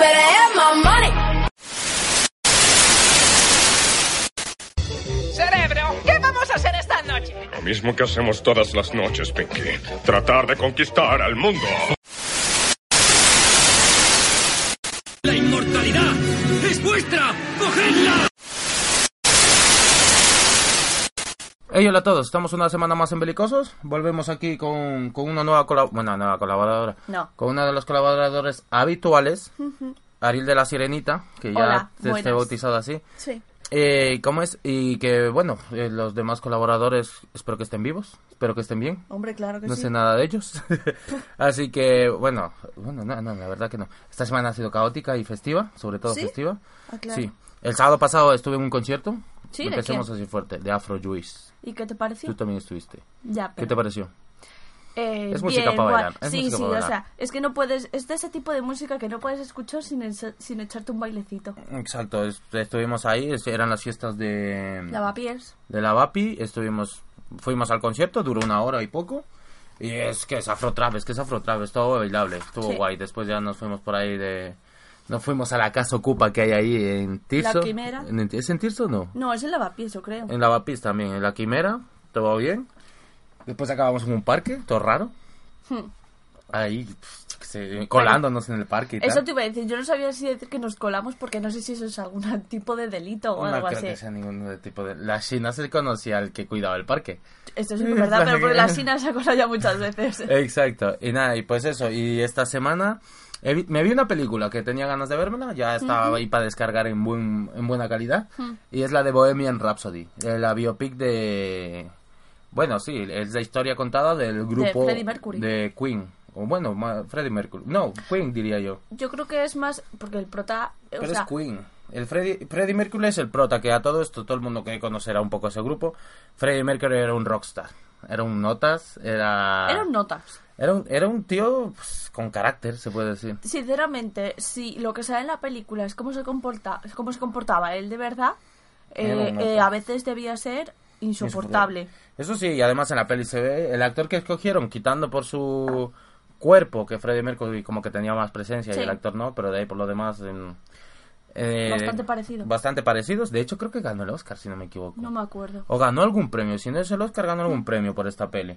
better have my money. Cerebro, ¿qué vamos a hacer esta noche? Lo mismo que hacemos todas las noches, Pinky. Tratar de conquistar al mundo. Hey, hola a todos, estamos una semana más en Belicosos. Volvemos aquí con, con una nueva, colab- bueno, nueva colaboradora. No. Con una de los colaboradores habituales, Ariel de la Sirenita, que ya Hola, esté bautizado así. Sí. Eh, ¿Cómo es? Y que, bueno, eh, los demás colaboradores espero que estén vivos, espero que estén bien. Hombre, claro que No sí. sé nada de ellos. Así que, bueno, bueno, no, no, la verdad que no. Esta semana ha sido caótica y festiva, sobre todo ¿Sí? festiva. Ah, claro. Sí. El sábado pasado estuve en un concierto. ¿Sí? ¿De Empecemos así fuerte, de Afro Juice. ¿Y qué te pareció? Tú también estuviste. Ya, ¿Qué pero... te pareció? Eh, Es música bien, para bailar, es sí, música sí, para o bailar. sea, es que no puedes... Es de ese tipo de música que no puedes escuchar sin, ense- sin echarte un bailecito. Exacto, est- estuvimos ahí, es- eran las fiestas de, Lavapiés. de la VAPI, estuvimos, fuimos al concierto, duró una hora y poco. Y es que es Afrotrap, es que es Afrotrap, es todo bailable, estuvo Sí. guay. Después ya nos fuimos por ahí de... Nos fuimos a la casa Ocupa que hay ahí en Tirso. Quimera. ¿En- ¿Es en Tirso o no? No, es el lavapiés, yo creo. En Lavapiés también, en la Quimera, todo bien. Después acabamos en un parque, todo raro. Hmm. Ahí, pues, qué sé, colándonos en el parque y Eso tal. te iba a decir, yo no sabía si decir que nos colamos porque no sé si eso es algún tipo de delito o No algo creo así. que sea ningún tipo de... La China se conocía al que cuidaba el parque. Esto es verdad, pero porque la China se ha ya muchas veces. Exacto. Y nada, y pues eso. Y esta semana vi- me vi una película que tenía ganas de vermela. Ya estaba ahí para descargar en, buen, en buena calidad. Y es la de Bohemian Rhapsody. eh, La biopic de... Bueno, sí, es la historia contada del grupo Mercury. de Queen. O bueno, Freddie Mercury. No, Queen diría yo. Yo creo que es más porque el prota... O Pero sea, es Queen. El Freddie, Freddie Mercury es el prota, que a todo esto todo el mundo que conocerá un poco ese grupo. Freddie Mercury era un rockstar. Era un notas, era... eran notas. Era un, era un tío pues, con carácter, se puede decir. Sinceramente, si lo que sale en la película es cómo se comporta, es cómo se comportaba él de verdad, eh, Era un eh, a veces debía ser insoportable. Eso sí, y además en la peli se ve el actor que escogieron, quitando por su cuerpo, que Freddie Mercury como que tenía más presencia Sí. y el actor no, pero de ahí por lo demás... eh, Bastante parecido. Bastante parecidos. De hecho, creo que ganó el Oscar, si no me equivoco. No me acuerdo. O ganó algún premio. Si no es el Oscar, ganó algún premio por esta peli.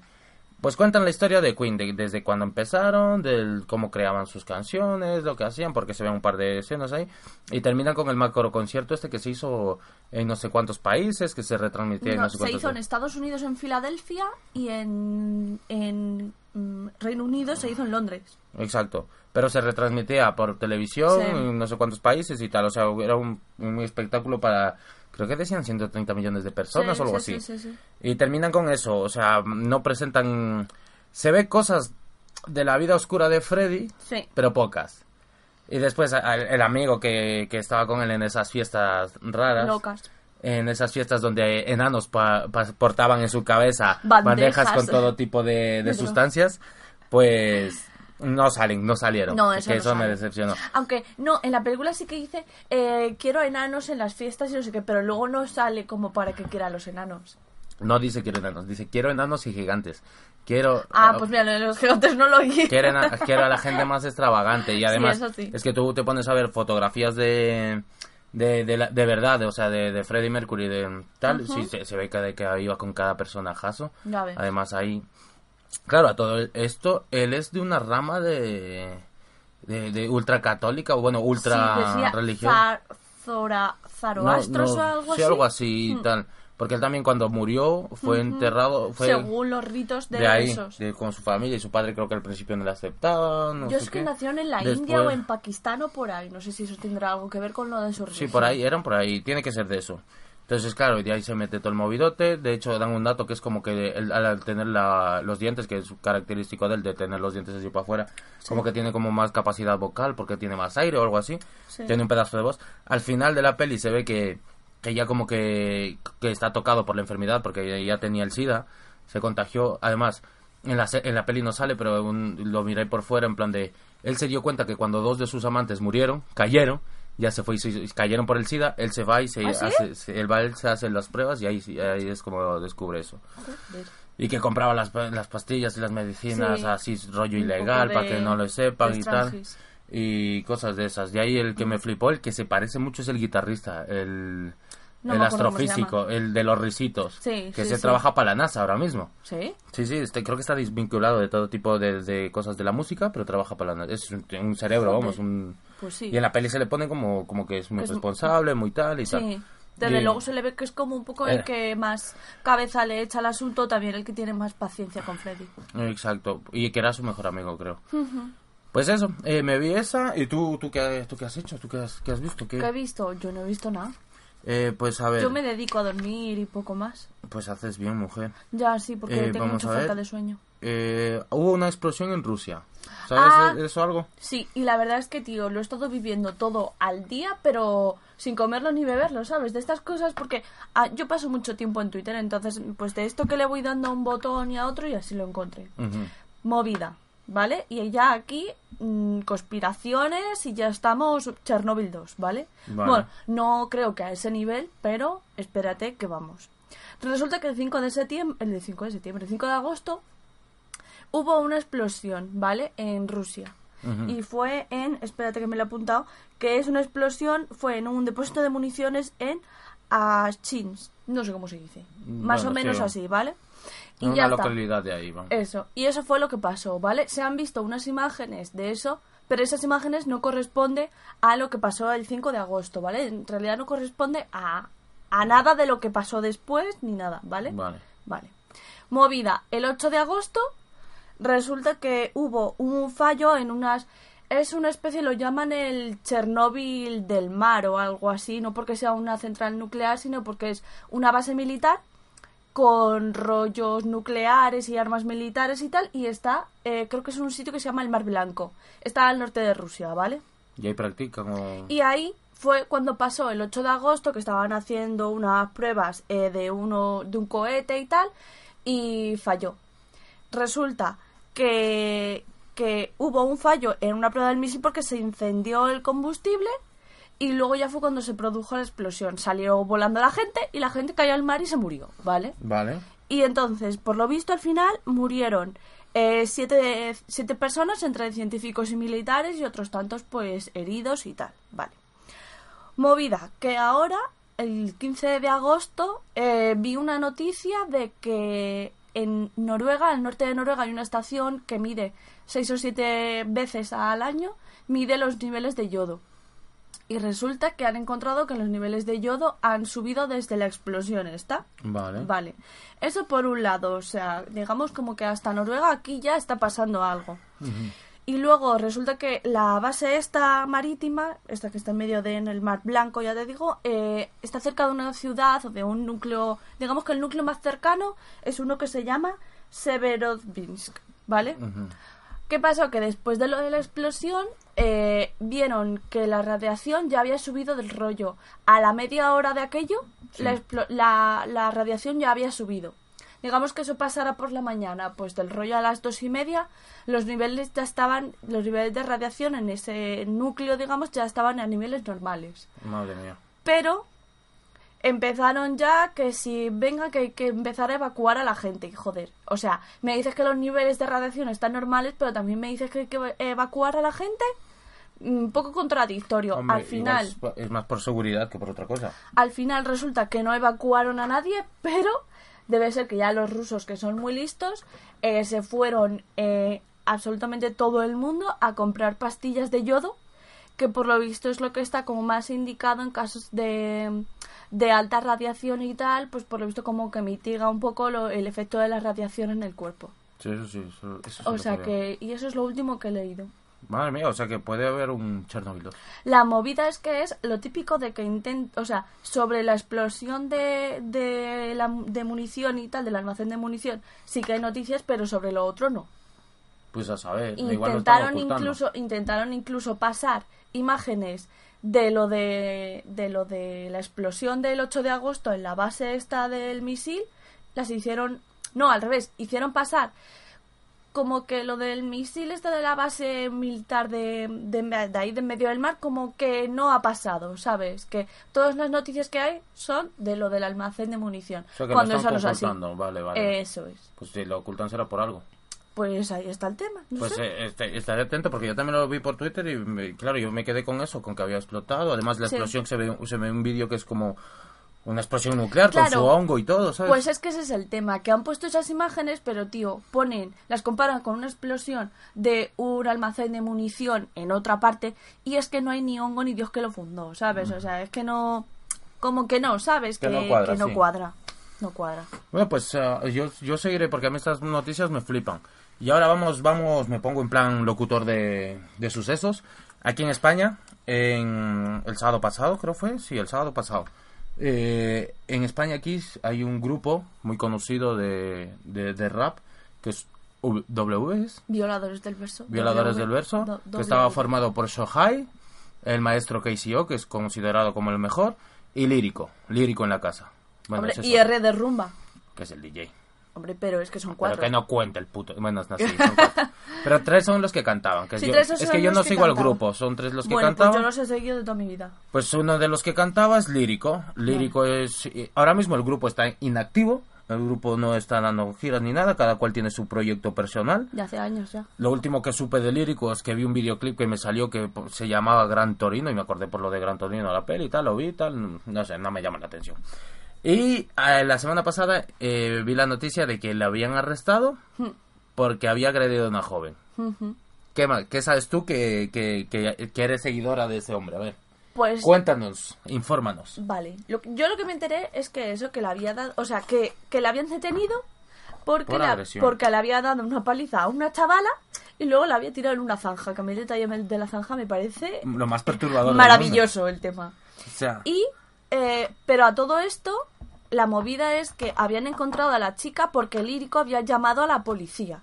Pues cuentan la historia de Queen, de- desde cuando empezaron, del cómo creaban sus canciones, lo que hacían, porque se ven un par de escenas ahí. Y terminan con el macro concierto este que se hizo en no sé cuántos países, que se retransmitía en No, sé se hizo en Estados Unidos en Filadelfia y en, en Reino Unido se hizo en Londres. Exacto. Pero se retransmitía por televisión Sí. en no sé cuántos países y tal. O sea, era un, un espectáculo para, creo que decían 130 millones de personas Sí, o algo sí, así. sí, sí, sí. Y terminan con eso, o sea, no presentan... Se ve cosas de la vida oscura de Freddy, Sí. pero pocas. Y después el amigo que, que estaba con él en esas fiestas raras, Locas. En esas fiestas donde enanos pa- pa- portaban en su cabeza Bandejas. bandejas con todo tipo de, sustancias, pues no salen, no salieron. No, eso que no eso me decepcionó. Aunque, no, en la película sí que dice, eh, quiero enanos en las fiestas y no sé qué, pero luego no sale como para que quiera los enanos. No dice quiero enanos, dice quiero enanos y gigantes. Quiero... Ah, pues mira, los gigantes no lo oí. quiero, quiero a la gente más extravagante y además eso sí. es que tú te pones a ver fotografías de de, de, la- de verdad, de, o sea, de, de Freddie Mercury, de tal, sí, se, se ve que, que iba con cada personajazo. Ya ves. Además ahí, claro, a todo esto, él es de una rama de, de, de ultracatólica, o bueno, ultra Sí, religiosa. Zar- Zora- No, Zoroastros no, o algo sí, así. algo así y tal. Porque él también cuando murió fue enterrado, fue Según los ritos de, de ahí, de- con su familia y su padre creo que al principio no le aceptaban. no Yo sé es que qué. nacieron en la Después- India o en Pakistán o por ahí. No sé si eso tendrá algo que ver con lo de su Sí, religión. por ahí, eran por ahí, tiene que ser de eso. Entonces, claro, y de ahí se mete todo el movidote. De hecho, dan un dato que es como que él, al tener la- los dientes, que es característico de él, de tener los dientes así para afuera, como que tiene como más capacidad vocal porque tiene más aire o algo así. Sí. Tiene un pedazo de voz. Al final de la peli se ve que, que ya como que, que está tocado por la enfermedad porque ya, tenía el SIDA, se contagió. Además, en la, en la peli no sale, pero un- lo miré por fuera en plan de... Él se dio cuenta que cuando dos de sus amantes murieron, cayeron, ya se fue y se- cayeron por el SIDA, él se va y se ¿Ah, sí? hace, se- él va, él se hace las pruebas y ahí, ahí es como descubre eso. Y que compraba las, las pastillas y las medicinas Sí. así rollo Un ilegal para que no lo sepan y tal. Y cosas de esas. Y ahí el que me flipó, el que se parece mucho es el guitarrista, el, No el astrofísico, el de los risitos, Sí, que sí, se sí. trabaja para la NASA ahora mismo. ¿Sí? Sí, sí, este, creo que está desvinculado de todo tipo de, de cosas de la música, pero trabaja para la NASA. Es un, un cerebro, Joder. vamos, un... Pues sí. Y en la peli se le pone como, como que es muy es- responsable, muy tal y tal. Desde Y- luego se le ve que es como un poco el que más cabeza le echa al asunto, también el que tiene más paciencia con Freddy. Exacto, y que era su mejor amigo, creo. Pues eso, eh, me vi esa, y tú, tú, qué, tú qué has hecho, tú qué has, qué has visto, ¿Qué? ¿Qué he visto? Yo no he visto nada. Eh, pues a ver, Yo me dedico a dormir y poco más. pues haces bien, mujer. Ya, sí, porque Eh, tengo mucha falta de sueño. Eh, hubo una explosión en Rusia, ¿sabes Ah. eso algo? Sí, y la verdad es que, tío, lo he estado viviendo todo al día, pero sin comerlo ni beberlo, ¿sabes? De estas cosas, porque ah, yo paso mucho tiempo en Twitter, entonces, pues de esto que le voy dando a un botón y a otro, y así lo encontré. Ujú. Movida, ¿vale? Y ya aquí, mm, conspiraciones y ya estamos Chernobyl 2, ¿vale? Vale. Bueno, no creo que a ese nivel, pero espérate que vamos. Resulta que el 5 de septiembre, el 5 de septiembre, el 5 de agosto, hubo una explosión, ¿vale? En Rusia. Y fue en, espérate que me lo he apuntado, que es una explosión, fue en un depósito de municiones en Achins, no sé cómo se dice, más Bueno, o menos sí. así, ¿vale? Y En ya una está. localidad de ahí, vamos. Eso, y eso fue lo que pasó, ¿vale? Se han visto unas imágenes de eso, pero esas imágenes no corresponden a lo que pasó el 5 de agosto, ¿vale? En realidad no corresponde a, a nada de lo que pasó después ni nada, ¿vale? Vale. Vale. Movida, el 8 de agosto resulta que hubo un fallo en unas... Es una especie, lo llaman el Chernóbil del mar o algo así, no porque sea una central nuclear, sino porque es una base militar con rollos nucleares y armas militares y tal, y está, eh, creo que es un sitio que se llama el Mar Blanco. Está al norte de Rusia, ¿vale? Y ahí practican o... Y ahí fue cuando pasó el 8 de agosto que estaban haciendo unas pruebas eh, de uno de un cohete y tal y falló. Resulta que, que hubo un fallo en una prueba del misil porque se incendió el combustible y luego ya fue cuando se produjo la explosión. Salió volando la gente y la gente cayó al mar y se murió, ¿vale? Vale. Y entonces, por lo visto, al final murieron eh, siete, siete personas, entre científicos y militares, y otros tantos, pues, heridos y tal. Vale. Movida, que ahora, el 15 de agosto, eh, vi una noticia de que en Noruega, al norte de Noruega, hay una estación que mide seis o siete veces al año, mide los niveles de yodo. Y resulta que han encontrado que los niveles de yodo han subido desde la explosión, ¿está? Vale. Vale. Eso por un lado, o sea, digamos como que hasta Noruega aquí ya está pasando algo. Y luego resulta que la base esta marítima, esta que está en medio de en el Mar Blanco, ya te digo, eh, está cerca de una ciudad o de un núcleo, digamos que el núcleo más cercano es uno que se llama Severodvinsk, ¿vale? ¿Qué pasó? Que después de lo de la explosión eh, vieron que la radiación ya había subido del rollo. A la media hora de aquello, Sí. la, la- la radiación ya había subido. Digamos que eso pasara por la mañana, pues del rollo a las dos y media, los niveles ya estaban, los niveles de radiación en ese núcleo, digamos, ya estaban a niveles normales. Madre mía. Pero empezaron ya que si venga que hay que empezar a evacuar a la gente, joder. O sea, me dices que los niveles de radiación están normales, pero también me dices que hay que evacuar a la gente. Un poco contradictorio. Hombre, al final, igual es más por seguridad que por otra cosa. al final resulta que no evacuaron a nadie, pero debe ser que ya los rusos, que son muy listos, eh, se fueron eh, absolutamente todo el mundo a comprar pastillas de yodo, que por lo visto es lo que está como más indicado en casos de, de alta radiación y tal, pues por lo visto como que mitiga un poco lo- el efecto de la radiación en el cuerpo. Sí, eso sí. Eso, eso sí O sea que, y eso es lo último que he leído. Madre mía, o sea que puede haber un Chernobyl 2. La movida es que es lo típico de que intenta, o sea, sobre la explosión de, de, la, de munición y tal, del almacén de munición, sí que hay noticias, pero sobre lo otro no. Pues a saber, igual lo están Intentaron incluso, intentaron incluso pasar imágenes de lo de, de lo de la explosión del 8 de agosto en la base esta del misil, las hicieron, no, al revés, hicieron pasar como que lo del misil este de la base militar de, de, de ahí de en medio del mar como que no ha pasado, ¿sabes? Que todas las noticias que hay son de lo del almacén de munición. O sea que cuando lo eso no es así. vale, vale. Eso es. Pues si lo ocultan será por algo. Pues ahí está el tema. No Pues eh, este- estaré atento porque yo también lo vi por Twitter y me- claro, yo me quedé con eso, con que había explotado. Además, la Sí. explosión se ve, se ve un vídeo que es como una explosión nuclear Claro. con su hongo y todo, ¿sabes? Pues es que ese es el tema, que han puesto esas imágenes, pero tío, ponen, las comparan con una explosión de un almacén de munición en otra parte, y es que no hay ni hongo ni Dios que lo fundó, ¿sabes? O sea, es que no, como que no, ¿sabes? Que no cuadra, que no sí. cuadra. No cuadra. Bueno, pues ah, yo, yo seguiré porque a mí estas noticias me flipan. Y ahora vamos, vamos, me pongo en plan locutor de, de sucesos. Aquí en España, en el sábado pasado, creo fue, sí, el sábado pasado. eh, en España aquí hay un grupo muy conocido de, de, de rap que es W, W, ¿es? Violadores del verso. Violadores W, del Verso, do- que estaba formado por Shohai, el maestro KCO, que es considerado como el mejor, y Lírico, Lírico en la casa. Bueno, Hombre, y R de rumba. que es el DJ. Hombre, pero es que son Pero cuatro. que no cuente el puto. Bueno, no, sí, son cuatro. Pero tres son los que cantaban. Que Sí, yo- tres son es que yo no que sigo al grupo, son tres los que bueno, cantaban. pues yo los he seguido de toda mi vida. Pues uno de los que cantaba es Lírico. Lírico es... Ahora mismo el grupo está inactivo. El grupo no está dando giras ni nada. Cada cual tiene su proyecto personal. Ya hace años ya. Lo último que supe de Lírico es que vi un videoclip que me salió que se llamaba Gran Torino y me acordé por lo de Gran Torino la peli y tal, lo vi y tal, no sé, no me llama la atención. Y eh, la semana pasada eh, vi la noticia de que le habían arrestado porque había agredido a una joven. ¿Qué, más? ¿Qué sabes tú que, que, que, que eres seguidora de ese hombre? A ver, Pues cuéntanos, infórmanos. Vale, lo yo lo que me enteré es que eso, que le había dado, o sea, que, que le habían detenido porque, Por agresión. porque le había dado una paliza a una chavala y luego la había tirado en una zanja, que a mí el detalle de la zanja me parece Lo más perturbador. maravilloso el tema. mundo. O sea, Y, eh, pero a todo esto, la movida es que habían encontrado a la chica porque el lírico había llamado a la policía.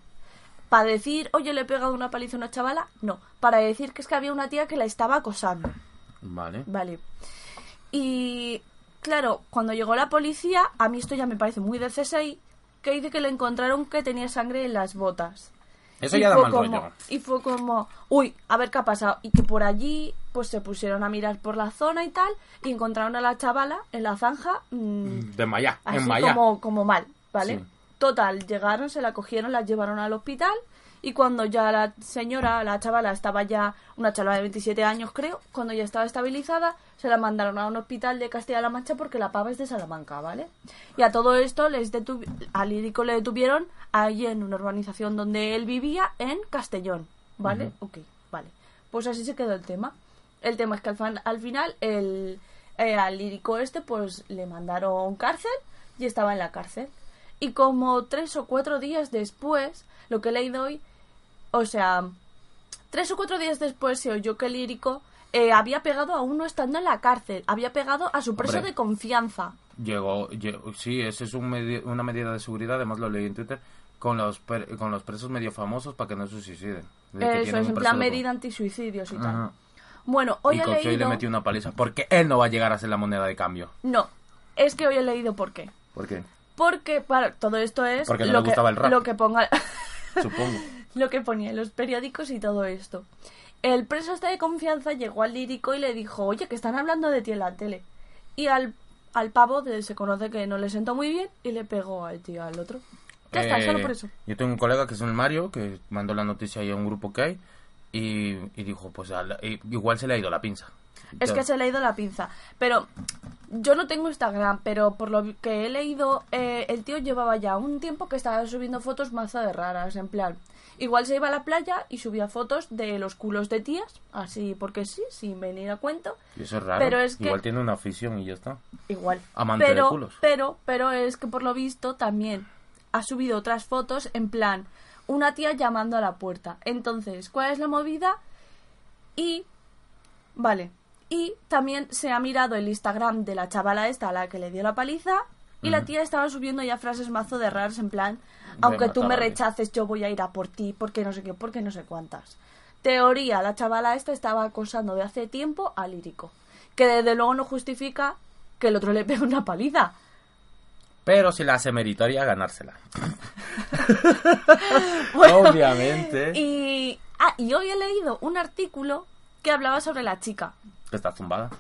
Para decir, oye, le he pegado una paliza a una chavala, no. Para decir que es que había una tía que la estaba acosando. vale. Vale. Y claro, cuando llegó la policía, a mí esto ya me parece muy de C6, que dice que le encontraron que tenía sangre en las botas. Eso Y ya da fue mal como, rollo. Y fue como, uy, a ver qué ha pasado. Y que por allí, pues se pusieron a mirar por la zona y tal, y encontraron a la chavala en la zanja, mm, De Maya, así en Maya. como, como mal, ¿vale? Sí. Total, llegaron, se la cogieron, la llevaron al hospital y cuando ya la señora, la chavala, estaba ya, una chavala de 27 años creo, cuando ya estaba estabilizada, se la mandaron a un hospital de Castilla-La Mancha porque la pava es de Salamanca, ¿vale? Y a todo esto les al lírico le detuvieron ahí en una urbanización donde él vivía en Castellón, ¿vale? Ok, vale. Pues así se quedó el tema. El tema es que al, fan- al final el, eh, al lírico este pues le mandaron cárcel y estaba en la cárcel. Y como tres o cuatro días después, lo que he leído hoy, o sea, tres o cuatro días después se oyó que el lírico eh, había pegado a uno estando en la cárcel, había pegado a su preso Hombre. de confianza. Llegó, llegó- sí, esa es un medi- una medida de seguridad, además lo leí en Twitter, con los, per- con los presos medio famosos para que no se suiciden. Eso es, en plan de con- medida antisuicidios y tal. Bueno, hoy y he y le leído... metió una paliza, porque él no va a llegar a ser la moneda de cambio. No, es que hoy he leído por qué. ¿Por qué? Porque para, todo esto es Porque no lo, le que, gustaba el rap. lo que ponga Supongo. lo que ponía en los periódicos y todo esto. El preso este de confianza llegó al lírico y le dijo, oye, que están hablando de ti en la tele. Y al, al pavo de- se conoce que no le sentó muy bien y le pegó al tío al otro. Ya está, Eh, solo por eso. Yo tengo un colega que es el Mario, que mandó la noticia ahí a un grupo que hay, y, y dijo, pues i- igual se le ha ido la pinza. Es que se le ha ido la pinza. Pero yo no tengo Instagram, pero por lo que he leído, eh, el tío llevaba ya un tiempo que estaba subiendo fotos mazo de raras, en plan. Igual se iba a la playa y subía fotos de los culos de tías, así porque sí, sin venir a cuento. Y eso es raro. Pero es que- Igual tiene una afición y ya está. Igual. Amante de pero, culos. Pero, pero es que por lo visto también ha subido otras fotos en plan una tía llamando a la puerta. Entonces, ¿cuál es la movida? Y vale. Y también se ha mirado el Instagram de la chavala esta a la que le dio la paliza y la tía estaba subiendo ya frases mazo de raras en plan, aunque tú me a rechaces, yo voy a ir a por ti, porque no sé qué, porque no sé cuántas. Teoría, la chavala esta estaba acosando de hace tiempo al lírico, que desde luego no justifica que el otro le pegue una paliza. Pero si la hace meritoria, ganársela. Bueno, Obviamente. Y, ah, y hoy he leído un artículo que hablaba sobre la chica. Que está zumbada.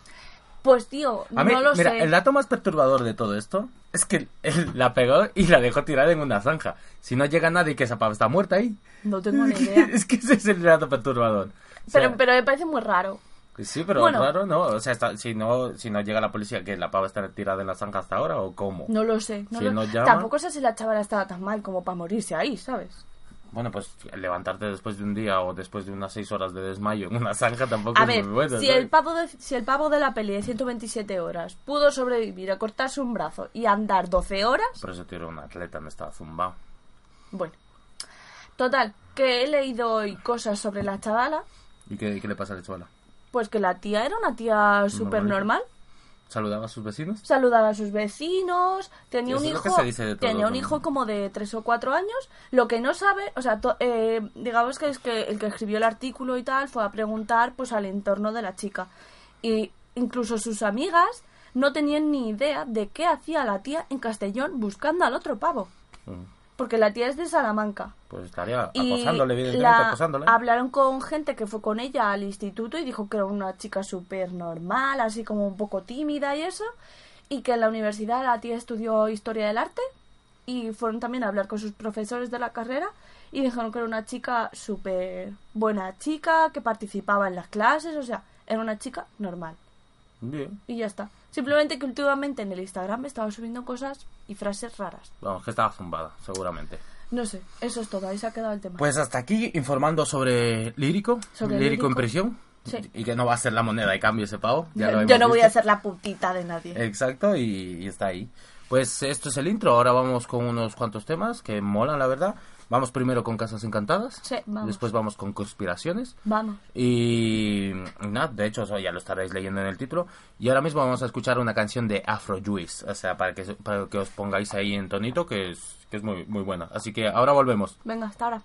Pues tío, A mí, no lo mira, sé. el dato más perturbador de todo esto es que él la pegó y la dejó tirada en una zanja. Si no llega nadie, que esa pava está muerta ahí. No tengo ni idea. es que ese es el dato perturbador. O sea, Pero, pero me parece muy raro. Sí, pero Bueno. raro, ¿no? O sea, está- si no si no llega la policía, que la pava está tirada en la zanja hasta ahora o cómo? No lo sé. no Si lo- no llama- Tampoco sé si la chavala estaba tan mal como para morirse ahí, ¿sabes? Bueno, pues levantarte después de un día o después de unas seis horas de desmayo en una zanja tampoco A es ver, muy bueno. si, ¿sabes? el pavo de, si el pavo de la peli de 127 horas pudo sobrevivir a cortarse un brazo y andar 12 horas, Por eso era un atleta, no estaba zumbado. bueno. Total, que he leído hoy cosas sobre la chavala, ¿Y qué, qué le pasa a la chavala? pues que la tía era una tía súper normal. ¿Saludaba a sus vecinos? saludaba a sus vecinos, tenía un hijo, todo, tenía un ¿no? hijo como de tres o cuatro años. Lo que no sabe, o sea, to- eh, digamos que es que el que escribió el artículo y tal fue a preguntar pues al entorno de la chica y incluso sus amigas no tenían ni idea de qué hacía la tía en Castellón buscando al otro pavo, Mm, porque la tía es de Salamanca. Pues estaría acosándole, evidentemente, la- acosándole. hablaron con gente que fue con ella al instituto y dijo que era una chica súper normal, así como un poco tímida y eso. Y que en la universidad la tía estudió historia del arte y fueron también a hablar con sus profesores de la carrera y dijeron que era una chica súper buena chica, que participaba en las clases, o sea, era una chica normal. Bien. Y ya está. Simplemente que últimamente en el Instagram estaba subiendo cosas y frases raras. Vamos, que estaba zumbada, seguramente. No sé, eso es todo, ahí se ha quedado el tema. Pues hasta aquí informando sobre Lírico. Sobre lírico, en Lírico. prisión. Sí. Y que no va a ser la moneda de cambio ese pavo. Ya lo Yo hemos no voy a ser la putita de nadie. Exacto, y, y está ahí. Pues esto es el intro. Ahora vamos con unos cuantos temas que molan, la verdad. Vamos primero con Casas Encantadas. Sí, vamos. Después vamos con conspiraciones. Vamos. Y y nada, de hecho, eso ya lo estaréis leyendo en el título. Y ahora mismo vamos a escuchar una canción de Afro Juice. O sea, para que, para que os pongáis ahí en tonito, que es, que es muy, muy buena. Así que ahora volvemos. Venga, hasta ahora.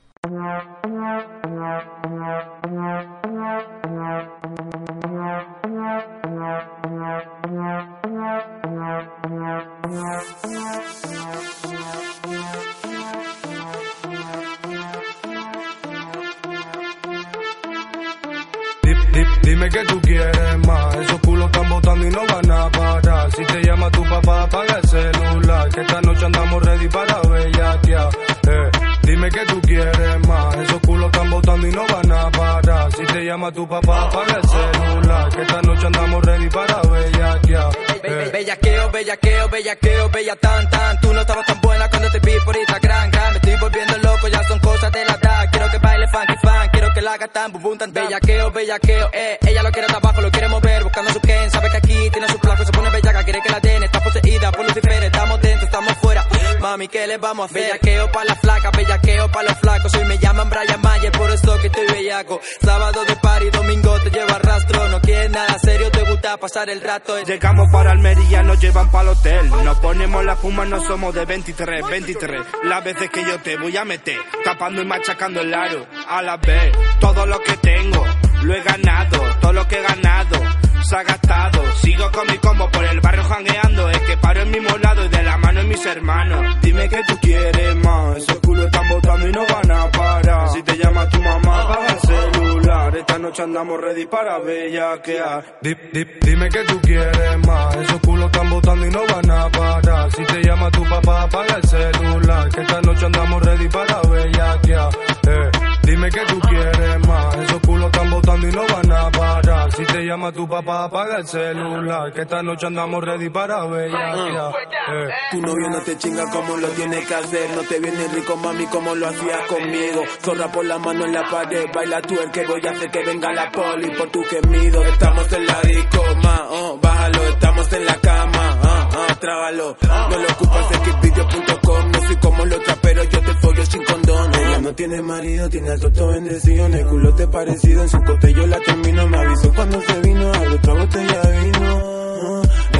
Dime que tú quieres más, esos culos están botando y no van a parar. Si te llama tu papá, apaga el celular, que esta noche andamos ready para bellaquear. Eh, dime que tú quieres más, esos culos están botando y no van a parar. Si te llama tu papá, apaga el celular, que esta noche andamos ready para bellaquear. Be- Eh. be- Bellaqueo, bellaqueo, bellaqueo, bella tan tan tan bum bum tan tan. Bellaqueo, bellaqueo, eh Ella lo quiere abajo, lo quiere mover Buscando su Ken, sabe que aquí tiene su placo Se pone bellaca, quiere que la den Está poseída por Lucifer, estamos dentro, estamos fuera Mami, ¿qué le vamos a hacer? Bellaqueo pa' la flaca, bellaqueo pa' los flacos Hoy me llaman Brian Mayer, por eso que estoy bellaco Sábado de party, domingo te llevo a rastro No quieres nada pasar el rato Llegamos para Almería, nos llevan para el hotel. Nos ponemos la puma, no somos de 23, 23. Las veces que yo te voy a meter, tapando y machacando el aro. A la vez, todo lo que tengo, lo he ganado. Todo lo que he ganado, se ha gastado. Sigo con mi combo por el barrio jangueando. Es que paro en mi lado y de la mano en mis hermanos. Dime que tú quieres más, esos culos están botando y no van a parar. Si te llama tu mamá, apaga el celular. Esta noche andamos ready para bellaquear. Di- di- dime que tú quieres más. Esos culos están botando y no van a parar. Si te llama tu papá, apaga el celular. Que esta noche andamos ready para bellaquear. Eh, dime que tú quieres más. Esos están botando y no van a parar. Si te llama tu papá, apaga el celular. Que esta noche andamos ready para bellaquear. Eh. Tu novio no te chinga como lo tiene que hacer. No te viene rico, mami, como lo hacías conmigo. Zorra por la mano en la pared, baila tú el que voy a hacer que venga la poli por tu gemido. Estamos en la disco, ma, oh, bájalo. Estamos en la cama, ah, ah, trágalo. No lo ocupas xvideo.com. No soy como los traperos, yo te follo sin condón. Ella no tiene marido, tiene al toto bendecido. En el culote parecido, en su cote yo la termino. Me avisó cuando se vino, abre otra botella vino.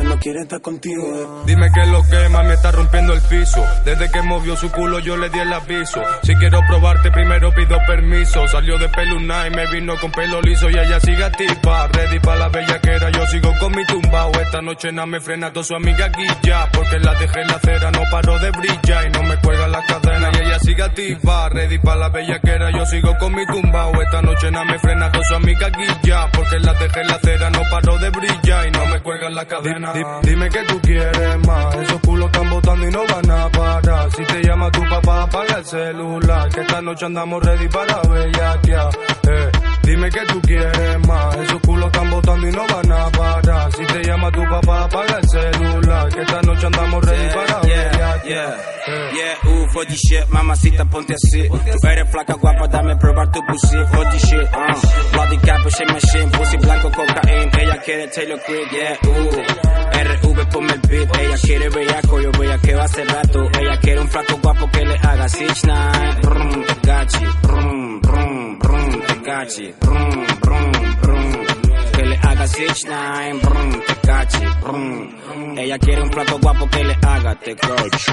No quiere estar contigo. Dime que lo que mami está rompiendo el piso. Desde que movió su culo yo le di el aviso. Si quiero probarte primero pido permiso. Salió de peluna y me vino con pelo liso y ella sigue activa. Ready para la bellaquera, yo sigo con mi tumbao. Esta noche nada me frena toda su amiga guilla. Porque la dejé en la acera, no paro de brillar y no me cuelga la cadena. Y ella sigue activa. Ready para la bellaquera, yo sigo con mi tumbao. Esta noche nada me frena toda su amiga guilla. Porque la dejé en la acera, no paro de brillar y no me cuelga la cadena. Di- di- dime que tú quieres más. Esos culos están botando y no van a parar. Si te llama tu papá, apaga el celular. Que esta noche andamos ready para bellaquear. Eh, dime que tú quieres más. Esos culos están botando y no van a parar. Si te llama tu papá, apaga el celular. Que esta noche andamos ready para Yeah, bellaquear. yeah, Eh. yeah, uh, for this shit, mamacita, ponte así. Tú eres flaca, guapa, dame probar tu pussy, for this shit, uh. Bloody capuchin machine, pussy blanco, cocaína. Ella quiere Taylor Creek, yeah, uh. RV, ponme el beat. Ella quiere bellaco, yo bellaqueo hace rato. Ella quiere un flaco guapo que le haga 6'9". Brum, te gachi, brum, brum, brum, te gachi, brum, brum, brum. Que le haga 6'9", brum, te gachi, brum. Ella quiere un flaco guapo que le haga te gachi.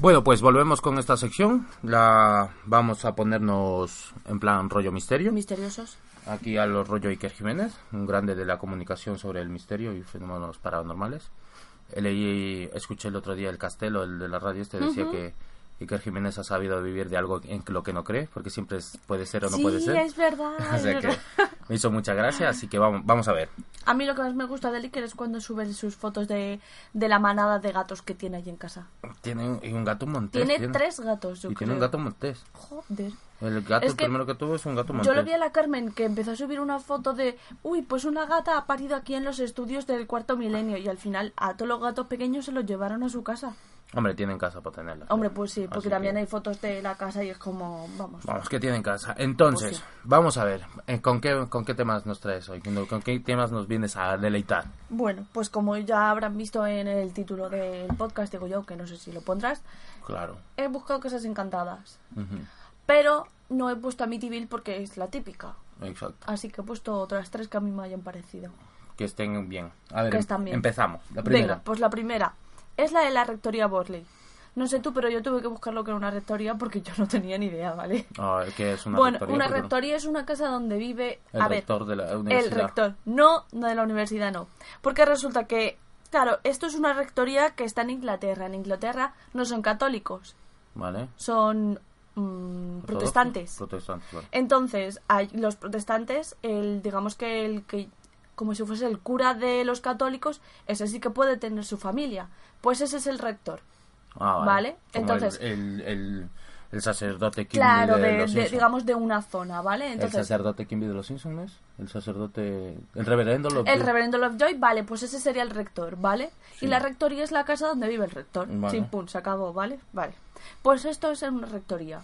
Bueno, pues volvemos con esta sección. La vamos a ponernos en plan rollo misterio. Misteriosos. Aquí a los rollo Iker Jiménez, un grande de la comunicación sobre el misterio y fenómenos paranormales. Leí, escuché el otro día el Castelo, el de la radio este, decía que Iker Jiménez ha sabido vivir de algo en lo que no cree, porque siempre es- puede ser o no sí, puede ser. es verdad. O es sea que verdad. me hizo mucha gracia, así que vamos, vamos a ver. A mí lo que más me gusta de Iker es cuando sube sus fotos de, de la manada de gatos que tiene allí en casa. Tiene un, y un gato montés. Tiene tres gatos, yo Y creo. tiene un gato montés. Joder. El gato Es el que primero que tuvo es un gato montés. Yo lo vi a la Carmen que empezó a subir una foto de, uy, pues una gata ha parido aquí en los estudios del cuarto milenio y al final a todos los gatos pequeños se los llevaron a su casa. Hombre, tiene en casa para tenerla. Hombre, pues sí, porque Así también que- hay fotos de la casa y es como, vamos. Vamos, que tiene en casa. Entonces, Pues sí. vamos a ver, eh, ¿con qué, ¿con qué temas nos traes hoy? ¿Con qué temas nos vienes a deleitar? Bueno, pues como ya habrán visto en el título del podcast, digo yo, que no sé si lo pondrás, Claro. he buscado cosas encantadas. Ujú, Pero no he puesto Amityville porque es la típica. Exacto. Así que he puesto otras tres que a mí me hayan parecido. Que estén bien. A ver, Que están bien. empezamos. La primera. Venga, pues la primera es la de la rectoría Borley. No sé tú, pero yo tuve que buscar lo que era una rectoría porque yo no tenía ni idea, ¿vale? Ah, que es una bueno, rectoría, una pero no. rectoría es una casa donde vive... El a ver, rector de la el universidad. rector. No, no de la universidad, no. Porque resulta que, claro, esto es una rectoría que está en Inglaterra. En Inglaterra no son católicos, ¿Vale? son mm, protestantes. Protestantes, vale. Entonces, hay los protestantes, el digamos que el que como si fuese el cura de los católicos, ese sí que puede tener su familia. Pues ese es el rector. Ah, Vale, entonces- El, el, el, el sacerdote Kimby Claro, de, de, los de- digamos de una zona, ¿vale? El Entonces, sacerdote Kimby de los Simpsons. El sacerdote... El reverendo lo el reverendo Lovejoy, vale, pues ese sería el rector, ¿vale? Sí. Y la rectoría es la casa donde vive el rector. Vale. Sin pum, se acabó, ¿vale? Vale. Pues esto es una rectoría.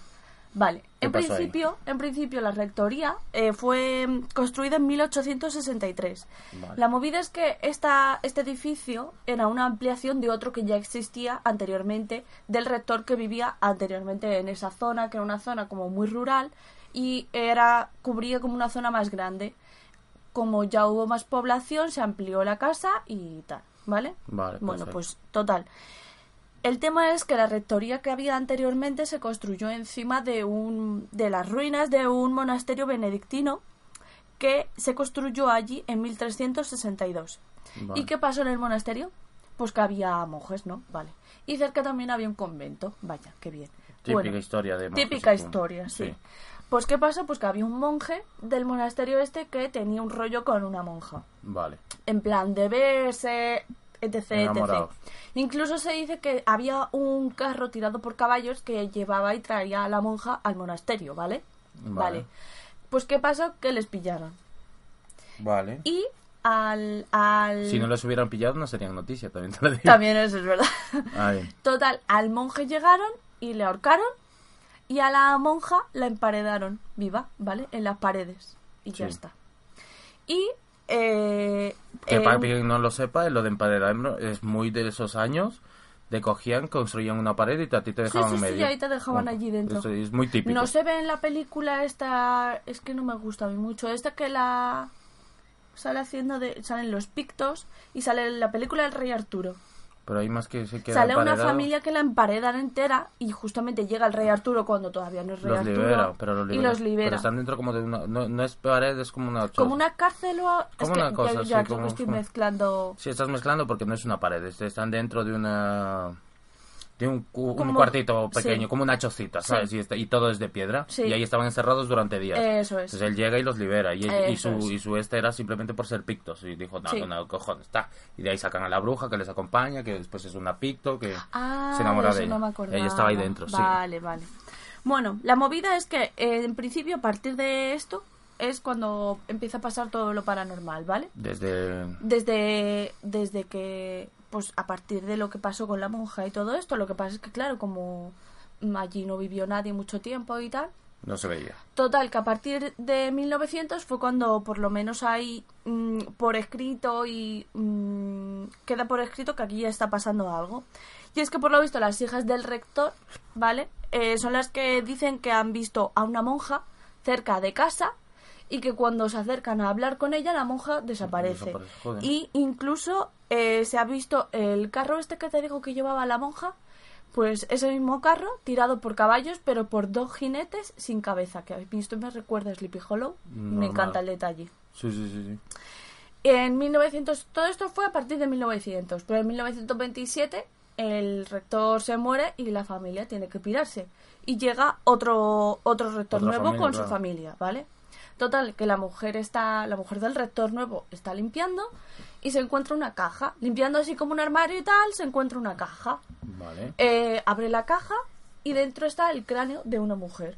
Vale. ¿Qué En principio, en principio la rectoría eh, fue mm, construida en 1863. Vale. La movida es que esta, este edificio era una ampliación de otro que ya existía anteriormente, del rector que vivía anteriormente en esa zona, que era una zona como muy rural y era cubría como una zona más grande. Como ya hubo más población, se amplió la casa y tal, ¿vale? Vale, Bueno, perfecto. pues total. El tema es que la rectoría que había anteriormente se construyó encima de un de las ruinas de un monasterio benedictino que se construyó allí en 1362. Vale. ¿Y qué pasó en el monasterio? Pues que había monjes, ¿no? Vale. Y cerca también había un convento. Vaya, qué bien. Típica Bueno, historia de monjes, Típica historia, sí. Pues qué pasó? Pues que había un monje del monasterio este que tenía un rollo con una monja Vale. en plan de verse, etc, etc. Incluso se dice que había un carro tirado por caballos que llevaba y traía a la monja al monasterio, ¿vale? Vale. Pues qué pasó que les pillaron. Vale. Y al al Si no los hubieran pillado no serían noticia, también te lo digo. también eso es verdad. Ahí. Total, al monje llegaron y le ahorcaron y a la monja la emparedaron viva, ¿vale? En las paredes. Y ya está. Y eh, Que para quien no lo sepa, lo de emparedar es muy de esos años. De cogían, construían una pared y te- a ti te dejaban sí, en sí, medio. ahí te dejaban Bueno, allí dentro. eso es muy típico. No se ve en la película esta, es que no me gusta a mí mucho, esta que la sale haciendo de salen los pictos y sale en la película El Rey Arturo. Pero hay más que se queda Sale una emparedado. familia que la emparedan entera y justamente llega el Rey Arturo cuando todavía no es Rey Los Arturo libera, pero los y libera. los libera. Pero están dentro como de una... No, no es pared, es como una... Como una cárcel o es Como que una cosa, ya, sí, ya creo como- que estoy mezclando Sí, estás mezclando porque no es una pared, es- están dentro de una... De un, cu- un cuartito pequeño, sí. como una chocita, ¿sabes? Sí. Y, está- y todo es de piedra. Sí. Y ahí estaban encerrados durante días. Eso es. Entonces él llega y los libera. Y, su, y su este era simplemente por ser pictos. Y dijo, no, no, cojones, está. Y de ahí sacan a la bruja que les acompaña, que después es una picto, que Ah, se enamora eso de ella. no me ella estaba ahí dentro, sí. Vale, vale. Bueno, la movida es que eh, en principio a partir de esto es cuando empieza a pasar todo lo paranormal, ¿vale? Desde... Desde, desde que, pues a partir de lo que pasó con la monja y todo esto, lo que pasa es que, claro, como mm, allí no vivió nadie mucho tiempo y tal, No se veía. Total, que a partir de 1900 fue cuando por lo menos hay mm, por escrito y mm, queda por escrito que aquí ya está pasando algo. Y es que por lo visto las hijas del rector, ¿vale? Eh, son las que dicen que han visto a una monja cerca de casa y que cuando se acercan a hablar con ella la monja desaparece. Y incluso eh, se ha visto el carro este que te digo que llevaba la monja, pues ese mismo carro tirado por caballos, pero por dos jinetes sin cabeza. Que habéis visto me recuerda a Sleepy Hollow. Me encanta el detalle. Sí, sí, sí. sí. En 1900, todo esto fue a partir de 1900, pero en 1927 el rector se muere y la familia tiene que pirarse. Y llega otro, otro rector Otra nuevo familia, con claro. su familia, ¿vale? Total, que la mujer está, la mujer del rector nuevo está limpiando y se encuentra una caja. Limpiando así como un armario y tal, se encuentra una caja. Vale. Eh, abre la caja y dentro está el cráneo de una mujer.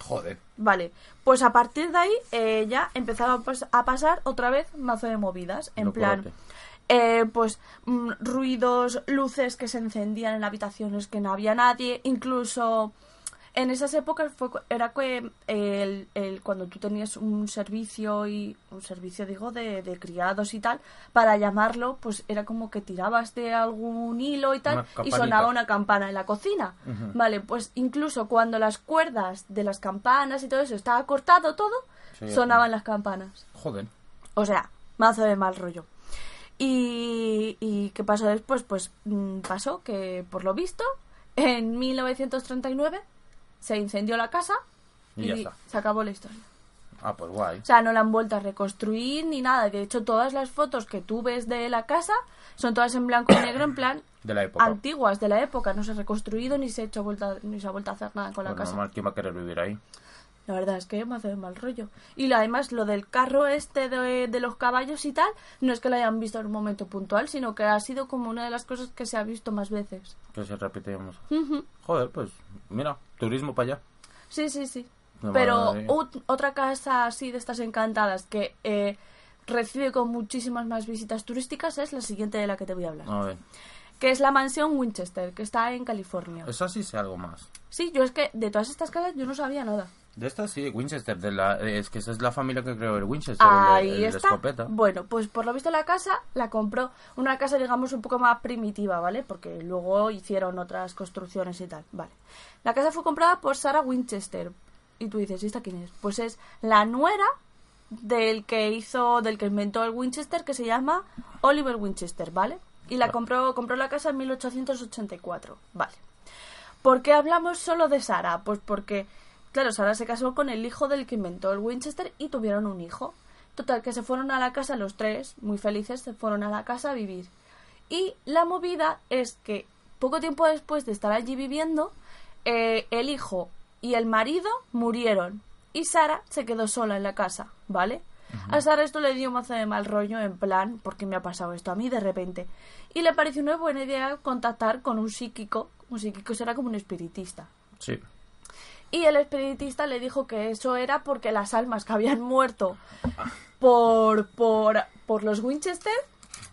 Joder. Vale, pues a partir de ahí eh, ya empezaron a, pas- a pasar otra vez mazo de movidas. En plan, eh, pues mm, ruidos, luces que se encendían en habitaciones que no había nadie, incluso en esas épocas fue, era que el, el- cuando tú tenías un servicio y un servicio digo de, de criados y tal para llamarlo pues era como que tirabas de algún hilo y tal y sonaba una campana en la cocina vale pues incluso cuando las cuerdas de las campanas y todo eso estaba cortado todo Sí, sonaban las campanas Joder. o sea, mazo de mal rollo. Y, y qué pasó después? Pues mm, pasó que, por lo visto, en 1939 se incendió la casa Y y, ya está. se acabó la historia. Ah, pues guay. O sea, no la han vuelto a reconstruir ni nada. De hecho, todas las fotos que tú ves de la casa son todas en blanco y negro, en plan De la época. antiguas de la época. No se ha reconstruido ni se ha hecho vuelta, ni se ha vuelto a hacer nada con la Pues casa. normal, ¿quién va a querer vivir ahí? La verdad es que me hace mal rollo. Y además lo del carro este de, de los caballos y tal, no es que lo hayan visto en un momento puntual, sino que ha sido como una de las cosas que se ha visto más veces. Que se repetimos. Ujú. Joder, pues mira, turismo para allá. Sí, sí, sí. No, Pero otra casa así de estas encantadas que eh, recibe con muchísimas más visitas turísticas es la siguiente de la que te voy a hablar. A ver, Que es la mansión Winchester, que está en California. esa sí sé algo más. Sí, yo es que de todas estas casas yo no sabía nada. De esta sí, Winchester, de la, es que esa es la familia que creó el Winchester, Ahí el, de está. escopeta. Bueno, pues por lo visto la casa la compró una casa, digamos, un poco más primitiva, ¿vale? Porque luego hicieron otras construcciones y tal, ¿vale? La casa fue comprada por Sarah Winchester. Y tú dices, ¿y esta quién es? Pues es la nuera del que hizo, del que inventó el Winchester, que se llama Oliver Winchester, ¿vale? Y la compró, compró la casa en 1884, ¿vale? ¿Por qué hablamos solo de Sara? Pues porque, claro, Sara se casó con el hijo del que inventó el Winchester y tuvieron un hijo. Total, que se fueron a la casa los tres, muy felices, se fueron a la casa a vivir. Y la movida es que poco tiempo después de estar allí viviendo, eh, el hijo y el marido murieron. Y Sara se quedó sola en la casa, ¿vale? A Sara esto le dio mazo de mal rollo, en plan, ¿por qué me ha pasado esto a mí de repente? Y le pareció una buena idea contactar con un psíquico. Un psíquico será como un espiritista. Sí. Y el espiritista le dijo que eso era porque las almas que habían muerto por, por, por los Winchester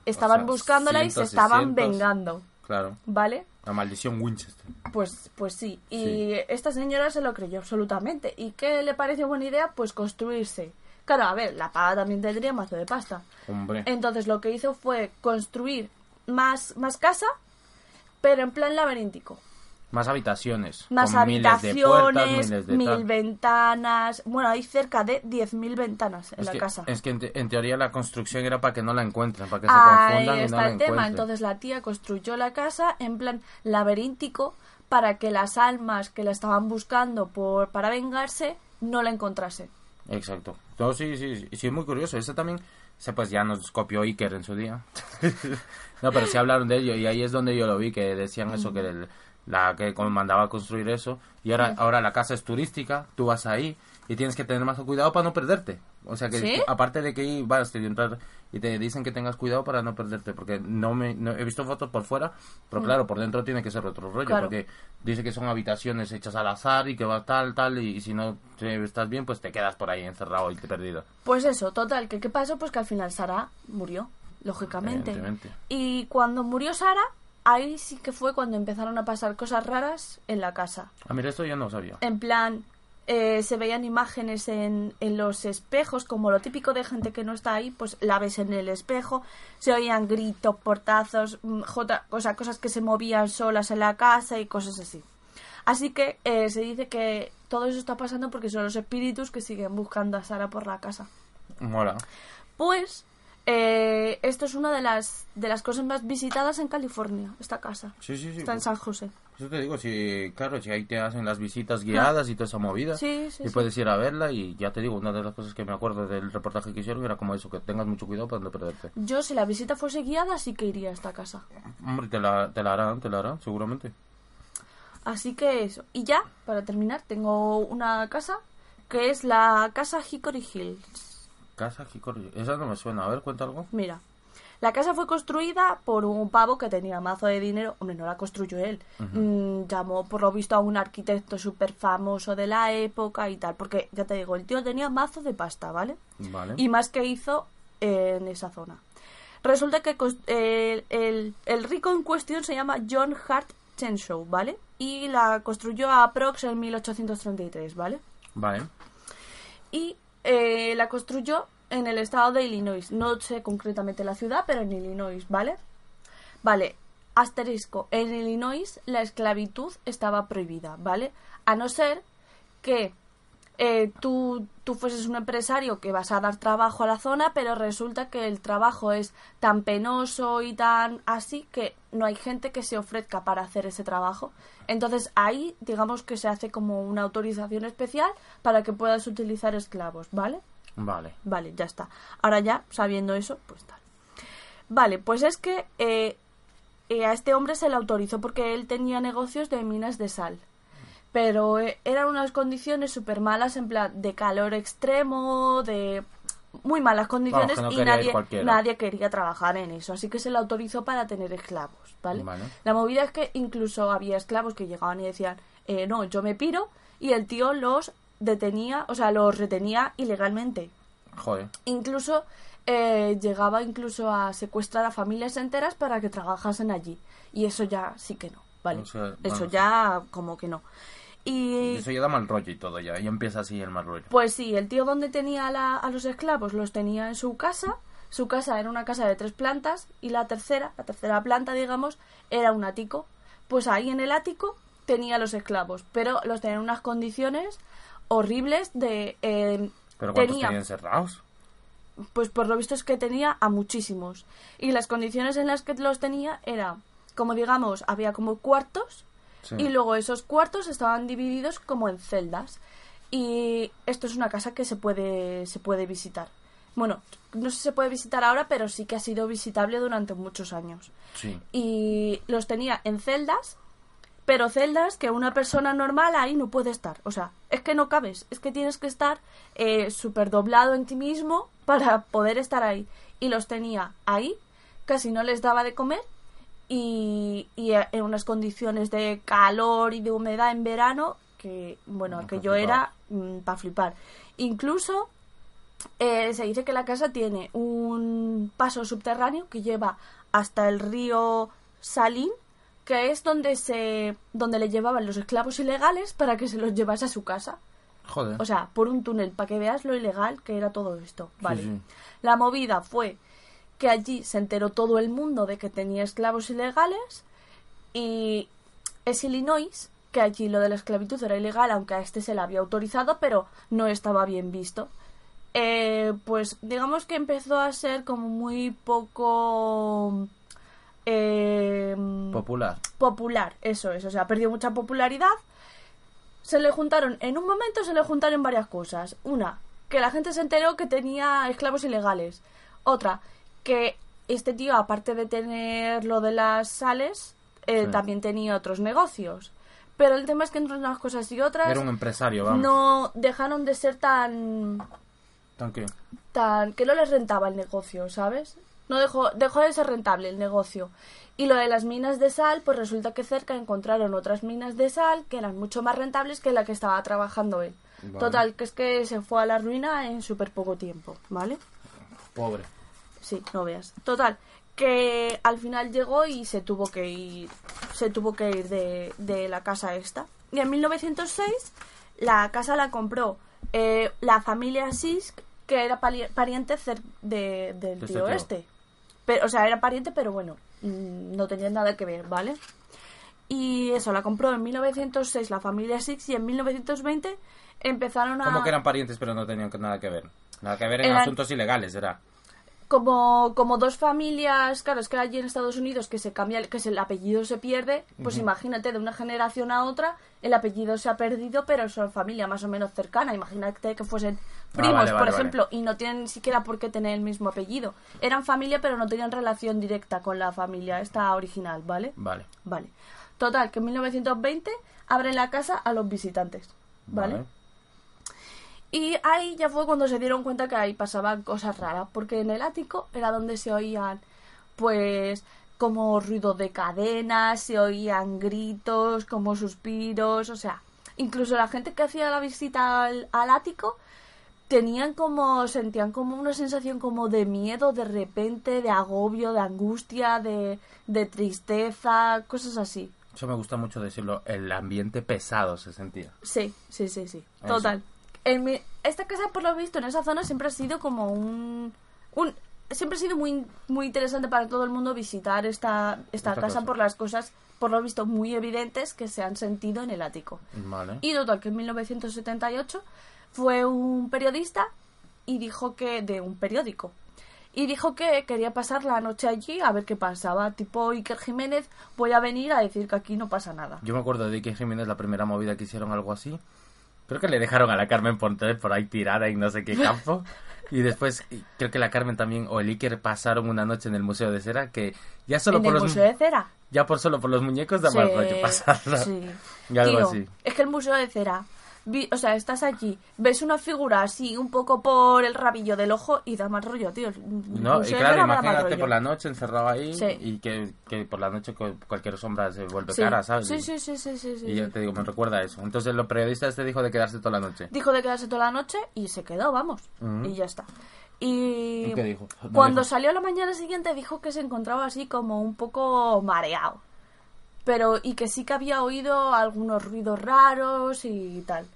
estaban sea, buscándola y se estaban cientos. vengando. Claro. ¿Vale? La maldición Winchester. Pues, pues sí. Y Sí. esta señora se lo creyó absolutamente. ¿Y qué le pareció buena idea? Pues construirse Claro, a ver, la paga también tendría mazo de pasta. Hombre. Entonces lo que hizo fue construir más, más casa, pero en plan laberíntico. Más habitaciones. Más con miles de puertas, habitaciones, miles de mil ventanas. Bueno, hay cerca de 10.000 ventanas en Es la que, casa. es que en, te- en teoría la construcción era para que no la encuentren, para que se Ahí confundan y no está la el tema. Entonces la tía construyó la casa en plan laberíntico para que las almas que la estaban buscando por para vengarse no la encontrasen. Exacto. No, sí, sí, sí, es muy curioso. Ese también, pues ya nos copió Iker en su día. no, pero sí hablaron de ello y ahí es donde yo lo vi, que decían eso, que el- la que mandaba a construir eso. Y ahora, ahora la casa es turística, tú vas ahí y tienes que tener más cuidado para no perderte. O sea que ¿Sí? aparte de que ahí vas a entrar y te dicen que tengas cuidado para no perderte, porque no me no- he visto fotos por fuera, pero claro, por dentro tiene que ser otro rollo, Mm. Claro. porque dice que son habitaciones hechas al azar y que va tal, tal, y, y si no te estás bien, pues te quedas por ahí encerrado y te perdido. Pues eso, total, que qué pasó, pues que al final Sara murió, lógicamente. Y cuando murió Sara, ahí sí que fue cuando empezaron a pasar cosas raras en la casa. Ah, mira, esto yo no sabía. En plan, eh, se veían imágenes en, en los espejos, como lo típico de gente que no está ahí, pues la ves en el espejo, se oían gritos, portazos, mm, jota- o sea, cosas que se movían solas en la casa y cosas así. Así que eh, se dice que todo eso está pasando porque son los espíritus que siguen buscando a Sara por la casa. Mola. Pues eh, esto es una de las, de las cosas más visitadas en California, esta casa. Sí, sí, sí. Está en San José. Eso te digo, si, claro, si ahí te hacen las visitas guiadas y toda esa movida, Sí, sí, y sí. puedes ir a verla y ya te digo, una de las cosas que me acuerdo del reportaje que hicieron era como eso, que tengas mucho cuidado para no perderte. Yo, si la visita fuese guiada, sí que iría a esta casa. Hombre, te la, te la harán, te la harán, seguramente. Así que eso. Y ya, para terminar, tengo una casa que es la casa Hickory Hills. Casa Hickory, esa no me suena, a ver, cuenta algo. Mira, la casa fue construida por un pavo que tenía mazo de dinero. Hombre, no la construyó él. Mm, llamó, por lo visto, a un arquitecto súper famoso de la época y tal. Porque, ya te digo, el tío tenía mazo de pasta, ¿vale? Vale. y más que hizo en esa zona. Resulta que el- el rico en cuestión se llama John Hart Chenshaw, ¿vale? Y la construyó a Prox en 1833, ¿vale? Vale. Y eh, la construyó en el estado de Illinois. No sé concretamente la ciudad, pero en Illinois, ¿vale? Vale, asterisco. En Illinois la esclavitud estaba prohibida, ¿vale? A no ser que eh, tú, tú fueses un empresario que vas a dar trabajo a la zona, pero resulta que el trabajo es tan penoso y tan así que no hay gente que se ofrezca para hacer ese trabajo. Entonces ahí, digamos que se hace como una autorización especial para que puedas utilizar esclavos, ¿vale? Vale. Vale, ya está. Ahora ya, sabiendo eso, pues tal. Vale, pues es que eh, eh, a este hombre se le autorizó porque él tenía negocios de minas de sal. Pero eh, eran unas condiciones súper malas, en plan de calor extremo, de muy malas condiciones no y nadie, nadie quería trabajar en eso. Así que se le autorizó para tener esclavos, ¿vale? Vale. La movida es que incluso había esclavos que llegaban y decían, eh, no, yo me piro, y el tío los detenía, o sea, los retenía ilegalmente. Joder. Incluso eh, llegaba incluso a secuestrar a familias enteras para que trabajasen allí. Y eso ya sí que no, ¿vale? O sea, eso ya como que no. Y Eso ya da mal rollo y todo ya, y empieza así el mal rollo. pues sí, el tío donde tenía a la- a los esclavos los tenía en su casa. Su casa era una casa de tres plantas y la tercera, la tercera planta, digamos, era un ático. Pues ahí en el ático tenía a los esclavos, pero los tenía en unas condiciones horribles de... eh, Pero ¿cuántos tenía- tenían cerrados? pues por lo visto es que tenía a muchísimos. Y las condiciones en las que los tenía era, como digamos, había como cuartos Sí. y luego esos cuartos estaban divididos como en celdas. Y esto es una casa que se puede, se puede visitar. Bueno, no sé si se puede visitar ahora, pero sí que ha sido visitable durante muchos años. Sí. Y los tenía en celdas, pero celdas que una persona normal ahí no puede estar. O sea, es que no cabes, es que tienes que estar eh, súper doblado en ti mismo para poder estar ahí. Y los tenía ahí, casi no les daba de comer y, y eh, en unas condiciones de calor y de humedad en verano que, bueno, Mm, aquello era para flipar. Incluso eh, se dice que la casa tiene un paso subterráneo que lleva hasta el río Salín, que es donde se donde le llevaban los esclavos ilegales para que se los llevase a su casa. Joder. O sea, por un túnel, para que veas lo ilegal que era todo esto. Vale. sí. La movida fue que allí se enteró todo el mundo de que tenía esclavos ilegales y es Illinois, que allí lo de la esclavitud era ilegal, aunque a este se le había autorizado, pero no estaba bien visto. Eh, pues digamos que empezó a ser como muy poco eh, Popular. popular, eso es, o sea, perdió mucha popularidad. Se le juntaron, en un momento se le juntaron varias cosas. Una, que la gente se enteró que tenía esclavos ilegales. Otra, que este tío, aparte de tener lo de las sales, eh, Sí. también tenía otros negocios. Pero el tema es que entre unas cosas y otras Era un empresario, vamos. no dejaron de ser tan ¿Tan qué? tan que no les rentaba el negocio, ¿sabes? No dejó, dejó de ser rentable el negocio. Y lo de las minas de sal, pues resulta que cerca encontraron otras minas de sal que eran mucho más rentables que la que estaba trabajando él. Vale. Total, que es que se fue a la ruina en súper poco tiempo, ¿vale? Pobre. Sí, no veas. Total, que al final llegó y se tuvo que ir, se tuvo que ir de, de la casa esta. Y en 1906 la casa la compró eh, la familia Sisk, que era pariente cer- de, del De este tío este. Pero, o sea, era pariente, pero bueno, mm, no tenía nada que ver, ¿vale? Y eso, la compró en 1906 la familia Six y en 1920 empezaron a... Como que eran parientes, pero no tenían nada que ver. Nada que ver en Eran- asuntos ilegales, era. Como, como dos familias, claro, es que allí en Estados Unidos que se cambia, que el apellido se pierde, pues imagínate, de una generación a otra, el apellido se ha perdido, pero son familia más o menos cercana. Imagínate que fuesen primos, Ah, vale, por vale, ejemplo, y no tienen ni siquiera por qué tener el mismo apellido. Eran familia, pero no tenían relación directa con la familia, esta original, ¿vale? Vale. Vale. Total, que en 1920 abren la casa a los visitantes, ¿vale? Y ahí ya fue cuando se dieron cuenta que ahí pasaban cosas raras, porque en el ático era donde se oían, pues, como ruido de cadenas, se oían gritos, como suspiros, o sea, incluso la gente que hacía la visita al, al ático tenían como, sentían como una sensación como de miedo de repente, de agobio, de angustia, de, de tristeza, cosas así. Eso me gusta mucho decirlo. El ambiente pesado se sentía. Sí, sí, sí, sí. Total. En mi- esta casa, por lo visto, en esa zona siempre ha sido como un... un siempre ha sido muy, muy interesante para todo el mundo visitar esta, esta, Esta casa casa. por las cosas, por lo visto, muy evidentes que se han sentido en el ático. Vale. Y total, que en 1978 fue un periodista y dijo que... de un periódico. Y dijo que quería pasar la noche allí a ver qué pasaba. Tipo Iker Jiménez, voy a venir a decir que aquí no pasa nada. Yo me acuerdo de Iker Jiménez, la primera movida que hicieron algo así. Creo que le dejaron a la Carmen Ponte por ahí tirada en no sé qué campo. Y después creo que la Carmen también o el Iker pasaron una noche en el Museo de Cera que ya solo en por el los Museo de Cera. ya por solo por los muñecos da mal rollo pasarla. sí. Y algo Tío, así. Es que el Museo de Cera, vi- o sea, estás allí, ves una figura así un poco por el rabillo del ojo y da mal rollo, tío. No, y claro, imagínate por la noche encerrado ahí Sí. y que, que por la noche cu- cualquier sombra se vuelve Sí. cara, ¿sabes? Sí, sí, sí, sí, sí, sí, Y sí. te digo, me recuerda a eso. Entonces los periodistas te dijo de quedarse toda la noche. Dijo de quedarse toda la noche y se quedó, vamos. Y ya está. Y ¿Y qué dijo? No cuando dijo. salió la mañana siguiente dijo que se encontraba así como un poco mareado. Pero, y que sí que había oído algunos ruidos raros y tal.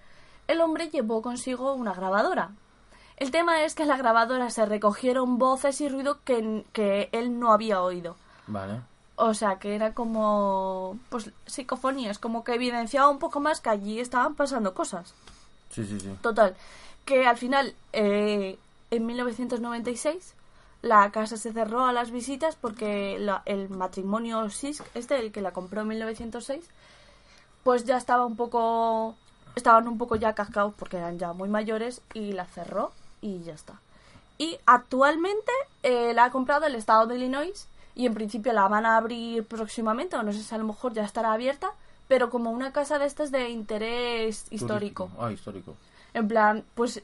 El hombre llevó consigo una grabadora. El tema es que en la grabadora se recogieron voces y ruido que, que él no había oído. Vale. O sea, que era como, pues, psicofonías, como que evidenciaba un poco más que allí estaban pasando cosas. Sí, sí, sí. Total, que al final, eh, en 1996, la casa se cerró a las visitas porque la- el matrimonio Sisk, este, el que la compró en 1906, pues ya estaba un poco, estaban un poco ya cascados porque eran ya muy mayores y la cerró y ya está. Y actualmente eh, la ha comprado el estado de Illinois y en principio la van a abrir próximamente, o no sé si a lo mejor ya estará abierta, pero como una casa de estas de interés histórico. Ah, histórico. En plan, pues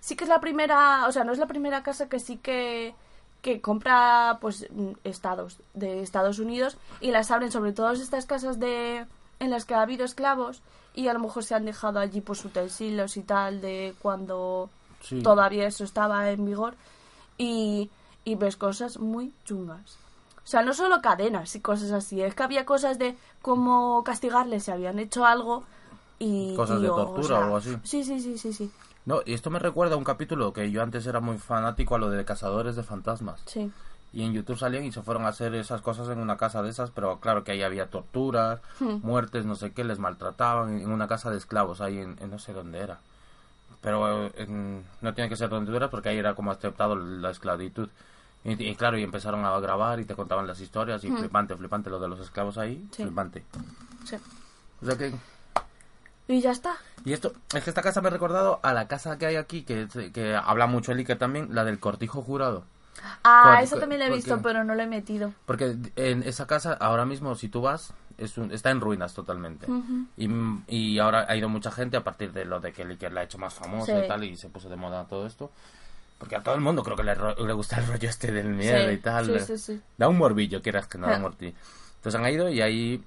sí que es la primera, o sea, no es la primera casa que sí que que compra pues mm, estados de Estados Unidos y las abren sobre todo estas casas de en las que ha habido esclavos y a lo mejor se han dejado allí pues utensilios y tal de cuando Sí. todavía eso estaba en vigor y, y ves cosas muy chungas. O sea, no solo cadenas y cosas así, es que había cosas de cómo castigarles si habían hecho algo y Cosas de tortura o algo así. Sí, sí, sí, sí, sí. No, y esto me recuerda a un capítulo que yo antes era muy fanático a lo de cazadores de fantasmas. Sí. Y en YouTube salían y se fueron a hacer esas cosas en una casa de esas, pero claro que ahí había torturas, Hmm. muertes, no sé qué, les maltrataban en una casa de esclavos, ahí en, en no sé dónde era. Pero en- no tiene que ser donde tú eras porque ahí era como aceptado la esclavitud. Y, y claro, y empezaron a grabar y te contaban las historias y Hmm. flipante, flipante lo de los esclavos ahí, Sí. flipante. sí. O sea que... Y ya está. Y esto, es que esta casa me ha recordado a la casa que hay aquí, que, que habla mucho el Iker también, la del cortijo jurado. Ah, eso también lo he visto, pero no lo he metido. Porque en esa casa, ahora mismo, si tú vas, es un- está en ruinas totalmente. Ujú. y, y ahora ha ido mucha gente a partir de lo de que el Iker la ha hecho más famosa Sí. y tal, y se puso de moda todo esto. Porque a todo el mundo creo que le, le gusta el rollo este del miedo Sí, y tal. sí, sí, sí. Da un morbillo, quieras que no da un. Entonces han ido y ahí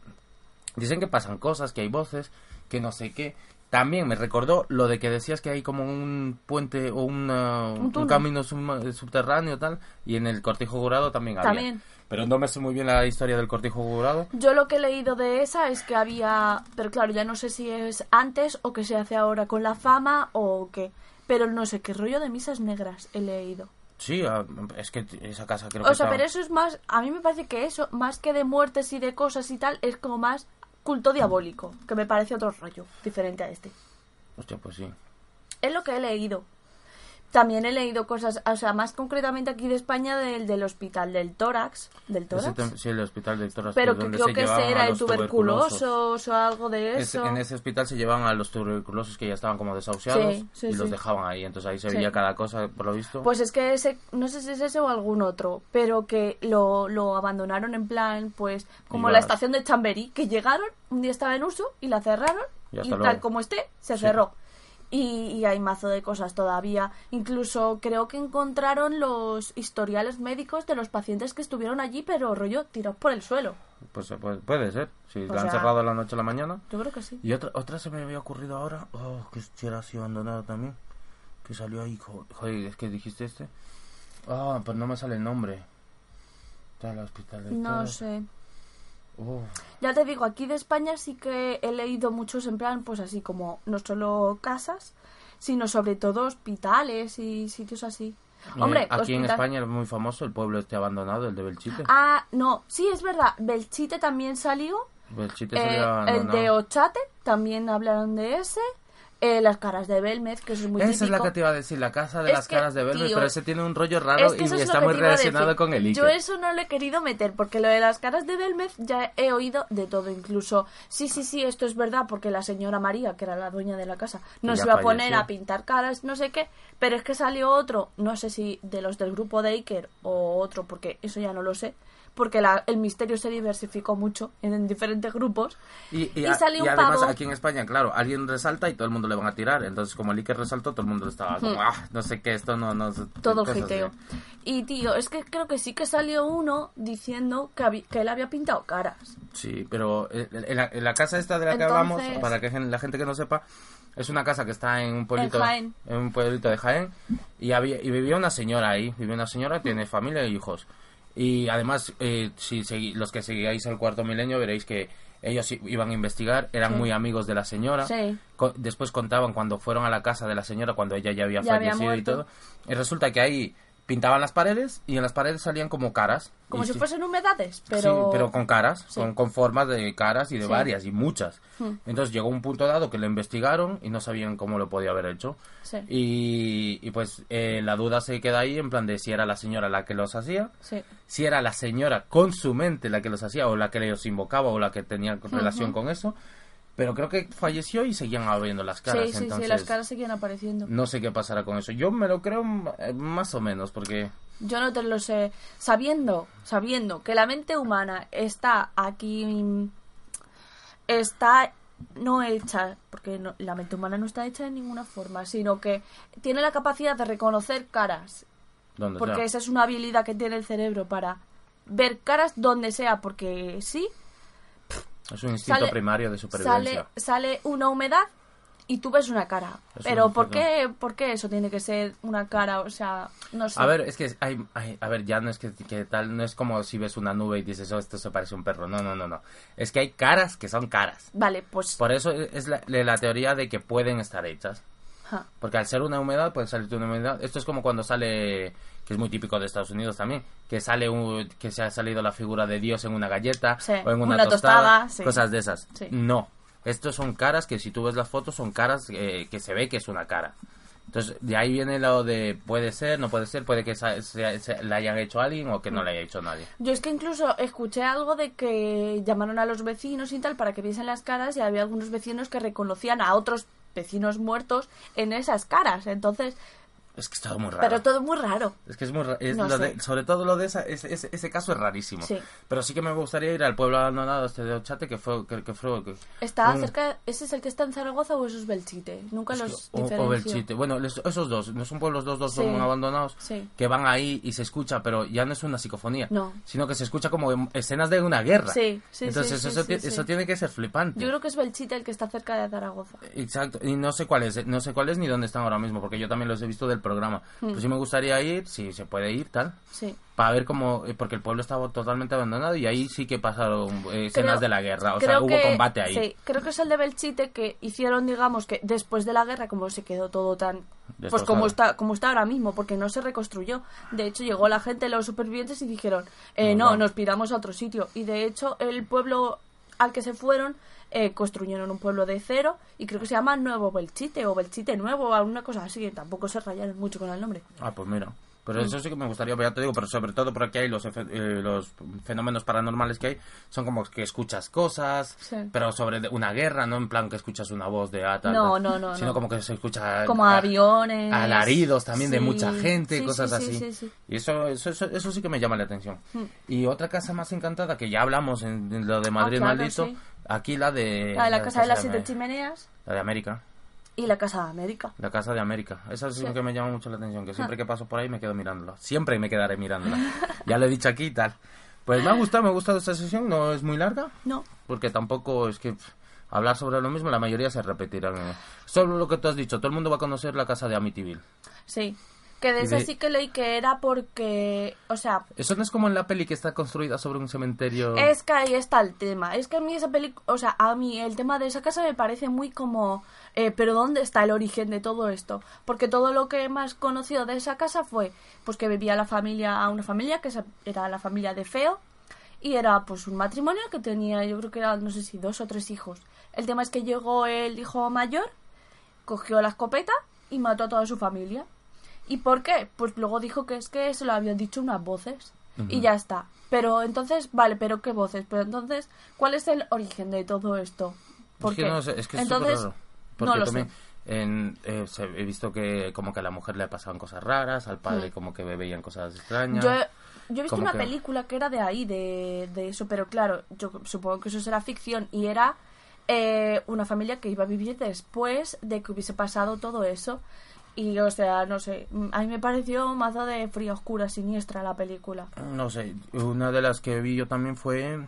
dicen que pasan cosas, que hay voces, que no sé qué. También me recordó lo de que decías que hay como un puente o una- Un un, camino sub- subterráneo tal, y en el cortijo jurado también había. También. Pero no me sé muy bien la historia del cortijo jurado. Yo lo que he leído de esa es que había, pero claro, ya no sé si es antes o que se hace ahora con la fama o qué, pero no sé qué rollo de misas negras he leído. Sí, ah, es que esa casa creo que O sea, estaba- pero eso es más, a mí me parece que eso, más que de muertes y de cosas y tal, es como más culto diabólico, que me parece otro rollo, diferente a este. Hostia, pues sí. Es lo que he leído. También he leído cosas, o sea, más concretamente aquí de España del, del hospital del tórax, del tórax, sí, el hospital de Toras pero que creo que ese era el tuberculosos o algo de Es- eso. en ese hospital se llevaban a los tuberculosos que ya estaban como desahuciados Sí, sí, y los dejaban ahí. Entonces ahí se veía cada cosa, por lo visto. Pues es que ese, no sé si es ese o algún otro, pero que lo, lo abandonaron en plan, pues, como la estación de Chamberí, que llegaron, un día estaba en uso y la cerraron Y tal como esté, se cerró. Y, y hay mazo de cosas todavía. Incluso creo que encontraron los historiales médicos de los pacientes que estuvieron allí, pero rollo, tirados por el suelo. Pues se puede, puede ser. Si O la han cerrado de la noche a la mañana. Yo creo que sí. Y otra, otra se me había ocurrido ahora. Oh, que si era así abandonado también. Que salió ahí. jo- Joder, es que dijiste este. Ah, pues no me sale el nombre. Está el hospital de No sé. Ya te digo, aquí de España sí que he leído muchos en plan, pues así como no solo casas, sino sobre todo hospitales y sitios así. Hombre, eh, aquí en hospital- España es muy famoso el pueblo este abandonado, el de Belchite. Ah, no, sí, es verdad. Belchite también salió. Belchite eh, salía el abandonado. de Ochate también hablaron de ese. Eh, las caras de Belmez, que eso es muy Esa es la típico. que te iba a decir, la casa de Es las que, caras de Belmez, tío, pero ese tiene un rollo raro Es que y es está muy relacionado con el Iker. Yo eso no lo he querido meter, porque lo de las caras de Belmez ya he oído de todo, incluso, sí, sí, sí, esto es verdad, porque la señora María, que era la dueña de la casa, nos iba a poner a pintar caras, no sé qué, pero es que salió otro, no sé si de los del grupo de Iker o otro, porque eso ya no lo sé, porque la- el misterio se diversificó mucho en, en diferentes grupos, Y, y, y a- salió y un además pavo. aquí en España, claro, alguien resalta y todo el mundo le van a tirar. Entonces, como el Iker resaltó, todo el mundo estaba como, ah, no sé qué, esto no... no todo cosas hiteo. Y tío, es que creo que sí que salió uno diciendo que, habí- que él había pintado caras. Sí, pero eh, en la, en la casa esta de la que hablamos, para que la gente que no sepa, es una casa que está en un pueblito, Jaén. en un pueblito de Jaén y había y vivía una señora ahí, vivía una señora, tiene familia e hijos. Y además, eh, si segui- los que seguíais el cuarto milenio veréis que ellos iban a investigar, eran Sí. muy amigos de la señora. Sí. Co- después contaban cuando fueron a la casa de la señora, cuando ella ya había Ya había fallecido y todo. Y resulta que ahí pintaban las paredes y en las paredes salían como caras. Como Y si sí- fuesen humedades, pero... Sí, pero con caras, Sí. con, con formas de caras y de varias y muchas. Hmm. Entonces llegó un punto dado que lo investigaron y no sabían cómo lo podía haber hecho. Sí. Y, y pues eh, la duda se queda ahí en plan de si era la señora la que los hacía, si era la señora con su mente la que los hacía o la que los invocaba o la que tenía relación con eso. Pero creo que falleció y seguían abriendo las caras. sí, sí, entonces, sí, las caras seguían apareciendo. No sé qué pasará con eso. Yo me lo creo eh, más o menos porque... Yo no te lo sé. Sabiendo, sabiendo que la mente humana está aquí... mm, Está no hecha, porque no- la mente humana no está hecha de ninguna forma, sino que tiene la capacidad de reconocer caras, ¿dónde porque sea? esa es una habilidad que tiene el cerebro para ver caras donde sea, porque sí, Es un instinto sale- primario de supervivencia. sale, sale una humedad y tú ves una cara. Es Pero un ¿por qué, ¿por qué eso tiene que ser una cara? O sea, no sé. A ver, es que hay, hay- a ver, ya no es que, que tal, no es como si ves una nube y dices, oh, esto se parece a un perro. No, no, no, no. Es que hay caras que son caras. Vale, pues... Por eso es la, la teoría de que pueden estar hechas. Porque al ser una humedad, puede salir una humedad. Esto es como cuando sale, que es muy típico de Estados Unidos también, que sale un, que se ha salido la figura de Dios en una galleta Sí, o en una, una tostada, tostada, sí. cosas de esas. Sí. No, estos son caras que si tú ves las fotos son caras eh, que se ve que es una cara. Entonces, de ahí viene lo de puede ser, no puede ser, puede que se, se- la hayan hecho alguien o que no la haya hecho nadie. Yo es que incluso escuché algo de que llamaron a los vecinos y tal para que viesen las caras y había algunos vecinos que reconocían a otros vecinos muertos en esas caras. Entonces, Es que es todo muy raro. pero todo muy raro. Es que es muy ra- es No lo de- sobre todo lo de esa, ese, ese- ese caso es rarísimo. Sí. Pero sí que me gustaría ir al pueblo abandonado este de Ochate que fue que, que fue que- Está un- cerca, ¿ese es el que está en Zaragoza o eso es Belchite? Nunca es que- los o, o. Belchite. Bueno, les- esos dos, no son pueblos los dos Sí. son abandonados Sí. que van ahí y se escucha, pero ya no es una psicofonía, No. sino que se escucha como escenas de una guerra. Sí, sí, Entonces eso, eso tiene que ser flipante. Yo creo que es Belchite el que está cerca de Zaragoza. Exacto, y no sé cuál es, no sé cuál es ni dónde están ahora mismo, porque yo también los he visto del programa. Hmm. Pues sí me gustaría ir, si se puede ir, tal, Sí. para ver cómo, eh, porque el pueblo estaba totalmente abandonado y ahí sí que pasaron eh, escenas de la guerra, o sea, hubo que- combate ahí. Sí, creo que es el de Belchite que hicieron, digamos, que después de la guerra, como se quedó todo tan... Pues como está, como está ahora mismo, porque no se reconstruyó. De hecho, llegó la gente, los supervivientes, y dijeron, eh, no, nos piramos a otro sitio. Y de hecho, el pueblo que se fueron, eh, construyeron un pueblo de cero, y creo que se llama Nuevo Belchite, o Belchite Nuevo, o alguna cosa así, tampoco se rayaron mucho con el nombre. Ah, pues mira. Pero eso sí que me gustaría, pero ya te digo, pero sobre todo porque hay los, eh, los fenómenos paranormales que hay, son como que escuchas cosas, Sí. pero sobre una guerra, no en plan que escuchas una voz de ah, tal, No, tal, no, no, Sino no. como que se escucha... Como aviones. alaridos también de mucha gente, Sí, cosas sí, sí, así. sí, sí. Y eso, eso, eso, eso sí que me llama la atención. Hmm. Y otra casa más encantada, que ya hablamos en, en lo de Madrid Ah, claro, maldito, aquí la de... La de la Casa de las Siete. Chimeneas La de América. Y la Casa de América. La casa de América. Esa sí, Sí. que me llama mucho la atención, que siempre que paso por ahí me quedo mirándola. Siempre me quedaré mirándola. ya lo he dicho aquí y tal. Pues me ha gustado, me ha gustado esta sesión, no es muy larga, No, porque tampoco es que hablar sobre lo mismo, la mayoría se repetirán. Solo lo que tú has dicho, todo el mundo va a conocer la casa de Amityville. Sí. Que de de- sí que leí que era porque, o sea, Eso no es como en la peli que está construida sobre un cementerio. es que ahí está el tema. Es que a mí esa película, o sea, a mí el tema de esa casa me parece muy como, eh, pero ¿dónde está el origen de todo esto? Porque todo lo que más conocido de esa casa fue, pues que vivía la familia, a una familia que era la familia de Feo y era pues un matrimonio que tenía, yo creo que era, no sé si dos o tres hijos. El tema es que llegó el hijo mayor, cogió la escopeta y mató a toda su familia. ¿Y por qué? Pues luego dijo que es que se lo habían dicho unas voces. Y ya está. Pero entonces, vale, pero ¿qué voces? Pero entonces, ¿cuál es el origen de todo esto? ¿Por es que qué? no sé, es que es entonces, raro. Porque no también en, eh, he visto que como que a la mujer le pasaban cosas raras, al padre como que veían cosas extrañas. Yo he, yo he visto una que- película que era de ahí, de, de eso, pero claro, yo supongo que eso será ficción y era eh, una familia que iba a vivir después de que hubiese pasado todo eso. Y, o sea, no sé, mm, a mí me pareció mazo de fría, oscura, siniestra la película. No sé, una de las que vi yo también fue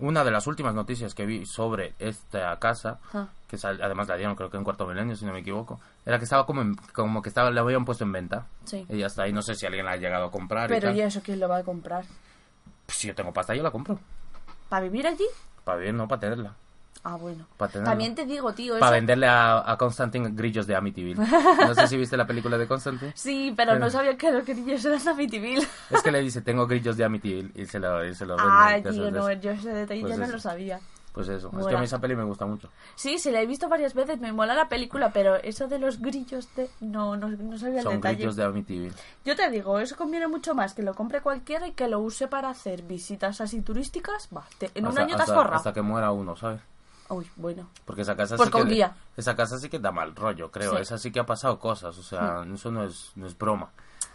una de las últimas noticias que vi sobre esta casa, Ajá. que además la dieron creo que en cuarto milenio si no me equivoco, era que estaba como en- como que estaba la habían puesto en venta. Sí. Y hasta ahí no sé si alguien la ha llegado a comprar y Pero tal. ¿y eso quién lo va a comprar? Pues si yo tengo pasta yo la compro. ¿Para vivir allí? Para vivir, no para tenerla. Ah, bueno. También te digo, tío, eso... Para venderle a, a Constantine grillos de Amityville. No sé si viste la película de Constantine. Sí, pero no Pero- sabía que los grillos eran Amityville. Es que le dice, tengo grillos de Amityville y se lo, y se lo vende. Ay, de esos tío, de no, yo ese detalle Pues ya no eso. lo sabía. Pues eso. Es que a Mola. mí esa peli me gusta mucho. Sí, sí, la he visto varias veces, me mola la película, pero eso de los grillos de... No, no, no sabía el Son detalle. grillos de Amityville. Yo te digo, eso conviene mucho más que lo compre cualquiera y que lo use para hacer visitas así turísticas. Va, te- en un Hasta- año te has hasta-. Hasta que muera uno, ¿sabes? Uy, bueno. Porque esa casa Pues sí que... guía. Esa casa sí que da mal rollo, creo. Sí. Hmm. Esa sí que ha pasado cosas. O sea, eso no es, no es broma.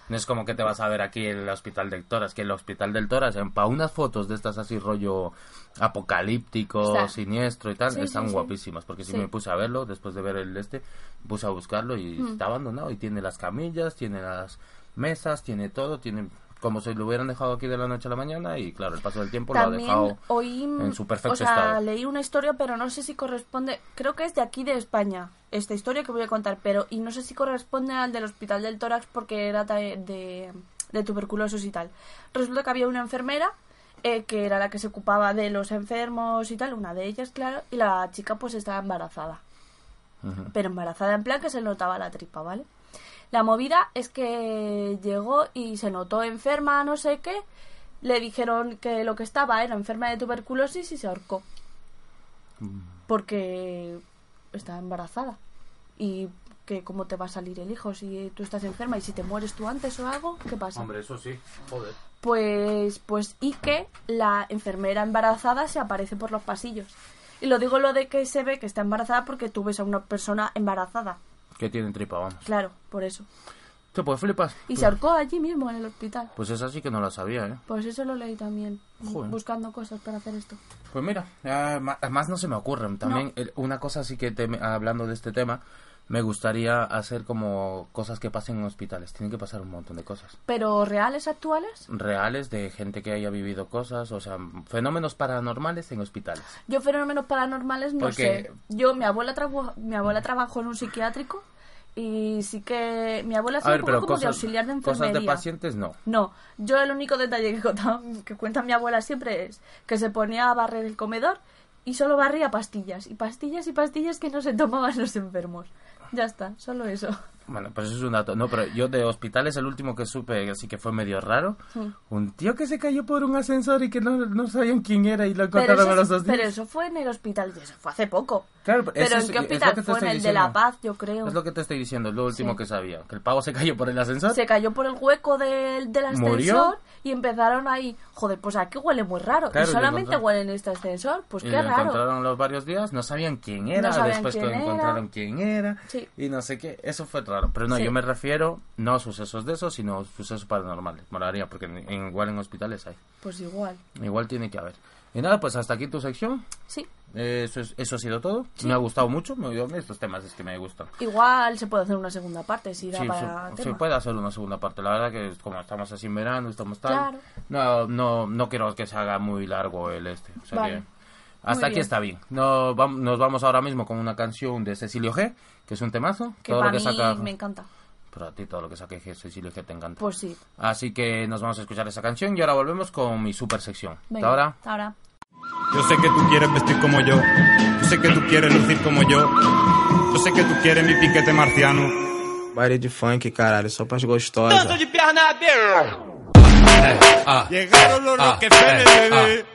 No es como que te vas a ver aquí en el Hospital del Toras. Que el Hospital del Toras, para unas fotos de estas así rollo apocalíptico, Está. siniestro y tal, Sí, están sí, guapísimas. Porque Sí. me puse a verlo después de ver el este. Puse a buscarlo y Hmm. está abandonado. Y tiene las camillas, tiene las mesas, tiene todo, tiene como si lo hubieran dejado aquí de la noche a la mañana y claro, el paso del tiempo También lo ha dejado oí, en su perfecto o sea, estado. leí una historia, pero no sé si corresponde, creo que es de aquí de España, esta historia que voy a contar, pero y no sé si corresponde al del Hospital del Tórax porque era de, de, de tuberculosos y tal. Resulta que había una enfermera eh, que era la que se ocupaba de los enfermos y tal, una de ellas, claro, y la chica pues estaba embarazada. Pero embarazada en plan que se notaba la tripa, ¿vale? La movida es que llegó y se notó enferma, no sé qué. Le dijeron que lo que estaba era enferma de tuberculosis y se ahorcó. Porque estaba embarazada. Y que cómo te va a salir el hijo si tú estás enferma y si te mueres tú antes o algo, ¿qué pasa? Hombre, eso sí, joder. Pues, pues, y que la enfermera embarazada se aparece por los pasillos. Y lo digo lo de que se ve que está embarazada porque tú ves a una persona embarazada. Que tienen tripa, vamos. Claro, por eso. ¿Te puedes flipas? Y se ahorcó allí mismo en el hospital. Pues esa sí que no la sabía, ¿eh? Pues eso lo leí también, Joder. buscando cosas para hacer esto. Pues mira, ya ma- más no se me ocurren. También eh, una cosa sí que te- hablando de este tema, me gustaría hacer como cosas que pasen en hospitales. Tienen que pasar un montón de cosas. Pero reales actuales, Reales de gente que haya vivido cosas, o sea, fenómenos paranormales en hospitales. yo fenómenos paranormales no Porque- sé. Yo, mi abuela, mi abuela trabajó en un psiquiátrico y sí que mi abuela ver, un poco como de cosas, auxiliar de cosas enfermería. de pacientes no. No, yo el único detalle que, que cuenta mi abuela siempre es que se ponía a barrer el comedor y solo barría pastillas. Y pastillas y pastillas que no se tomaban los enfermos. Ya está, solo eso. Bueno, pues eso es un dato. No, pero yo de hospitales el último que supe, así que fue medio raro, Sí. un tío que se cayó por un ascensor y que no, no sabían quién era y lo Pero encontraron a los dos días. pero eso fue en el hospital, eso fue hace poco. Claro, Pero eso ¿en qué hospital? Fue en el de. La Paz, yo creo. Es lo que te estoy diciendo, es lo último Sí. que sabía. Que el pavo se cayó por el ascensor. Se cayó por el hueco del, del ascensor ¿Murió? y empezaron ahí, joder, pues aquí huele muy raro. Claro, y solamente huele en este ascensor, pues y qué lo raro. encontraron los varios días, no sabían quién era, No sabían después quién que era. encontraron quién era Sí. y no sé qué, eso fue raro. Pero no, Sí. yo me refiero no a sucesos de esos, sino a sucesos paranormales. Molaría, porque en- en- igual en hospitales hay. Pues igual. Igual tiene que haber. Y nada, pues hasta aquí tu sección. Sí. Eh, Eso, es- eso ha sido todo. Me ha gustado mucho. me- estos temas es que me gustan. Igual se puede hacer una segunda parte si da Sí, para se, puede hacer una segunda parte. La verdad que como estamos así en verano, estamos tal. Claro. No, no, no quiero que se haga muy largo el este. O sea Vale. que hasta Muy aquí bien. está bien. No, vam- nos vamos ahora mismo con una canción de Cecilio G, que es un temazo. Que todo para lo que mí saca. me encanta. Pero a ti todo lo que saque Cecilio G te encanta. Pues sí. Así que nos vamos a escuchar esa canción y ahora volvemos con mi super sección. Venga, Hasta ahora. hasta ahora. Yo sé que tú quieres vestir como yo. Yo sé que tú quieres lucir como yo. Yo sé que tú quieres mi piquete marciano. Baile de funk, caralho, só pras gostosas. de perna aberta. Llegaron los Rockefeller, bebé.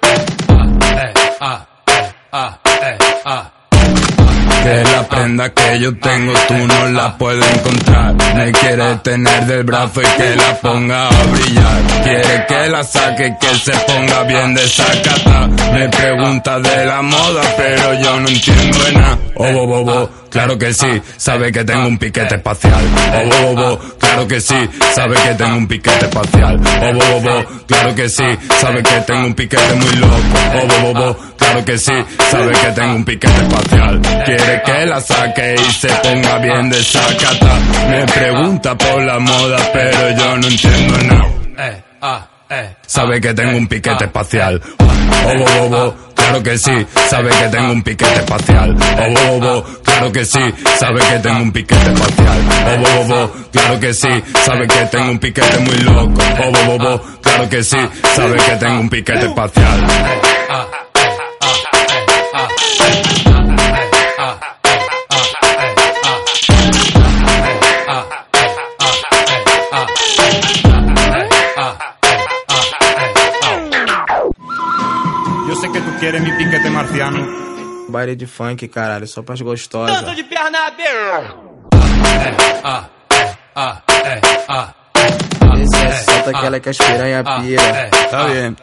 Que la prenda que yo tengo tú no la puedes encontrar. Me quiere tener del brazo y que la ponga a brillar. Quiere que la saque y que se ponga bien desacata. Me pregunta de la moda, pero yo no entiendo de nada. Oh, bo, bo, bo, claro que sí, sabe que tengo un piquete espacial. Oh, bo, bo, bo, claro que sí, sabe que tengo un piquete espacial. Oh, bo, bo, bo, claro que sí, sabe que tengo un piquete muy loco. Oh, bo, bo, bo, claro que sí, sabe que tengo un piquete espacial. Quiere que la saque y se ponga bien desacata. Me pregunta por la moda, pero yo no entiendo nada. Sabe que tengo un piquete espacial. Oh, bo, bo, bo, claro que sí, sabe que tengo un piquete espacial. Oh, bo, bo, claro que sí, sabe que tengo un piquete espacial. Oh, bo, bo, claro que sí, sabe que tengo un piquete muy loco. Oh, bo, bo, bo, claro que sí, sabe que tengo un piquete espacial. Yo sé que tú quieres mi piquete marciano. Baile de funk, caralho, só pras gostosas. de perna aberta. Esse é solta aquela que as piranha pira. Está bien.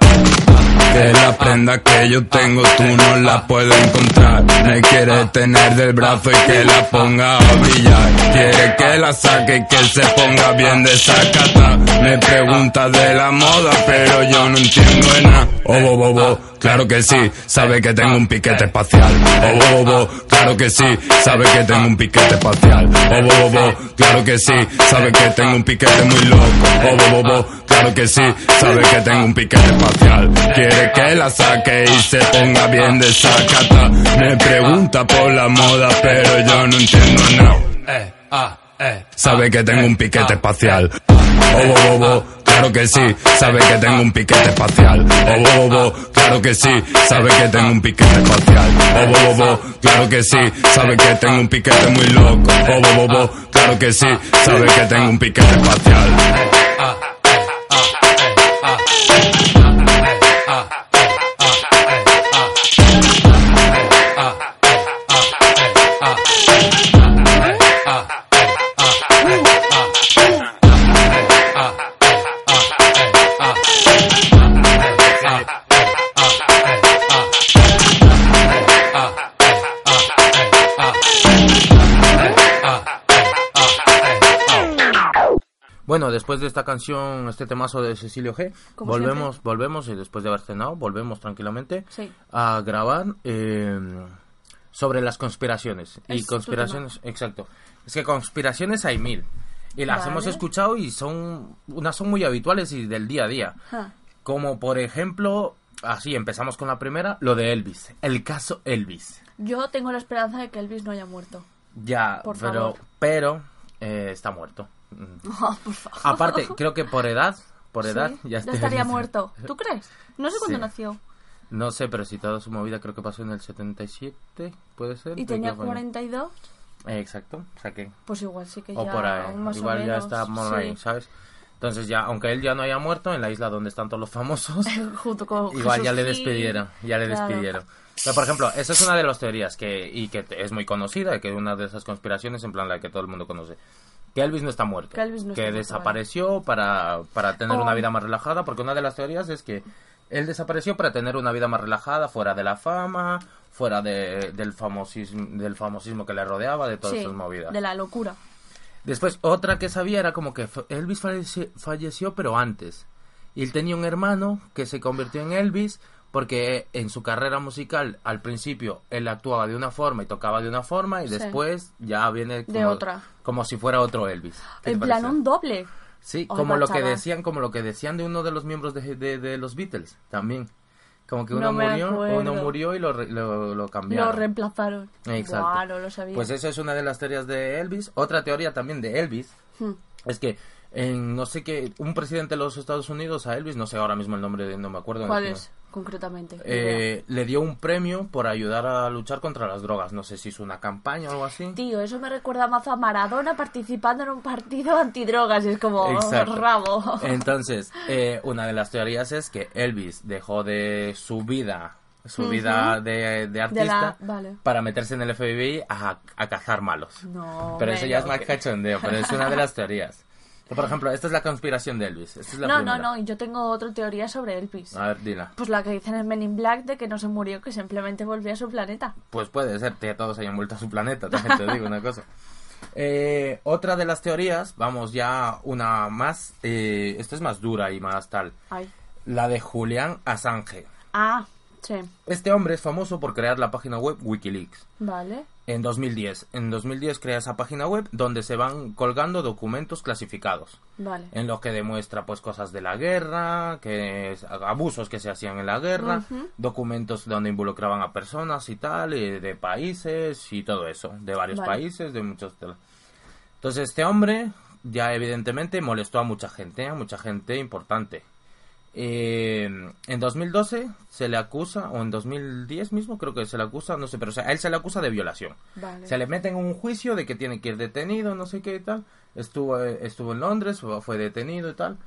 Que la prenda que yo tengo tú no la puedes encontrar. Me quiere tener del brazo y que la ponga a brillar. Quiere que la saque y que se ponga bien desacata. Me pregunta de la moda, pero yo no entiendo de nada. Oh, bo, bo, bo, claro que sí, sabe que tengo un piquete espacial. Oh, oh, claro que sí, sabe que tengo un piquete espacial. Oh, oh, oh, claro que sí, sabe que tengo un piquete muy loco. Oh, oh, oh, claro que sí, sabe que tengo un piquete espacial. Quiere que la saque y se ponga bien de sacata. Me pregunta por la moda, pero yo no entiendo nada. Eh, ah, eh. Sabe que tengo un piquete espacial. Oh, oh, oh, claro que sí, sabe que tengo un piquete espacial. Oh, oh, oh, claro que sí, sabe que tengo un piquete espacial. Oh, oh, oh, claro que sí, sabe que tengo un piquete muy loco. Oh, oh, oh, claro que sí, sabe que tengo un piquete espacial. Bueno, después de esta canción, este temazo de Cecilio G, Como volvemos, volvemos, y después de haber cenado, volvemos tranquilamente Sí. a grabar eh, sobre las conspiraciones. Es y conspiraciones, exacto. Es que conspiraciones hay mil. Y las Vale. hemos escuchado y son, unas son muy habituales y del día a día. Como por ejemplo, así empezamos con la primera, lo de Elvis. El caso Elvis. Yo tengo la esperanza de que Elvis no haya muerto. Ya, Por pero, favor. pero eh, está muerto. Oh, por favor. Aparte, creo que por edad, por Sí, edad, ya, está- estaría muerto. ¿Tú crees? No sé cuándo Sí. nació. No sé, pero si toda su movida creo que pasó en el 77, puede ser. Y ¿De tenía qué fue? 42. Eh, exacto, o sea que... Pues igual sí que O ya. por ahí, más o igual ya menos, está more sí. ¿sabes? Entonces ya, aunque él ya no haya muerto, en la isla donde están todos los famosos, Junto con igual ya Jesús le Gil. despidieron, ya le Claro. despidieron. Pero, por ejemplo, esa es una de las teorías que, y que es muy conocida, que es una de esas conspiraciones, en plan la que todo el mundo conoce. Que Elvis no está muerto. Que Elvis no está muerto, desapareció para, para tener Oh. una vida más relajada, porque una de las teorías es que él desapareció para tener una vida más relajada, fuera de la fama, fuera de- del, famosismo, del famosismo que le rodeaba, de todas Sí, esas movidas. de la locura. Después, otra que sabía era como que Elvis fallece- falleció, pero antes. Y él tenía un hermano que se convirtió en Elvis porque en su carrera musical, al principio, él actuaba de una forma y tocaba de una forma y Sí. después ya viene De como, otra. como si fuera otro Elvis. ¿Qué te En plan, parece? un doble. Sí, como lo que decían, como lo que decían de uno de los miembros de, de- de los Beatles, también. Como que uno No murió, acuerdo. uno murió y lo, lo, lo cambiaron. Lo reemplazaron. Exacto. No lo sabía. Pues esa es una de las teorías de Elvis. Otra teoría también de Elvis Hmm. es que en no sé qué, un presidente de los Estados Unidos a Elvis, no sé ahora mismo el nombre, de- no me acuerdo. ¿Cuál no- es, concretamente? Eh, le dio un premio por ayudar a luchar contra las drogas. No sé si es una campaña o algo así. Tío, eso me recuerda mazo a Maradona participando en un partido antidrogas. Es como Exacto. rabo. Entonces, eh, una de las teorías es que Elvis dejó de su vida, su Ujú. vida de, de artista, De la- vale. para meterse en el FBI a, a cazar malos. No, Pero eso ya es más cachondeo, pero es una de las teorías. Por ejemplo, esta es la conspiración de Elvis. Esta es la No, primera. no, no, yo tengo otra teoría sobre Elvis. A ver, dila. Pues la que dicen en Men in Black de que no se murió, que simplemente volvió a su planeta. Pues puede ser que todos hayan vuelto a su planeta, también te digo una cosa. Eh, otra de las teorías, vamos ya una más, eh, esta es más dura y más tal, Ay. la de Julián Assange. Ah, sí. Este hombre es famoso por crear la página web Wikileaks. Vale. En 2010. En 2010 crea esa página web donde se van colgando documentos clasificados. Vale. En los que demuestra pues cosas de la guerra, que es- abusos que se hacían en la guerra, documentos donde involucraban a personas y tal, y de países y todo eso, de varios Vale. países, de muchos... Entonces este hombre ya evidentemente molestó a mucha gente, a mucha gente importante. Eh, en 2012 se le acusa, o en 2010 mismo creo que se le acusa, no sé, pero o sea, a él se le acusa de violación. Vale. Se le mete en un juicio de que tiene que ir detenido, no sé qué y tal. Estuvo, eh, estuvo en Londres, fue, fue detenido y tal.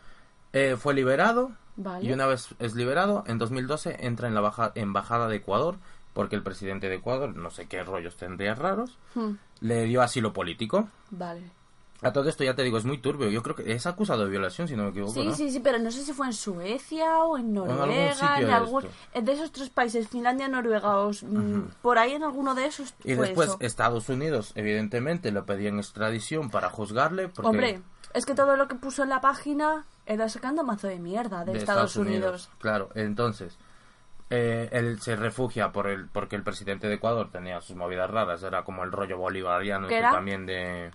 Eh, fue liberado Vale. y una vez es liberado, en 2012 entra en la baja- embajada de Ecuador porque el presidente de Ecuador, no sé qué rollos tendría raros, Hmm, le dio asilo político. Vale. A todo esto ya te digo, es muy turbio. Yo creo que es acusado de violación, si no me equivoco. Sí, ¿no? sí, sí, pero no sé si fue en Suecia o en Noruega, en de algún... De esos tres países, Finlandia, Noruega, o, mm, por ahí en alguno de esos Y fue después eso. Estados Unidos, evidentemente, le pedían extradición para juzgarle. Porque Hombre, es que todo lo que puso en la página era sacando mazo de mierda de, Estados, Unidos. Claro, entonces, eh, él se refugia por el porque el presidente de Ecuador tenía sus movidas raras, era como el rollo bolivariano ¿Qué que era? también de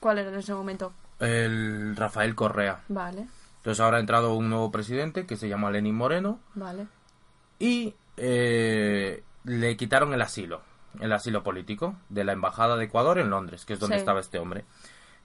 ¿Cuál era en ese momento? el Rafael Correa. Vale, Entonces ahora ha entrado un nuevo presidente que se llama Lenín Moreno vale. y eh, le quitaron el asilo, el asilo político de la embajada de Ecuador en Londres, que es donde Sí. estaba este hombre.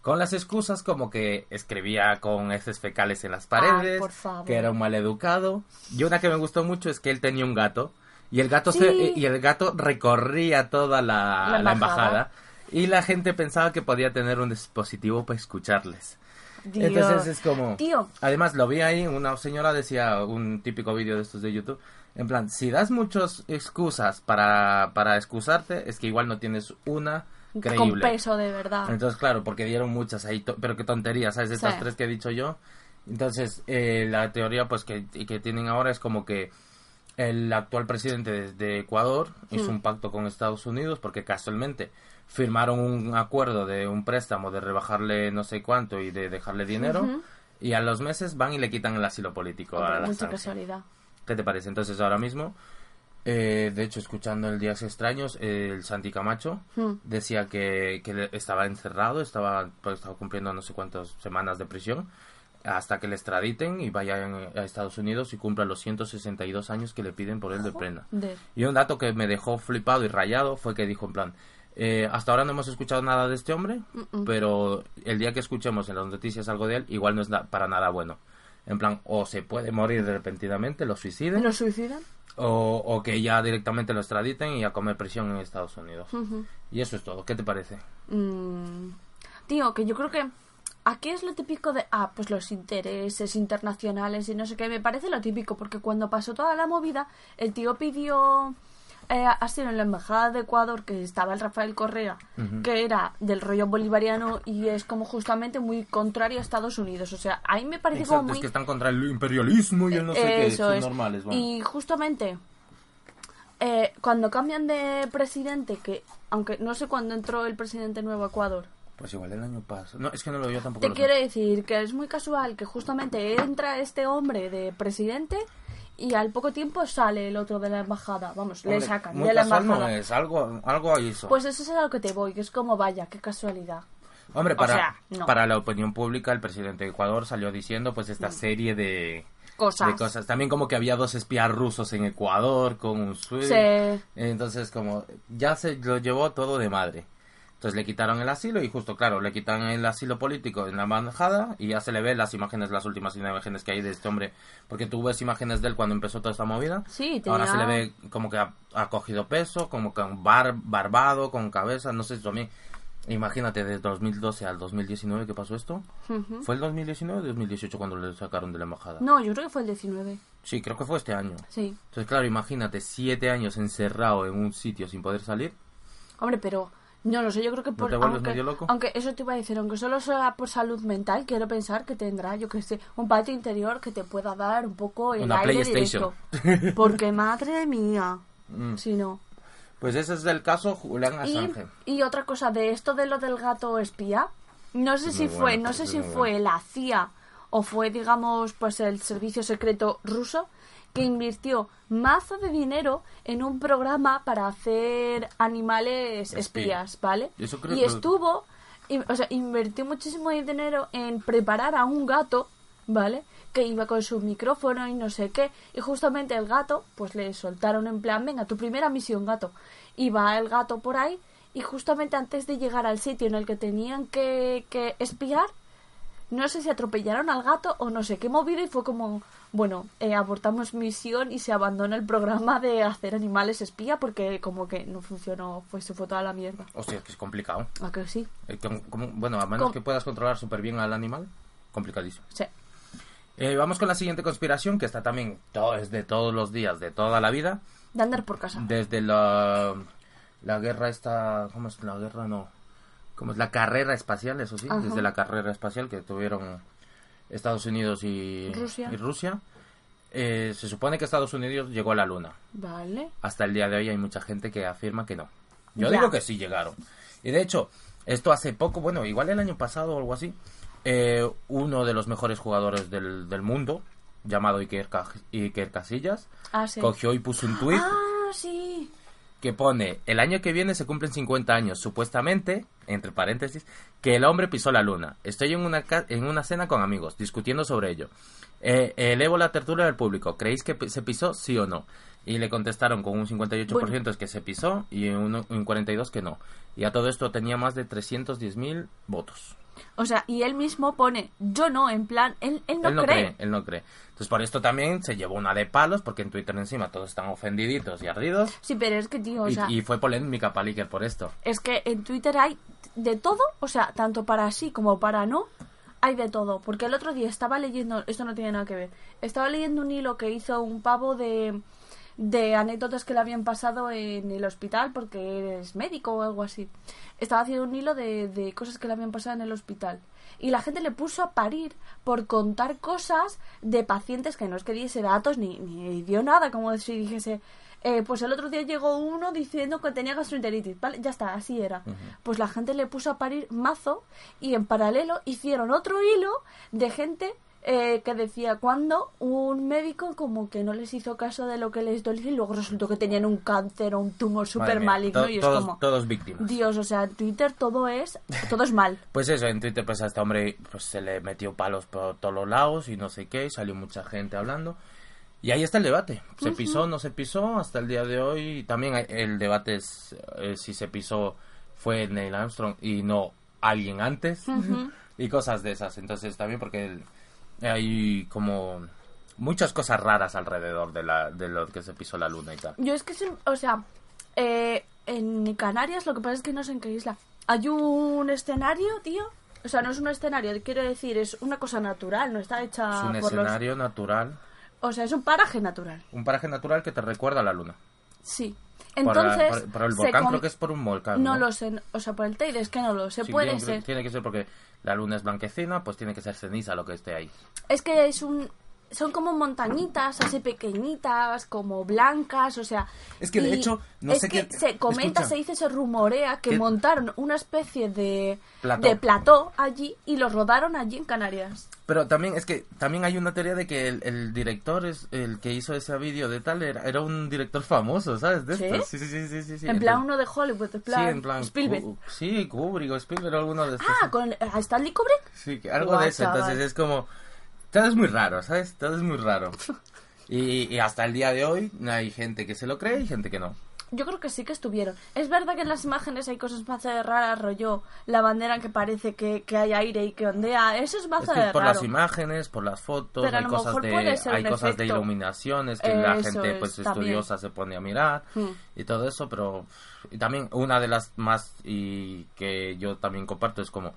Con las excusas como que escribía con heces fecales en las paredes, por favor. que era un maleducado. Y una que me gustó mucho es que él tenía un gato y el gato Sí. se, y el gato recorría toda la, La la embajada. Y la gente pensaba que podía tener un dispositivo para escucharles. Dios. Entonces es como... Tío, Además, lo vi ahí, una señora decía, un típico vídeo de estos de YouTube, en plan, si das muchas excusas para, para excusarte, es que igual no tienes una con creíble. peso de verdad. Entonces, claro, porque dieron muchas ahí, pero qué tonterías, ¿sabes? Estas Sí. tres que he dicho yo. Entonces, eh, la teoría pues que, que tienen ahora es como que el actual presidente de, de Ecuador hizo Hmm. un pacto con Estados Unidos porque casualmente firmaron un acuerdo de un préstamo de rebajarle no sé cuánto y de dejarle dinero y a los meses van y le quitan el asilo político Hombre, a la mucha casualidad. ¿Qué te parece? Entonces ahora mismo, eh, de hecho escuchando el Días Extraños, eh, el Santi Camacho Hmm. decía que, que estaba encerrado, estaba, pues, estaba cumpliendo no sé cuántas semanas de prisión hasta que le extraditen y vayan a Estados Unidos y cumpla los 162 años que le piden por él de pena. De- Y un dato que me dejó flipado y rayado fue que dijo en plan, eh, hasta ahora no hemos escuchado nada de este hombre, pero el día que escuchemos en las noticias algo de él, igual no es na- para nada bueno. En plan, o se puede morir repentinamente, lo suiciden, ¿Lo suicidan? o, o que ya directamente lo extraditen y a comer prisión en Estados Unidos. Y eso es todo. ¿Qué te parece? Mm, tío, que yo creo que aquí es lo típico de, ah, pues los intereses internacionales y no sé qué, me parece lo típico, porque cuando pasó toda la movida, el tío pidió eh, asilo en la embajada de Ecuador, que estaba el Rafael Correa, Ujú. que era del rollo bolivariano y es como justamente muy contrario a Estados Unidos. O sea, ahí me parece Exacto, como muy... es que están contra el imperialismo y el no sé qué, Eso son es. normales. bueno. Y justamente eh, cuando cambian de presidente, que aunque no sé cuándo entró el presidente nuevo a Ecuador, Pues igual el año pasado. No, es que no lo yo tampoco. te quiero decir que es muy casual que justamente entra este hombre de presidente y al poco tiempo sale el otro de la embajada. Vamos, le sacan muy de la embajada. no es, algo, algo hizo. Pues eso es a lo que te voy, que es como vaya, qué casualidad. Hombre, o para, sea, no. para la opinión pública, el presidente de Ecuador salió diciendo pues esta serie de Cosas. de cosas. También como que había dos espías rusos en Ecuador con un. Sí. Entonces como ya se lo llevó todo de madre. Entonces le quitaron el asilo y justo, claro, le quitan el asilo político en la embajada y ya se le ve las imágenes, las últimas imágenes que hay de este hombre. Porque tú ves imágenes de él cuando empezó toda esta movida. Sí, Ahora se le tenía- ve como que ha, ha cogido peso, como que bar, barbado, con cabeza, no sé, también. Imagínate, de 2012 al 2019 que pasó esto. Ujú. ¿Fue el 2019 o 2018 cuando le sacaron de la embajada? No, yo creo que fue el 19. Sí, creo que fue este año. Sí. Entonces, claro, imagínate, siete años encerrado en un sitio sin poder salir. Hombre, pero no lo sé, yo creo que por te aunque, medio loco? aunque eso te iba a decir, aunque solo sea por salud mental, quiero pensar que tendrá, yo que sé, un patio interior que te pueda dar un poco el Una aire PlayStation. directo. Porque madre mía, Mm. si no. Pues ese es el caso Julián Assange. y otra cosa de esto de lo del gato espía, no sé si fue, no sé si fue la CIA o fue, digamos, pues el servicio secreto ruso que invirtió mazo de dinero en un programa para hacer animales Espía. espías, ¿vale? Eso creo y que- estuvo, o sea, invirtió muchísimo dinero en preparar a un gato, ¿vale? Que iba con su micrófono y no sé qué. Y justamente el gato, pues le soltaron en plan, venga, tu primera misión, gato. Y va el gato por ahí y justamente antes de llegar al sitio en el que tenían que, que espiar, no sé si atropellaron al gato o no sé qué movido y fue como, bueno, eh, abortamos misión y se abandona el programa de hacer animales espía porque como que no funcionó, pues se fue toda la mierda. Hostia, es que es complicado. ¿A que sí? Eh, bueno, a menos que puedas controlar súper bien al animal, complicadísimo. Sí. Eh, vamos con la siguiente conspiración, que está también todo, es de todos los días, de toda la vida. De andar por casa. Desde la, la guerra esta... ¿Cómo es la guerra? No. ¿Cómo es la carrera espacial? Eso sí, Ajá. desde la carrera espacial que tuvieron Estados Unidos y Rusia. y Rusia. Eh, se supone que Estados Unidos llegó a la Luna. Vale. Hasta el día de hoy hay mucha gente que afirma que no. Yo Ya. digo que sí llegaron. Y de hecho, esto hace poco, bueno, igual el año pasado o algo así, eh, uno de los mejores jugadores del, del mundo, llamado Iker, Iker Casillas, Ah, sí. cogió y puso un tuit Ah, sí. Que pone, el año que viene se cumplen 50 años, supuestamente, entre paréntesis, que el hombre pisó la luna. Estoy en una, en una cena con amigos, discutiendo sobre ello. Eh, elevo la tertulia del público. ¿Creéis que se pisó, sí o no? Y le contestaron con un 58% es que se pisó y un, un 42% que no. Y a todo esto tenía más de 310.000 votos. O sea, y él mismo pone, yo no, en plan, él, él no, él no cree. cree. él no cree. Entonces por esto también se llevó una de palos, porque en Twitter encima todos están ofendiditos y ardidos. Sí, pero es que, tío, o y, sea, y fue polémica para Iker por esto. es que en Twitter hay de todo, o sea, tanto para sí como para no, hay de todo. Porque el otro día estaba leyendo, esto no tiene nada que ver, estaba leyendo un hilo que hizo un pavo de, de anécdotas que le habían pasado en el hospital porque eres médico o algo así. Estaba haciendo un hilo de, de cosas que le habían pasado en el hospital. Y la gente le puso a parir por contar cosas de pacientes que no es que diese datos ni, ni dio nada, como si dijese, eh, pues el otro día llegó uno diciendo que tenía gastroenteritis, ¿vale? Ya está, así era. Pues la gente le puso a parir mazo y en paralelo hicieron otro hilo de gente eh, que decía cuando un médico como que no les hizo caso de lo que les dolía y luego resultó que tenían un cáncer o un tumor súper maligno to- y es todos- como... todos víctimas. Dios, o sea, en Twitter todo es, todo es mal. Pues eso, en Twitter pues a este hombre pues se le metió palos por todos los lados y no sé qué, salió mucha gente hablando. Y ahí está el debate. ¿Se Ujú. pisó no se pisó? Hasta el día de hoy también el debate es eh, si se pisó fue Neil Armstrong y no alguien antes. Ujú. y cosas de esas. Entonces también porque el- hay como muchas cosas raras alrededor de, la, de lo que se pisó la luna y tal. Yo es que, o sea, eh, en Canarias lo que pasa es que no sé en qué isla. Hay un escenario, tío. O sea, no es un escenario, quiero decir, es una cosa natural, no está hecha es un por escenario natural, los... O sea, es un paraje natural, un paraje natural que te recuerda a la luna. sí. Por Entonces... por, por el se volcán, com- creo que es por un volcán. No ¿no? lo sé, o sea, por el Teide es que no lo sé, Sí, puede tiene, ser. tiene que ser porque la luna es blanquecina, pues tiene que ser ceniza lo que esté ahí. Es que es un... Son como montañitas así pequeñitas, como blancas, o sea... Es que, de hecho, no es sé que qué- se comenta, escucha. se dice, se rumorea que ¿Qué? montaron una especie de Plató. de plató allí y lo rodaron allí en Canarias. Pero también es que también hay una teoría de que el, el director es el que hizo ese vídeo de tal era, era un director famoso, ¿sabes? De ¿Sí? estos. Sí, sí, sí, sí, sí, sí. en plan uno de Hollywood, en plan, sí, en plan Spielberg. Sí, Kubrick o Spielberg, alguno de estos. Ah, con a Stanley Kubrick. Sí, algo Guau, de eso. chaval. Entonces es como. Todo es muy raro, ¿sabes? Todo es muy raro. Y, y hasta el día de hoy hay gente que se lo cree y gente que no. Yo creo que sí que estuvieron. Es verdad que en las imágenes hay cosas más de raras, rollo la bandera que parece que, que hay aire y que ondea. Eso es más Es que de por raro. las imágenes, por las fotos, Pero hay cosas de hay cosas iluminaciones que la gente es, pues también. estudiosa se pone a mirar Hmm. y todo eso, pero y también una de las más y que yo también comparto es como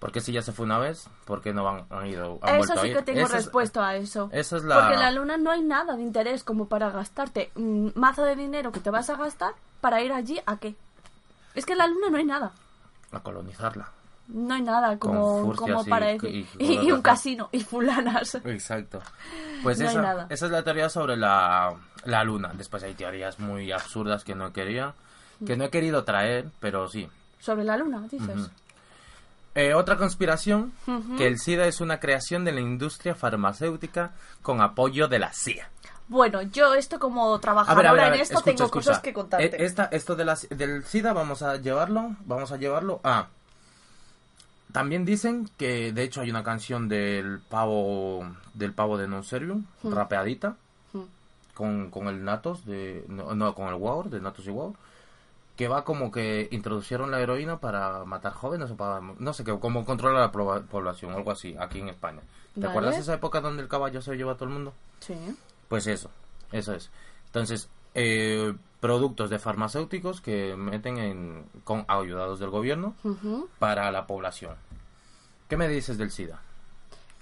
¿por qué si ya se fue una vez? ¿Por qué no han, han ido han Eso vuelto a sí ir? que tengo es- respuesta a eso. esa es la- Porque en la luna no hay nada de interés como para gastarte un mazo de dinero que te vas a gastar para ir allí a qué. Es que en la luna no hay nada. a colonizarla. No hay nada como, como y- para y- decir. y un casino y fulanas. Exacto. Pues No hay esa, nada. esa es la teoría sobre la, la luna. Después hay teorías muy absurdas que no quería, que no he querido traer, pero sí. Sobre la luna, dices. Eh, otra conspiración, Ujú. que el SIDA es una creación de la industria farmacéutica con apoyo de la CIA. Bueno, yo esto como A ver, trabajadora a ver, a en ver, esto escucha, tengo escucha. cosas que contarte. Eh, esta, esto de la- del SIDA vamos a llevarlo, vamos a llevarlo a... También dicen que de hecho hay una canción del pavo del pavo de Non Servium, Hmm. rapeadita, Hmm. con, con el Natos de no, no, con el Wow de Natos y Wow que va como que introducieron la heroína para matar jóvenes o para no sé qué como controlar la proba- población algo así aquí en España ¿te Vale. acuerdas esa época donde el caballo se lleva a todo el mundo? Sí. Pues eso, eso es. Entonces, eh, productos de farmacéuticos que meten en, con ayudados del gobierno para la población. ¿Qué me dices del SIDA?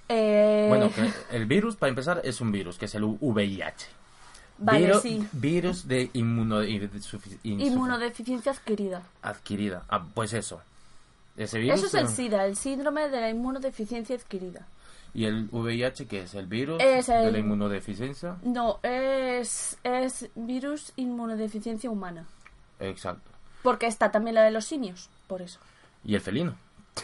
Eh, Bueno, que el virus, para empezar, es un virus, que es el VIH. Vale, sí. Virus de inmunodeficiencia adquirida. adquirida. Ah, pues eso. Ese virus Eso es el SIDA, el síndrome de la inmunodeficiencia adquirida. y el VIH, que es el virus Es de la inmunodeficiencia. No, es, es virus inmunodeficiencia humana. Exacto. Porque está también la de los simios, por eso. Y el felino.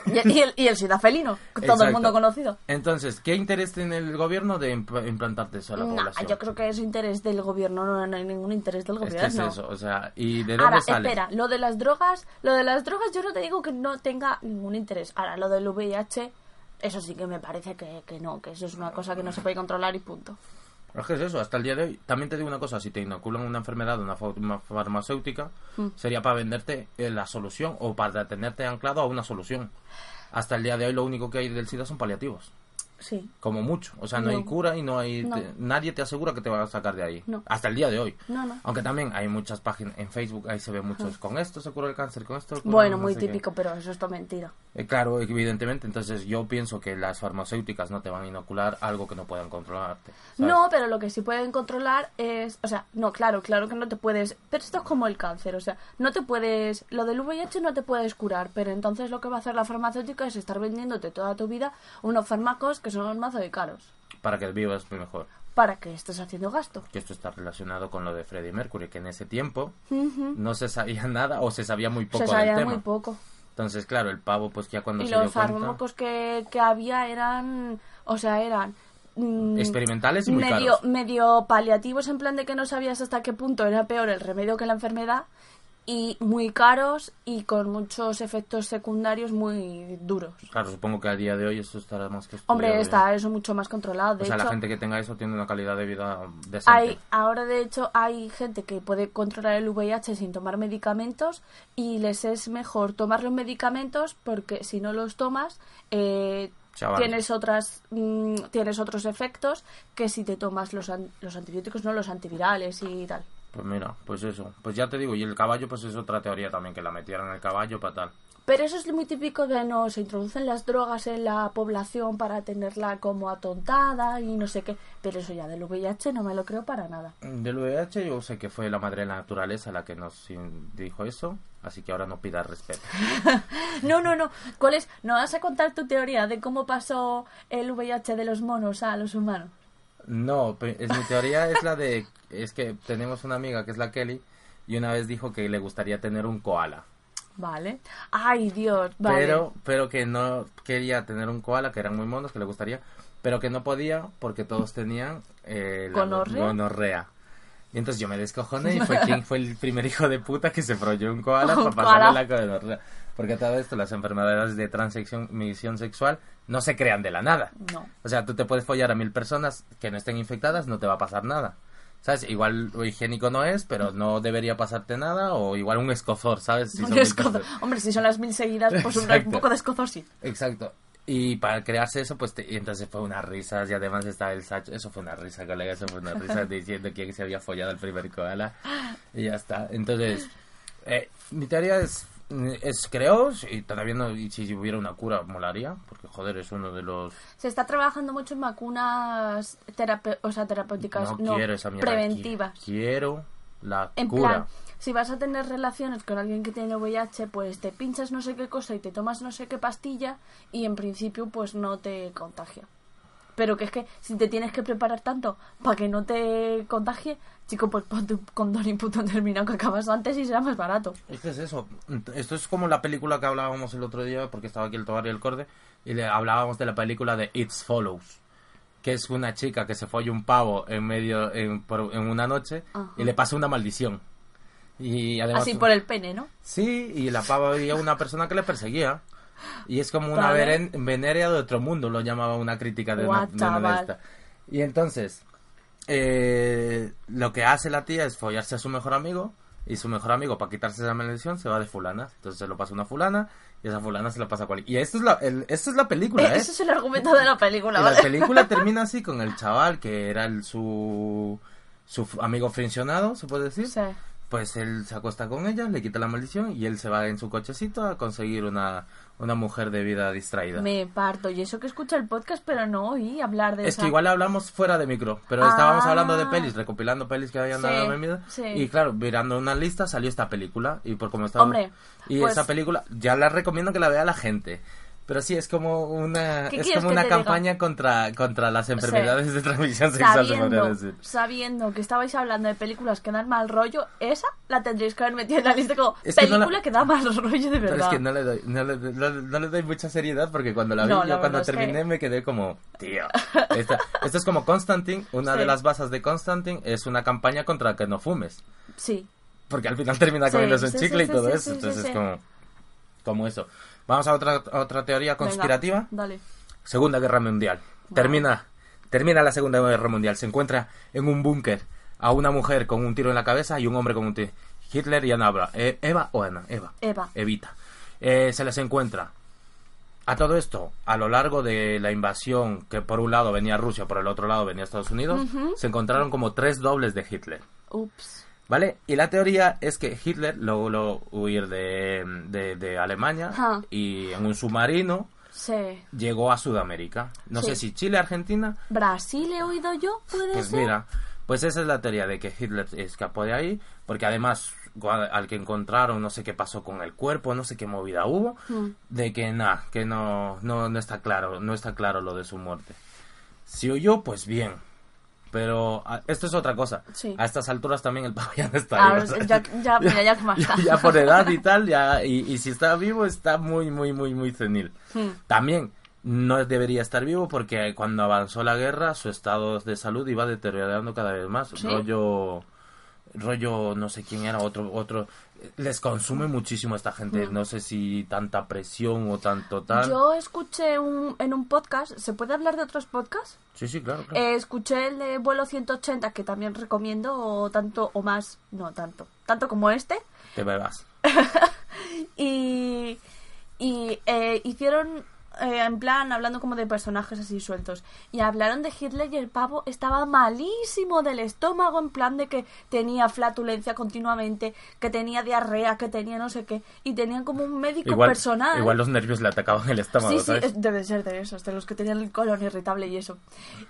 Y, y el, y el sida felino, todo el mundo conocido. Entonces, ¿qué interés tiene el gobierno de impl- implantarte eso a la población? yo creo que es interés del gobierno, no, no hay ningún interés del Es que gobierno. es eso, o sea, ¿y de dónde Ahora, sale? espera, lo de las drogas, lo de las drogas yo no te digo que no tenga ningún interés. Ahora, lo del VIH, eso sí que me parece que, que no, que eso es una cosa que no se puede controlar y punto. Es que es eso, hasta el día de hoy. También te digo una cosa, si te inoculan una enfermedad de una, fa- una farmacéutica, Mm. sería para venderte eh, la solución o para tenerte anclado a una solución. Hasta el día de hoy lo único que hay del SIDA son paliativos. Sí. Como mucho. O sea, no, No. hay cura y no hay... No. te- nadie te asegura que te va a sacar de ahí. No. Hasta el día de hoy. Aunque también hay muchas páginas en Facebook, ahí se ve muchos. Con esto se cura el cáncer, con esto... cura Bueno, no muy sé qué". típico, pero eso es todo mentira. Eh, claro, evidentemente. Entonces yo pienso que las farmacéuticas no te van a inocular algo que no puedan controlarte. ¿sabes? No, pero lo que sí pueden controlar es, o sea, no, claro, claro que no te puedes, pero esto es como el cáncer, o sea, no te puedes, lo del VIH no te puedes curar, pero entonces lo que va a hacer la farmacéutica es estar vendiéndote toda tu vida unos fármacos que son mazo de caros, Para que vivas mejor. para que estés haciendo gasto. que esto está relacionado con lo de Freddie Mercury, que en ese tiempo Ujú. no se sabía nada o se sabía muy poco Se sabía del tema. muy poco. Entonces, claro, el pavo, pues ya cuando Y se los dio cuenta, fármacos que, que había eran, o sea, eran... mm, experimentales y muy medio, caros. medio paliativos en plan de que no sabías hasta qué punto era peor el remedio que la enfermedad y muy caros y con muchos efectos secundarios muy duros. Claro, supongo que a día de hoy eso estará más que Hombre, está eso mucho más controlado. De o sea, hecho, la gente que tenga eso tiene una calidad de vida decente. hay, ahora de hecho hay gente que puede controlar el VIH sin tomar medicamentos y les es mejor tomar los medicamentos porque si no los tomas eh, tienes otras mm, tienes otros efectos que si te tomas los, an- los antibióticos no los antivirales y tal. Pues mira, pues eso. Pues ya te digo, y el caballo, pues es otra teoría también, que la metieran el caballo para tal. Pero eso es muy típico de no, se introducen las drogas en la población para tenerla como atontada y no sé qué. Pero eso ya del VIH no me lo creo para nada. Del VIH yo sé que fue la madre de la naturaleza la que nos dijo eso, así que ahora no pidas respeto. No, no, no. ¿Cuál es? ¿No vas a contar tu teoría de cómo pasó el VIH de los monos a los humanos? No, es, mi teoría es la de... Es que tenemos una amiga que es la Kelly y una vez dijo que le gustaría tener un koala. Vale. Ay, Dios, vale. Pero, pero que no quería tener un koala, que eran muy monos, que le gustaría, pero que no podía porque todos tenían eh, la ¿Gonorrea? gonorrea. Y entonces yo me descojoné y fue quien fue el primer hijo de puta que se frolló un koala Un para pasarle koala. la gonorrea. Porque todo esto, las enfermedades de transmisión sexual, no se crean de la nada. No. O sea, tú te puedes follar a mil personas que no estén infectadas, no te va a pasar nada. ¿Sabes? Igual lo higiénico no es, pero no debería pasarte nada. O igual un escozor, ¿sabes? Si son Un mil escozo- personas. Hombre, si son las mil seguidas, pues un, un poco de escozor sí. Exacto. Y para crearse eso, pues, te- y entonces fue una risa, y además estaba el Sacho, eso fue una risa, colega, eso fue una risa diciendo que se había follado el primer koala, y ya está. Entonces, eh, mi teoría es, es creo, y todavía no, y si hubiera una cura, molaría, porque joder, es uno de los... Se está trabajando mucho en vacunas terape- o sea, terapéuticas, No, no, quiero esa mierda. preventivas. qui- Quiero la En cura. plan, si vas a tener relaciones con alguien que tiene VIH, pues te pinchas no sé qué cosa y te tomas no sé qué pastilla y en principio pues no te contagia. Pero que es que si te tienes que preparar tanto para que no te contagie, chico, pues ponte un condón y puto terminado que acabas antes y será más barato. Es que es eso. Esto es como la película que hablábamos el otro día, porque estaba aquí el Tobar y el Corde, y le hablábamos de la película de It Follows, que es una chica que se folla un pavo en medio, en, por- en una noche, Ajá. y le pasa una maldición. Y además... Así por el pene, ¿no? Sí, y la pava veía una persona que le perseguía. Y es como una Vale. venerea de otro mundo, lo llamaba una crítica de una, de una de esta. Y entonces, eh, lo que hace la tía es follarse a su mejor amigo. Y su mejor amigo, para quitarse esa maldición, se va de fulana. Entonces se lo pasa una fulana. Y esa fulana se lo pasa a cual. Y esto es la, el- esto es la película, ¿eh? Ese es el argumento de la película, Y la película termina así con el chaval que era el, su, su amigo friccionado, se puede decir. Sí. Pues él se acuesta con ella, le quita la maldición y él se va en su cochecito a conseguir una, una mujer de vida distraída. Me parto. Y eso que escucha el podcast, pero no oí hablar de Es esa. que igual hablamos fuera de micro, pero Ah. estábamos hablando de pelis, recopilando pelis que habían Sí, dado mi vida. sí. Y claro, mirando una lista salió esta película y por como estaba Hombre, y pues- esa película ya la recomiendo que la vea la gente. Pero sí, es como una, ¿Qué es como una diga? campaña contra, contra las enfermedades de transmisión sexual, se sabiendo, decir. sabiendo que estabais hablando de películas que dan mal rollo, esa la tendréis que haber metido en la lista como Es que no película la- que da mal rollo de Pero verdad. es que no le, doy, no, le, no le- no le doy mucha seriedad porque cuando la vi, yo la cuando que- terminé me quedé como, tío. Esta, esto es como Constantine, una Sí. de las bases de Constantine es una campaña contra que no fumes. Sí. Porque al final termina Sí, comiéndose un chicle y todo eso. Entonces es como, como eso. Vamos a otra, a otra teoría conspirativa. Venga, dale. Segunda Guerra Mundial. Termina, termina la Segunda Guerra Mundial. Se encuentra en un búnker a una mujer con un tiro en la cabeza y un hombre con un tiro. Hitler y Ana Bra- eh, Eva o Ana, Eva. Eva. Evita. Eh, se les encuentra. A todo esto, a lo largo de la invasión, que por un lado venía Rusia, por el otro lado venía Estados Unidos, se encontraron como tres dobles de Hitler. Ups. ¿Vale? Y la teoría es que Hitler logró huir de, de, de Alemania Ajá. y en un submarino Sí. llegó a Sudamérica. No Sí. sé si Chile, Argentina. ¿Brasil he oído yo? ¿Puede Pues ser? mira, pues esa es la teoría de que Hitler escapó de ahí, porque además al que encontraron no sé qué pasó con el cuerpo, no sé qué movida hubo, Mm. de que nada, que no, no, no está claro, no está claro lo de su muerte. Si huyó, pues bien. Pero ah, esto es otra cosa. Sí. A estas alturas también el pavo ya no está Ah, vivo, ya, ya, mira, ya ya, por edad y tal, ya, y, y si está vivo está muy, muy, muy, muy senil. Hmm. También no debería estar vivo porque cuando avanzó la guerra su estado de salud iba deteriorando cada vez más. ¿Sí? Rollo, rollo, no sé quién era, otro, otro. Les consume muchísimo a esta gente. No sé si tanta presión o tanto tal. Yo escuché un, en un podcast, ¿se puede hablar de otros podcasts? Sí, sí, claro, claro. Eh, escuché el de vuelo 180, que también recomiendo, o tanto o más, no tanto, tanto como este. Te bebas. Y, y eh, hicieron, eh, en plan, hablando como de personajes así sueltos. Y hablaron de Hitler y el pavo estaba malísimo del estómago, en plan de que tenía flatulencia continuamente, que tenía diarrea, que tenía no sé qué. Y tenían como un médico Igual, personal. igual los nervios le atacaban el estómago, Sí, sí, debe ser de esos, de los que tenían el colon irritable y eso.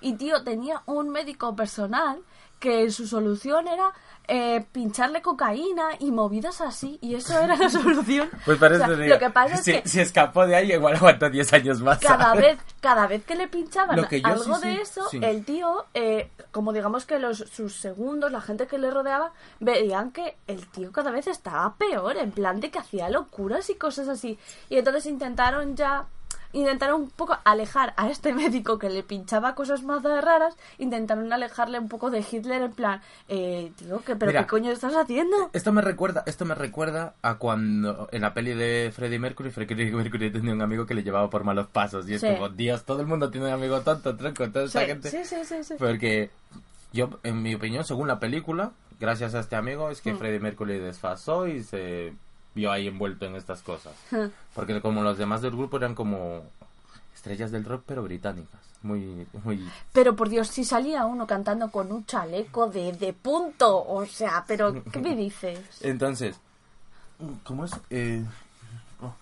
Y tío, tenía un médico personal que su solución era eh, pincharle cocaína y movidas así, y eso era la solución. Pues parece O sea, lo que pasa es si, que si escapó de ahí, igual aguantó 10 años más. cada ¿sabes? vez, cada vez que le pinchaban Lo que yo algo sí, sí, de eso, sí. el tío, eh, como digamos que los, sus segundos, la gente que le rodeaba, veían que el tío cada vez estaba peor, en plan de que hacía locuras y cosas así. Y entonces intentaron ya, intentaron un poco alejar a este médico que le pinchaba cosas más raras, intentaron alejarle un poco de Hitler en plan, eh, tío, que, pero Mira, ¿qué coño estás haciendo? Esto me recuerda, esto me recuerda a cuando en la peli de Freddie Mercury, Freddie Mercury tenía un amigo que le llevaba por malos pasos y es Sí. como, Dios, todo el mundo tiene un amigo tonto, tronco, toda esa Sí, gente. sí, sí, sí, sí. Porque yo, en mi opinión, según la película, gracias a este amigo, es que Mm. Freddie Mercury desfasó y se vio ahí envuelto en estas cosas. Porque como los demás del grupo eran como estrellas del rock, pero británicas. Muy, muy... Pero por Dios, si salía uno cantando con un chaleco de, de punto, o sea, pero ¿qué me dices? Entonces, ¿cómo es? Eh, oh.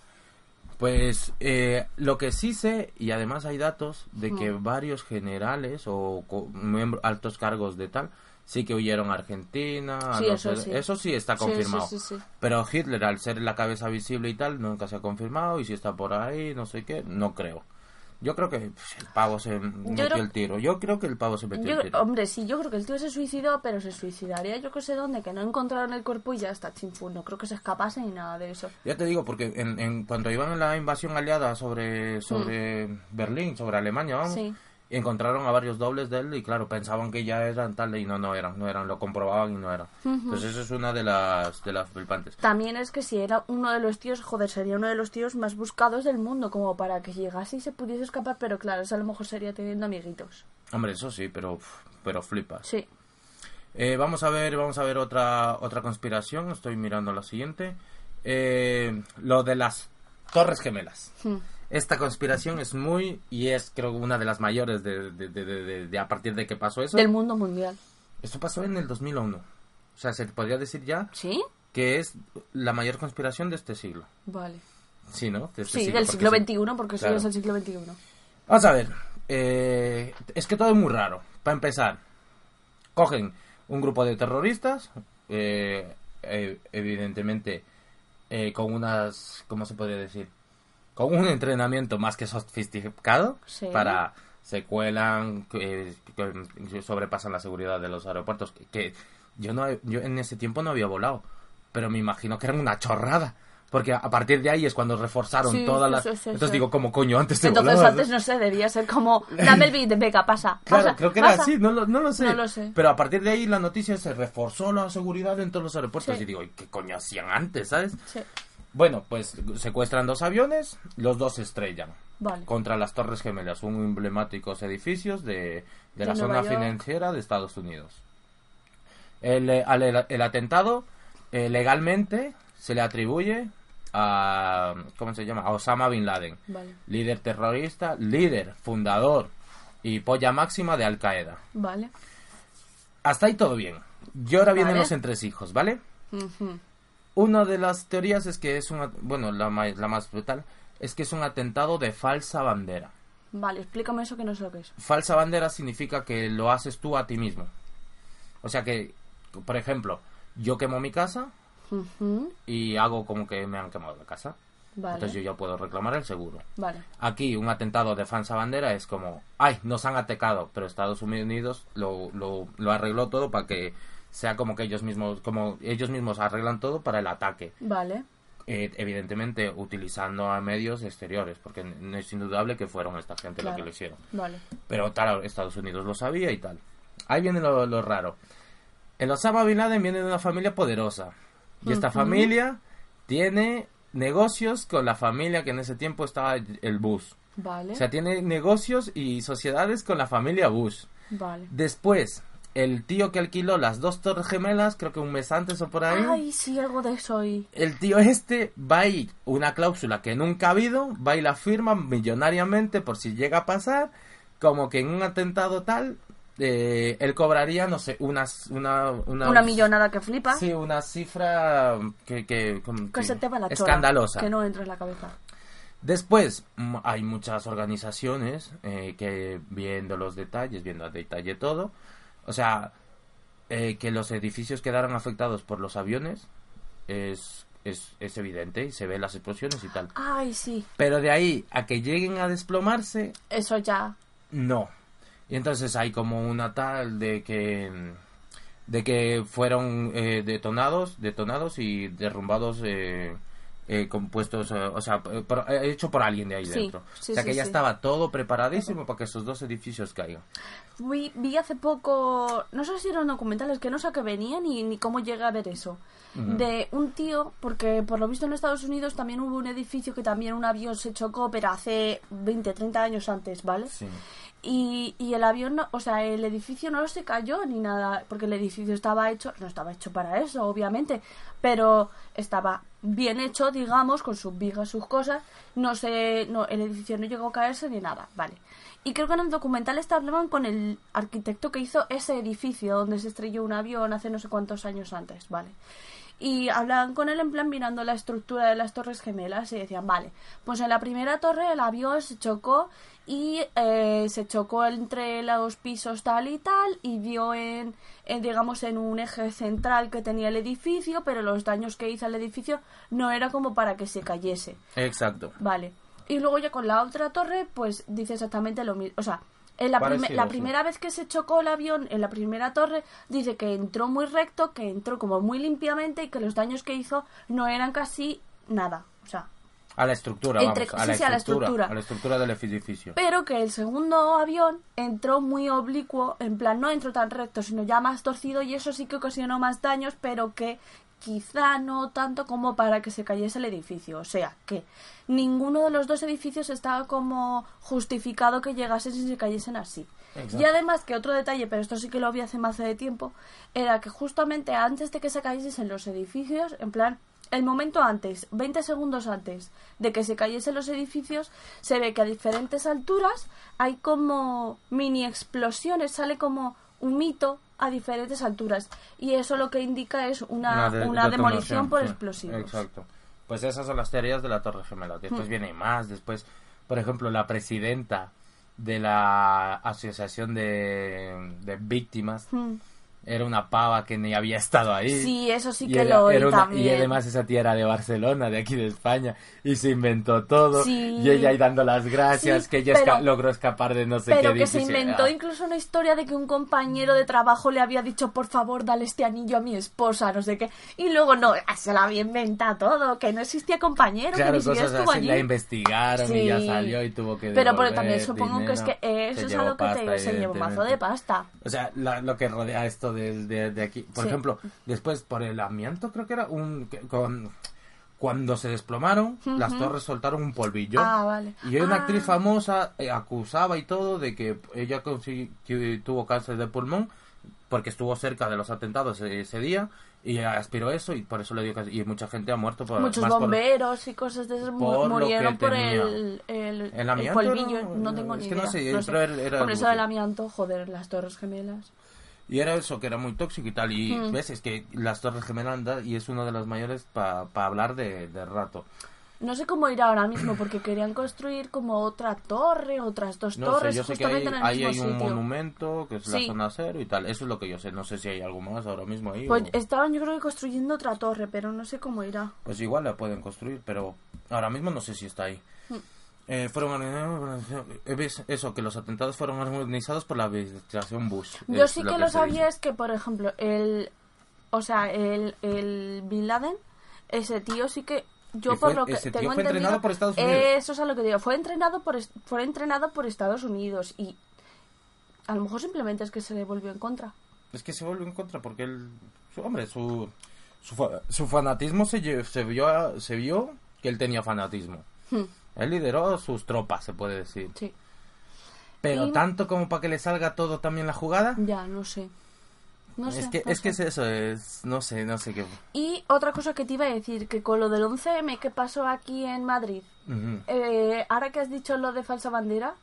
Pues eh, lo que sí sé, y además hay datos, de que varios generales o co- miembro- altos cargos de tal, sí que huyeron a Argentina. a Sí, no eso sí. eso sí está confirmado. sí. Pero Hitler, al ser la cabeza visible y tal, nunca se ha confirmado. Y si está por ahí, no sé qué, no creo. Yo creo que pff, el pavo se metió creo- el tiro. Yo creo que el pavo se metió Yo el tiro. hombre, sí, yo creo que el tío se suicidó, pero se suicidaría yo que sé dónde, que no encontraron el cuerpo y ya está, chinfu. No creo que se escapase ni nada de eso. Ya te digo, porque en, en- cuando iban en la invasión aliada sobre, sobre Berlín, sobre Alemania, vamos, Encontraron a varios dobles de él y claro, pensaban que ya eran tal y no, no eran, no eran, lo comprobaban y no eran. Ujú. Entonces eso es una de las, de las flipantes. También es que si era uno de los tíos, joder, sería uno de los tíos más buscados del mundo, como para que llegase y se pudiese escapar, pero claro, eso a lo mejor sería teniendo amiguitos. Hombre, eso sí, pero, pero flipas. Sí. Eh, vamos a ver, vamos a ver otra, otra conspiración, estoy mirando la siguiente. Eh, lo de las Torres Gemelas. Hmm. Esta conspiración es muy, y es creo una de las mayores de, de, de- de- de- de a partir de que pasó eso. Del mundo mundial. Esto pasó en el 2001. O sea, se podría decir ya ¿Sí? que es la mayor conspiración de este siglo. Vale. Sí, ¿no? De este Sí, siglo, del siglo. XXI, porque Claro. sí es el siglo XXI. Vamos a ver. eh, es que todo es muy raro. Para empezar, cogen un grupo de terroristas, eh, eh, evidentemente eh, con unas, ¿cómo se podría decir? Con un entrenamiento más que sofisticado Sí. para se cuelan, que, que sobrepasan la seguridad de los aeropuertos. Que, yo no, yo en ese tiempo no había volado, pero me imagino que eran una chorrada. Porque a partir de ahí es cuando reforzaron Sí, todas las... sí, sí, Entonces digo, como coño, antes te Entonces volabas, antes no sé, debía ser como, dame el beat, venga, pasa, Claro, pasa, creo que era así, no lo, no lo sé. No lo sé. Pero a partir de ahí la noticia se reforzó la seguridad en todos los aeropuertos. Y digo, ¿y ¿qué coño hacían antes, sabes? Sí. Bueno, pues secuestran dos aviones, los dos se estrellan. Vale. Contra las Torres Gemelas, un emblemáticos edificios de, de la zona York. financiera de Estados Unidos. El, eh, el, el atentado eh, legalmente se le atribuye a ¿cómo se llama? A Osama bin Laden, Vale. líder terrorista, líder, fundador y polla máxima de Al Qaeda. Vale. Hasta ahí todo bien. Y ahora vienen los entresijos, ¿vale? Ujú. Una de las teorías es que es un, at- bueno, la, la más brutal, es que es un atentado de falsa bandera. Vale, explícame eso que no sé lo que es. Falsa bandera significa que lo haces tú a ti mismo. O sea que, por ejemplo, yo quemo mi casa y hago como que me han quemado la casa. Vale. Entonces yo ya puedo reclamar el seguro. Vale. Aquí un atentado de falsa bandera es como, ay, nos han atacado, pero Estados Unidos lo, lo, lo arregló todo para que sea como que ellos mismos, como ellos mismos arreglan todo para el ataque. Vale. Eh, evidentemente utilizando a medios exteriores, porque no es indudable que fueron esta gente lo Claro. que lo hicieron. Vale. Pero claro, Estados Unidos lo sabía y tal. Ahí viene lo, lo raro. El Osama Bin Laden viene de una familia poderosa. Y esta familia tiene negocios con la familia que en ese tiempo estaba el Bush. Vale. O sea, tiene negocios y sociedades con la familia Bush. Vale. Después, el tío que alquiló las dos torres gemelas, creo que un mes antes o por ahí. Ay, sí, algo de eso y... El tío este va a ir una cláusula que nunca ha habido, va y la firma millonariamente por si llega a pasar, como que en un atentado tal, eh, él cobraría, no sé, unas, una, una, Una millonada que flipa. Sí, una cifra que, que, Que que se te va la chora. escandalosa. Que no entra en la cabeza. Después hay muchas organizaciones eh, que viendo los detalles, viendo a detalle todo, o sea, eh, que los edificios quedaron afectados por los aviones es, es, es evidente y se ven las explosiones y tal. Ay, sí. Pero de ahí a que lleguen a desplomarse, Eso ya. no. Y entonces hay como una tal de que de que fueron eh, detonados, detonados y derrumbados eh, eh, compuestos, eh, o sea, eh, por- eh, hecho por alguien de ahí Sí, dentro. sí, o sea sí, que ya sí. estaba todo preparadísimo para que esos dos edificios caigan. Vi, vi hace poco, no sé si eran documentales, que no sé a qué venían ni, ni cómo llegué a ver eso. Ujú. De un tío, porque por lo visto en Estados Unidos también hubo un edificio que también un avión se chocó, pero hace 20, 30 años antes, ¿vale? Y, y el avión, no- o sea, el edificio no se cayó ni nada, porque el edificio estaba hecho, no estaba hecho para eso, obviamente, pero estaba bien hecho, digamos, con sus vigas, sus cosas, no sé, no, el edificio no llegó a caerse ni nada, vale. Y creo que en el documental este hablaban con el arquitecto que hizo ese edificio donde se estrelló un avión hace no sé cuántos años antes, vale. Y hablaban con él en plan mirando la estructura de las torres gemelas y decían, vale, pues en la primera torre el avión se chocó y eh, se chocó entre los pisos tal y tal y dio en, en, digamos en un eje central que tenía el edificio pero los daños que hizo el edificio no era como para que se cayese Exacto. vale y luego ya con la otra torre pues dice exactamente lo mismo o sea en la, sí. primera vez que se chocó el avión en la primera torre dice que entró muy recto que entró como muy limpiamente y que los daños que hizo no eran casi nada o sea A la estructura, Entre- vamos, a, sí, la sí, a la estructura, estructura. a la estructura del edificio. pero que el segundo avión entró muy oblicuo, en plan no entró tan recto, sino ya más torcido y eso sí que ocasionó más daños, pero que quizá no tanto como para que se cayese el edificio. O sea, que ninguno de los dos edificios estaba como justificado que llegasen si se cayesen así. Exacto. Y además que otro detalle, pero esto sí que lo vi hace más de tiempo, era que justamente antes de que se cayesen los edificios, en plan, el momento antes, 20 segundos antes de que se cayesen los edificios, se ve que a diferentes alturas hay como mini explosiones, sale como un mito a diferentes alturas. Y eso lo que indica es una, de- una demolición por sí. explosivos. Exacto. Pues esas son las teorías de la Torre Gemela. Después Hmm. viene más. Después, por ejemplo, la presidenta de la Asociación de, de Víctimas Hmm. Era una pava que ni había estado ahí. Sí, eso sí Y que era- lo oí era una- también. Y además esa tía era de Barcelona, de aquí de España, y se inventó todo. Sí. Y ella ahí dando las gracias, Sí, que ella pero- esca- logró escapar de no sé Pero qué. que se inventó ah. incluso una historia de que un compañero de trabajo le había dicho, por favor, dale este anillo a mi esposa, no sé qué. Y luego no, se lo había inventado todo, que no existía compañero, Claro, que ni cosas estuvo así, allí. la investigaron y ya salió y tuvo que Pero, pero también supongo que es que eso es a llevó lo que te se lleva un mazo de pasta. O sea, la- lo que rodea esto de, de- de aquí. Por Sí. ejemplo, después por el amianto, creo que era un. con, cuando se desplomaron, las torres soltaron un polvillo. Ah, vale. Y una Ah. actriz famosa eh, acusaba y todo de que ella que tuvo cáncer de pulmón porque estuvo cerca de los atentados ese, ese día y aspiró eso y por eso le dio cáncer. Y mucha gente ha muerto por Muchos por- bomberos y cosas de esas por murieron por el, el, ¿El el amianto polvillo. No tengo Es ni no idea. sé, no sé. era- por eso del amianto, joder, las torres gemelas. Y era eso, que era muy tóxico y tal. Y Mm. ves, es que las Torres Gemelas y es uno de los mayores para hablar de, de rato. No sé cómo irá ahora mismo porque querían construir como otra torre, otras dos No torres sé, yo sé que hay, justamente en el ahí mismo hay un sitio. monumento que es la Sí. zona cero y tal. Eso es lo que yo sé. No sé si hay algo más ahora mismo ahí. Pues o- estaban yo creo que construyendo otra torre, pero no sé cómo irá. Pues igual la pueden construir, pero ahora mismo no sé si está ahí. Mm. Eh, fueron eh, eso que los atentados fueron organizados por la administración Bush Yo sí lo que lo sabía dice. es que, por ejemplo, el... O sea, el, el Bin Laden, ese tío sí que... Yo Que por fue- lo que ese tío tengo fue entendido... entrenado por Estados Unidos. Eso es a lo que digo. Fue entrenado por, fue entrenado por Estados Unidos y... A lo mejor simplemente es que se le volvió en contra. Es que se volvió en contra porque él, su, hombre, su, su, su fanatismo se, se, vio, a- se vio que él tenía fanatismo. Hmm. Él lideró sus tropas, se puede decir. Sí. Pero Y- tanto como para que le salga todo también la jugada. Ya, no sé. No es sé, que, es, que es eso, es, no sé, no sé qué. Y otra cosa que te iba a decir, que con lo del 11M que pasó aquí en Madrid, eh, ahora que has dicho lo de falsa bandera,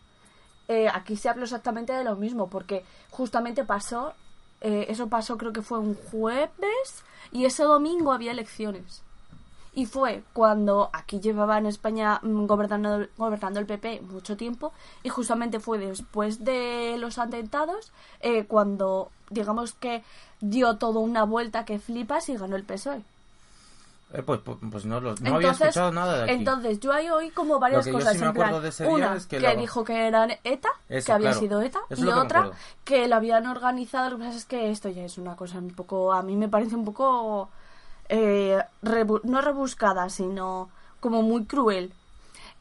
eh, aquí se habló exactamente de lo mismo, porque justamente pasó, eh, eso pasó creo que fue un jueves, y ese domingo había elecciones. Y fue cuando aquí llevaba en España mm, gobernando, gobernando el PP mucho tiempo, y justamente fue después de los atentados, eh, cuando digamos que dio todo una vuelta que flipas y ganó el PSOE. Eh, pues, pues, pues no, lo- no había escuchado nada de aquí. Entonces, yo ahí oí como varias Lo que yo cosas. sí me en plan, acuerdo de ese día una es que que, lo- dijo que eran ETA, Eso, que había claro. sido ETA, Eso y que otra que lo habían organizado. Lo que pasa es que esto ya es una cosa un poco. A mí me parece un poco. Eh, rebu- no rebuscada, sino como muy cruel.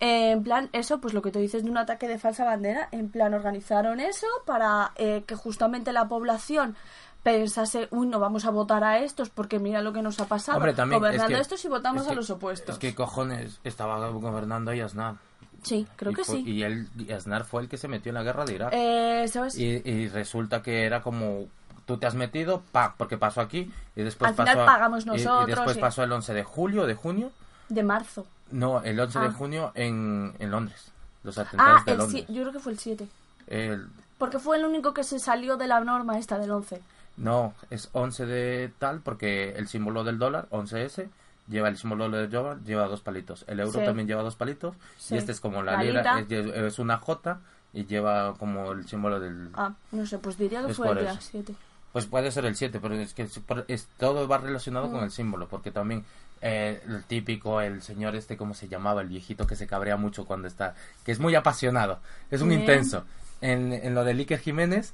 Eh, en plan, eso, pues lo que tú dices de un ataque de falsa bandera, en plan, organizaron eso para eh, que justamente la población pensase, uy, no vamos a votar a estos porque mira lo que nos ha pasado, Hombre, también, gobernando es que- estos y votamos es a los opuestos. Es que cojones estaba gobernando ahí Aznar. Sí, creo Y que fue- sí. Y él, y Aznar fue el que se metió en la guerra de Irak. Eh, ¿Sabes? Y, y resulta que era como tú te has metido, pa, porque pasó aquí y después Al pasó final a- pagamos y- y, nosotros, después sí. pasó el 11 de julio, de junio. De marzo. No, el 11 de Ah. junio en, en Londres. Los atentados Ah, de el Londres. si- yo creo que fue el 7. El- Porque fue el único que se salió de la norma esta del 11. no, es 11 de tal porque el símbolo del dólar, 11S, lleva el símbolo del dólar, lleva dos palitos. El euro Sí. también lleva dos palitos. Sí. Y este es como la, La libra. es, es una J y lleva como el símbolo del... Ah, no sé, pues diría que Es fue el día eso. 7. Pues puede ser el 7, pero es que es, todo va relacionado Mm. con el símbolo, porque también eh, el típico, el señor este, ¿cómo se llamaba? El viejito que se cabrea mucho cuando está, que es muy apasionado, es un Bien. intenso. En, en lo de Iker Jiménez,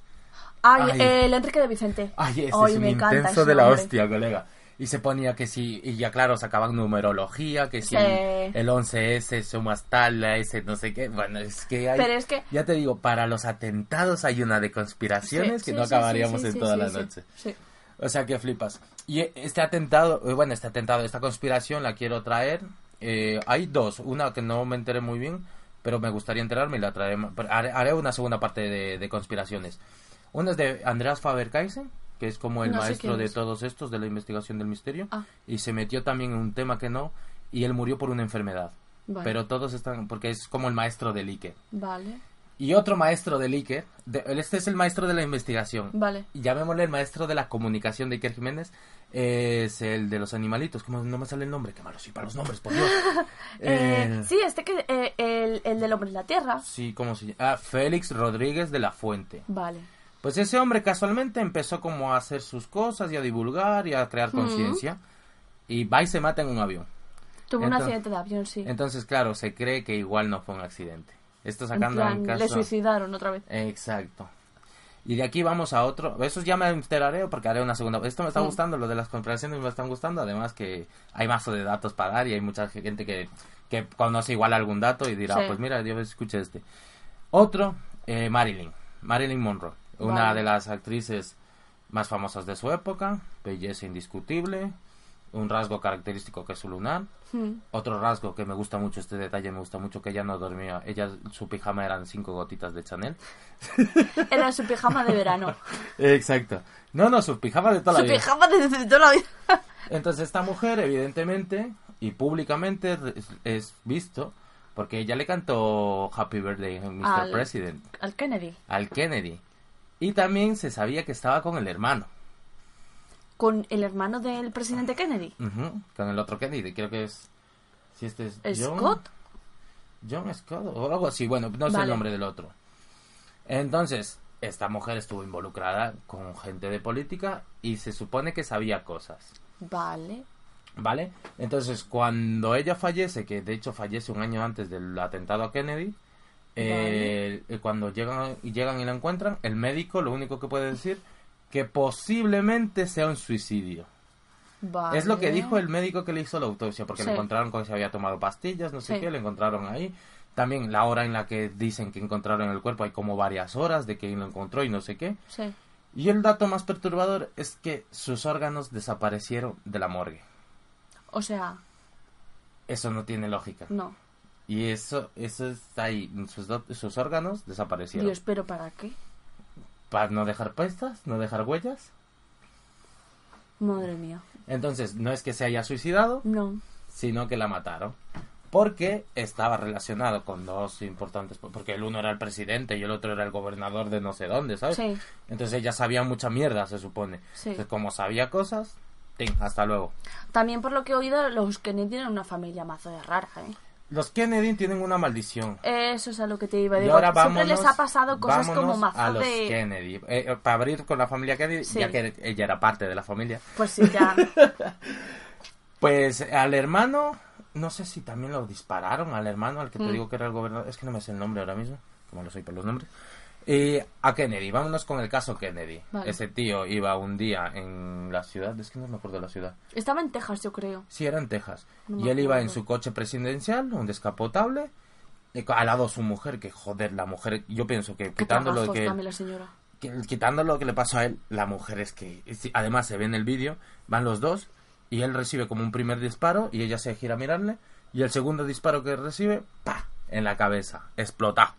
Ay, Ay. el Enrique de Vicente. ay, ese Ay, es un me intenso de la hombre. hostia, colega. Y se ponía que sí, y ya claro, sacaban numerología, que si Sí. el 11S sumas tal, la S no sé qué. Bueno, es que hay... Pero es que- Ya te digo, para los atentados hay una de conspiraciones Sí, que sí, no acabaríamos en toda la noche. O sea, que flipas. Y este atentado, eh, bueno, este atentado, esta conspiración la quiero traer. Eh, hay dos. Una que no me enteré muy bien, pero me gustaría enterarme y la traeré. Haré, una segunda parte de, de conspiraciones. Una es de Andreas Faber-Kaisen, que es como el No maestro de todos estos, de la investigación del misterio. Ah. Y se metió también en un tema que no, y él murió por una enfermedad. Vale. Pero todos están, porque es como el maestro del Iker. Vale, Y otro maestro del Iker, de- este es el maestro de la investigación. vale. Llamémosle el maestro de la comunicación de Iker Jiménez, es el de los animalitos. ¿Cómo no me sale el nombre? Qué malo soy para los nombres, por Dios. Eh, Eh, sí, este que eh, el, el del hombre en la tierra. sí, ¿cómo se llama? Ah, Félix Rodríguez de la Fuente. Vale. Pues ese hombre casualmente empezó como a hacer sus cosas y a divulgar y a crear conciencia. Y va y se mata en un avión. Tuvo un Entonces- accidente de avión, sí. Entonces, claro, se cree que igual no fue un accidente. Esto sacando en, plan, caso... le suicidaron otra vez. Exacto. Y de aquí vamos a otro. Eso ya me enteraré porque haré una segunda. Esto me está gustando, lo de las conspiraciones me están gustando. Además que hay mazo de datos para dar y hay mucha gente que, que conoce igual algún dato y dirá, Sí. pues mira, yo escuché este. Otro, eh, Marilyn. Marilyn Monroe. Una de las actrices más famosas de su época. Belleza indiscutible. Un rasgo característico que es su lunar. Mm. Otro rasgo que me gusta mucho, este detalle me gusta mucho, que ella no dormía. Ella, su pijama eran cinco gotitas de Chanel. Era su pijama de verano. Exacto. No, no, su pijama de toda su la vida. pijama de, de toda la vida. Entonces esta mujer, evidentemente, y públicamente es, es visto, porque ella le cantó Happy Birthday, Mr. Al- President, Al Kennedy. al Kennedy. Y también se sabía que estaba con el hermano, Con el hermano del presidente Kennedy. Con el otro Kennedy, creo que es... Si este es John, ¿Scott? John Scott o algo así, bueno, no sé el nombre del otro. Entonces, esta mujer estuvo involucrada con gente de política y se supone que sabía cosas. Vale. ¿Vale? Entonces, cuando ella fallece, que de hecho fallece un año antes del atentado a Kennedy, eh, eh, cuando llegan, llegan y la encuentran, el médico lo único que puede decir que posiblemente sea un suicidio. Vale. Es lo que dijo el médico que le hizo la autopsia, porque Sí. le encontraron que se había tomado pastillas, no sé Sí. qué, le encontraron ahí. También la hora en la que dicen que encontraron el cuerpo, hay como varias horas de que lo encontró y no sé qué. Sí. Y el dato más perturbador es que sus órganos desaparecieron de la morgue. O sea, Eso no tiene lógica. no. Y eso, eso está ahí. Sus, órganos desaparecieron. Dios, pero ¿para qué? Para no dejar pistas, no dejar huellas. Madre mía. Entonces, no es que se haya suicidado, No. sino que la mataron. Porque estaba relacionado con dos importantes. Porque el uno era el presidente y el otro era el gobernador de no sé dónde, ¿sabes? Sí. Entonces ella sabía mucha mierda, se supone. Sí. Entonces, como sabía cosas, hasta luego. También por lo que he oído, los Kennedy tienen una familia mazo de rara, ¿eh? Los Kennedy tienen una maldición. Eso es a lo que te iba a Y decir. ahora Siempre les vámonos- ha pasado cosas como vámonos mazo a los de... Kennedy. Eh, eh, para abrir con la familia Kennedy, Sí. ya que ella era parte de la familia. Pues sí, ya. Pues al hermano, no sé si también lo dispararon al hermano, al que te Mm. digo que era el gobernador. Es que no me sé el nombre ahora mismo, como lo soy por los nombres. Y a Kennedy, vámonos con el caso Kennedy. Vale. Ese tío iba un día en la ciudad, es que no me acuerdo de la ciudad. Estaba en Texas, yo creo. Sí, era en Texas. No y él iba en su coche presidencial, un descapotable, al lado su mujer, que joder, la mujer, yo pienso que Qué quitando lo trabajos que, también la señora. que- quitando lo que le pasó a él, la mujer es que, además se ve en el vídeo, van los dos, y él recibe como un primer disparo, y ella se gira a mirarle, y el segundo disparo que recibe, ¡pa! en la cabeza, explotado.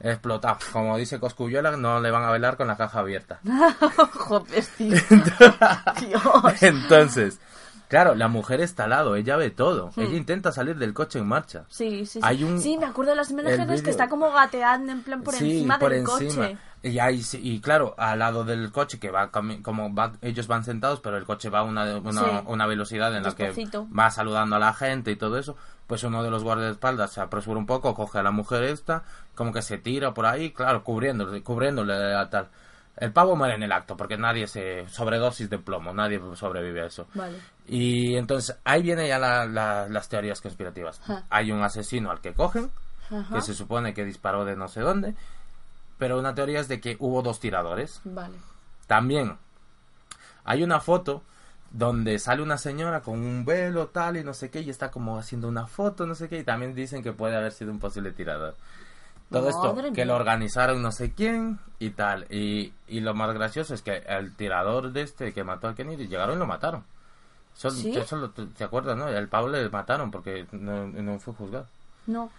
Explotado. Como dice Coscuyuela, no le van a velar con la caja abierta. Joder, tío. Dios. Entonces, claro, la mujer está al lado, ella ve todo. Hmm. Ella intenta salir del coche en marcha. Sí, sí, sí. Hay un- Sí, me acuerdo de las imágenes que está como gateando en plan por Sí, encima por del encima. coche. Y, ahí, y claro, al lado del coche, que va como va, ellos van sentados, pero el coche va a una, una, Sí. una velocidad en la que va saludando a la gente y todo eso, pues uno de los guardaespaldas se apresura un poco, coge a la mujer esta, como que se tira por ahí, claro, cubriéndole, cubriéndole a tal. El pavo muere en el acto, porque nadie se... sobredosis de plomo, nadie sobrevive a eso. Vale. Y entonces ahí vienen ya la- la- las teorías conspirativas. Ajá. Hay un asesino al que cogen, Ajá. que se supone que disparó de no sé dónde, pero una teoría es de que hubo dos tiradores. Vale. También hay una foto donde sale una señora con un velo tal y no sé qué y está como haciendo una foto, no sé qué, y también dicen que puede haber sido un posible tirador. Todo esto que lo organizaron no sé quién y tal. Y, y lo más gracioso es que el tirador de este que mató al Kennedy llegaron y lo mataron. Eso, ¿Sí? ¿Te acuerdas, no? El Pablo le mataron porque no, no fue juzgado. No.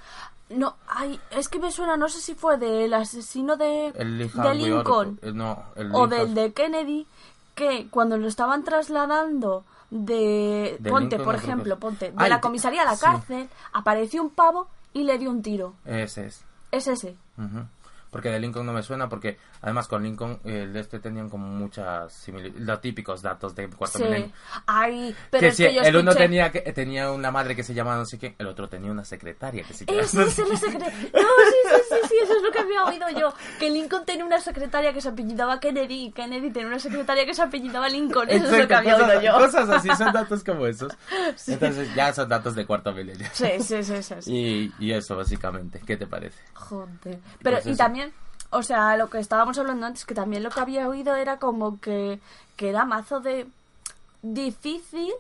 No, ay, es que me suena, no sé si fue del asesino de, de Lincoln eh, no, el o del de Kennedy, que cuando lo estaban trasladando de, De ponte, Lincoln por no creo que ejemplo, ponte, de Ay, la comisaría a la sí. cárcel, apareció un pavo y le dio un tiro. Ese es. Es ese. Ujú. Porque de Lincoln no me suena, porque además con Lincoln, el de este tenían como muchas similitudes, los típicos datos de cuarto Sí. milenio. Ay, pero Que es si que yo el uno escuché- tenía, que, tenía una madre que se llamaba no sé qué, el otro tenía una secretaria que se llamaba Ese es el secreto. No, sí, sí, sí, sí, eso es lo que había oído yo. Que Lincoln tenía una secretaria que se apellidaba Kennedy y Kennedy tenía una secretaria que se apellidaba Lincoln. Eso es lo que Exacto, había cosas, oído yo. cosas así, son datos como esos. Sí. Entonces ya son datos de cuarto milenio. Sí, sí, sí, sí, sí. Y, y eso, básicamente. ¿Qué te parece? Joder. Pero, Pues y también, o sea, lo que estábamos hablando antes, que también lo que había oído era como que, que era mazo de difícil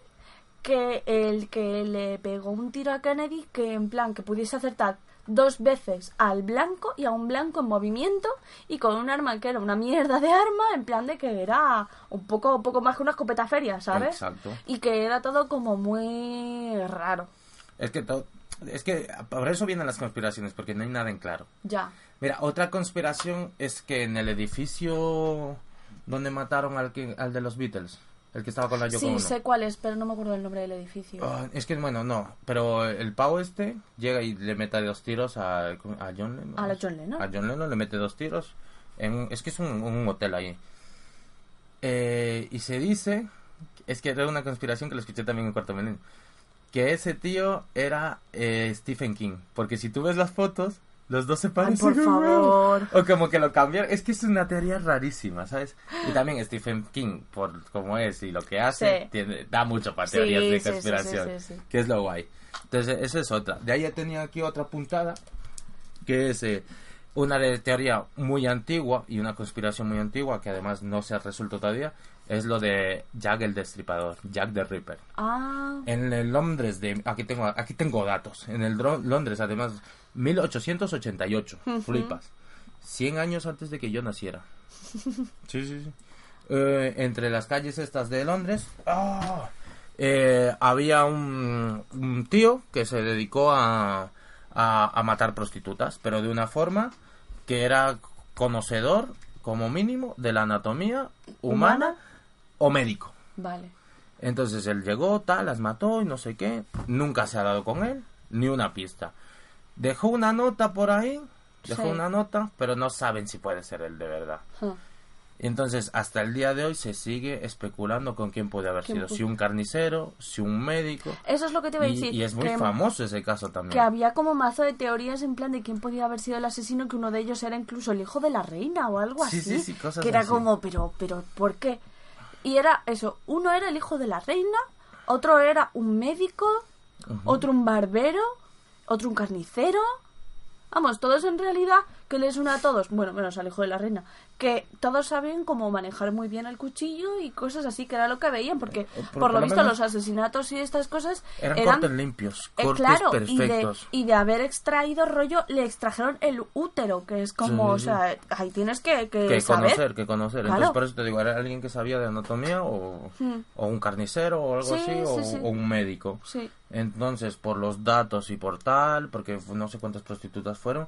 que el que le pegó un tiro a Kennedy, que en plan, que pudiese acertar dos veces al blanco y a un blanco en movimiento y con un arma que era una mierda de arma, en plan de que era un poco, un poco más que una escopeta feria, ¿sabes? Exacto. Y que era todo como muy raro. Es que todo, es que por eso vienen las conspiraciones, porque no hay nada en claro. Ya. Mira, otra conspiración es que en el edificio donde mataron al, que, al de los Beatles, el que estaba con la Yoko Sí, Ono. sé cuál es, pero no me acuerdo del nombre del edificio. Ah, es que, bueno, no, pero el pavo este llega y le mete dos tiros a, a John Lennon. A la John Lennon. A John Lennon le mete dos tiros. En, es que es un, un hotel ahí. Eh, y se dice, es que era una conspiración que lo escuché también en Cuarto Milenio, que ese tío era eh, Stephen King. Porque si tú ves las fotos, los dos se parecen. por favor. O como que lo cambiaron. Es que es una teoría rarísima, ¿sabes? Y también Stephen King, por cómo es y lo que hace, Sí. tiene- da mucho para teorías de sí, conspiración. sí. Que es lo guay. Entonces, esa es otra. De ahí ya tenía aquí otra puntada, que es eh, una de teoría muy antigua y una conspiración muy antigua, que además no se ha resuelto todavía, es lo de Jack el Destripador, Jack the Ripper. Ah, En el Londres de... Aquí tengo, aquí tengo datos. En el Londres, además, 1888. Ujú. Flipas. 100 años antes de que yo naciera. Sí, sí, sí. Eh, entre las calles estas de Londres ¡ah! eh, había un, un tío que se dedicó a, a, a matar prostitutas, pero de una forma que era conocedor, como mínimo, de la anatomía humana, ¿Humana? O médico. vale. Entonces él llegó, tal, las mató y no sé qué. Nunca se ha dado con él, ni una pista. Dejó una nota por ahí, dejó Sí. una nota, pero no saben si puede ser él de verdad. Huh. Entonces, hasta el día de hoy se sigue especulando con quién puede haber ¿Quién sido. pu- Si un carnicero, si un médico. Eso es lo que te iba a Y, decir. y es muy famoso ese caso también. Que había como mazo de teorías en plan de quién podía haber sido el asesino, que uno de ellos era incluso el hijo de la reina o algo Sí, así. sí, sí, cosas que era así. como, pero, pero, ¿por qué? Y era eso, uno era el hijo de la reina, otro era un médico, otro un barbero, otro un carnicero. Vamos, todos en realidad que les una a todos, bueno, menos al hijo de la reina, que todos saben cómo manejar muy bien el cuchillo y cosas así, que era lo que veían, porque por- por, por lo visto los asesinatos y estas cosas Eran, eran cortes limpios, eh, cortes claro, y de, perfectos. y de haber extraído rollo, le extrajeron el útero, que es como, Sí, sí, o sea, ahí tienes que, que, que saber. conocer, que conocer. Claro. Entonces, por eso te digo, era alguien que sabía de anatomía o, Hmm. o un carnicero o algo Sí, así, sí, o, un médico. Entonces, por los datos y por tal, porque no sé cuántas prostitutas fueron,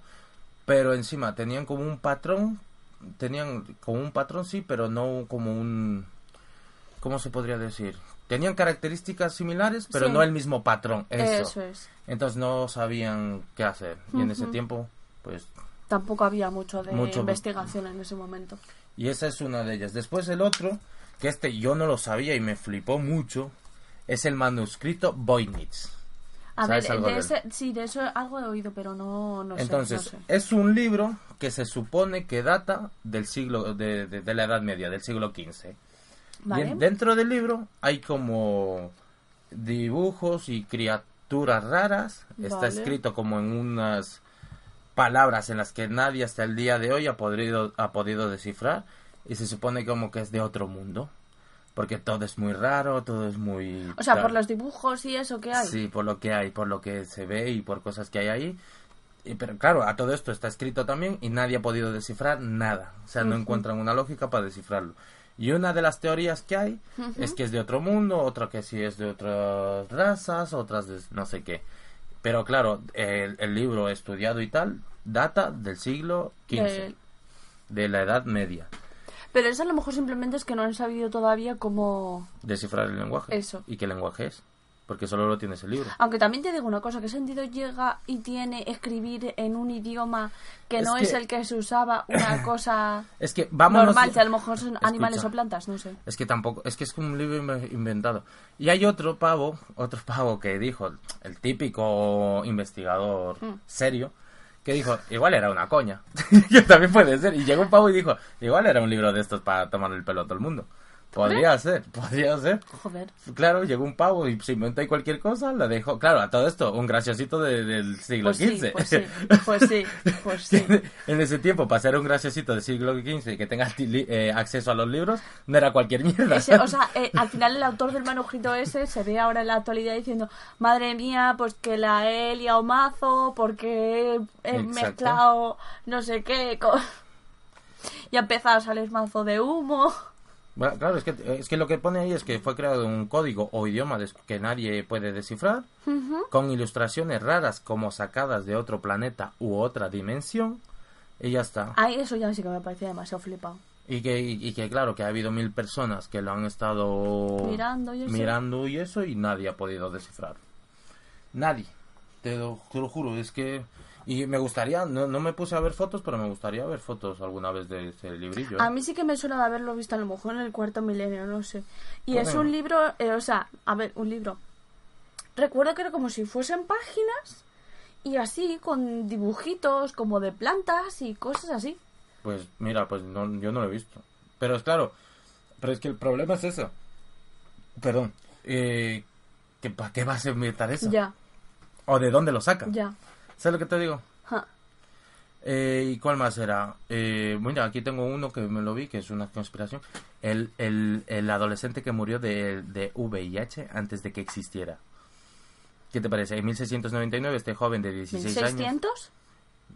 pero encima tenían como un patrón, tenían como un patrón, sí, pero no como un... ¿Cómo se podría decir? Tenían características similares, pero Sí. no el mismo patrón. Eso. Eso es. Entonces no sabían qué hacer. Y en ese tiempo, pues Tampoco había mucho de Mucho- investigación en ese momento. Y esa es una de ellas. Después el otro, que este yo no lo sabía y me flipó mucho, es el manuscrito Voynich. A ¿Sabes ver, de de él? ese, sí, de eso algo he oído, pero no, no sé, Entonces, sé. es un libro que se supone que data del siglo, de, de- de la Edad Media, del siglo XV. Vale. Y en- dentro del libro hay como dibujos y criaturas raras. Está escrito como en unas palabras en las que nadie hasta el día de hoy ha podido, ha podido descifrar. Y se supone como que es de otro mundo. Porque todo es muy raro, todo es muy... O sea, tal. por los dibujos y eso que hay. Sí, por lo que hay, por lo que se ve y por cosas que hay ahí. Y, pero claro, a todo esto está escrito también y nadie ha podido descifrar nada. O sea, no encuentran una lógica para descifrarlo. Y una de las teorías que hay es que es de otro mundo, otra que sí es de otras razas, otras de no sé qué. Pero claro, el, el libro estudiado y tal data del siglo XV, de la Edad Media. Pero eso a lo mejor simplemente es que no han sabido todavía cómo... Descifrar el lenguaje. Eso. ¿Y qué lenguaje es? porque solo lo tienes el libro. Aunque también te digo una cosa, ¿qué sentido llega y tiene escribir en un idioma que Es no que- es el que se usaba una cosa Es que vámonos... normal, que a lo mejor son animales o plantas, no sé. Es que tampoco, es que es un libro inve- inventado. Y hay otro pavo, otro pavo que dijo, el típico investigador Mm. serio, que dijo, igual era una coña. que también puede ser. Y llegó un pavo y dijo, igual era un libro de estos para tomar el pelo a todo el mundo. Podría ser, podría ser. Joder. Claro, llegó un pavo y se inventó ahí cualquier cosa, la dejó. Claro, a todo esto, un graciosito de- del siglo Pues sí, XV. pues sí, pues sí, pues sí. en ese tiempo, para ser un graciosito del siglo XV y que tenga eh, acceso a los libros, no era cualquier mierda. Ese- o sea, eh, al final el autor del manuscrito ese se ve ahora en la actualidad diciendo, madre mía, pues que la he liado mazo porque he Exacto. mezclado no sé qué. con-". Y ha empezado a salir mazo de humo. Bueno, claro, es que, es que lo que pone ahí es que fue creado un código o idioma que nadie puede descifrar, con ilustraciones raras como sacadas de otro planeta u otra dimensión, y ya está. Ay, eso ya sí que me parecía demasiado flipado. Y que, y, y que claro, que ha habido mil personas que lo han estado Mirando y eso. mirando y eso, y nadie ha podido descifrar. Nadie. Te lo, te lo juro, es que... Y me gustaría, no, no me puse a ver fotos, pero me gustaría ver fotos alguna vez de ese librillo. ¿eh? A mí sí que me suena de haberlo visto a lo mejor en el cuarto milenio, no sé. Y es un libro, eh, o sea, a ver, un libro. Recuerdo que era como si fuesen páginas y así, con dibujitos como de plantas y cosas así. Pues mira, pues no, yo no lo he visto. Pero es claro, pero es que el problema es eso. Perdón. Eh, ¿Para qué vas a inventar eso? Ya, ¿O de dónde lo sacan? ya. ¿Sabes lo que te digo? Ja. Eh, ¿Y cuál más era? Eh, mira, aquí tengo uno que me lo vi, que es una conspiración. El, el, el adolescente que murió de, de VIH antes de que existiera. ¿Qué te parece? En 1699 este joven de 16 años... ¿1600?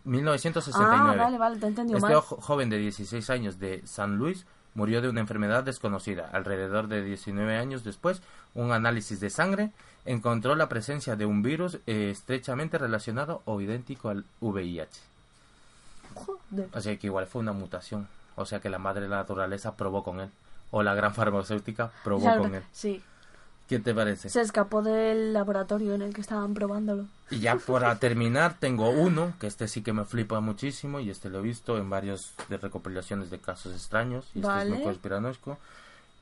1969. Ah, vale, vale, te entendido Este mal. jo- joven de 16 años de San Luis murió de una enfermedad desconocida. Alrededor de 19 años después, un análisis de sangre encontró la presencia de un virus eh, estrechamente relacionado o idéntico al VIH. Joder. O sea que igual fue una mutación. O sea que la madre naturaleza probó con él. O la gran farmacéutica probó Ya, con él. Sí, ¿Qué te parece? se escapó del laboratorio en el que estaban probándolo. Y ya para terminar, tengo uno, que este sí que me flipa muchísimo, y este lo he visto en varias de recopilaciones de casos extraños, y este es Vale. muy conspiranoico.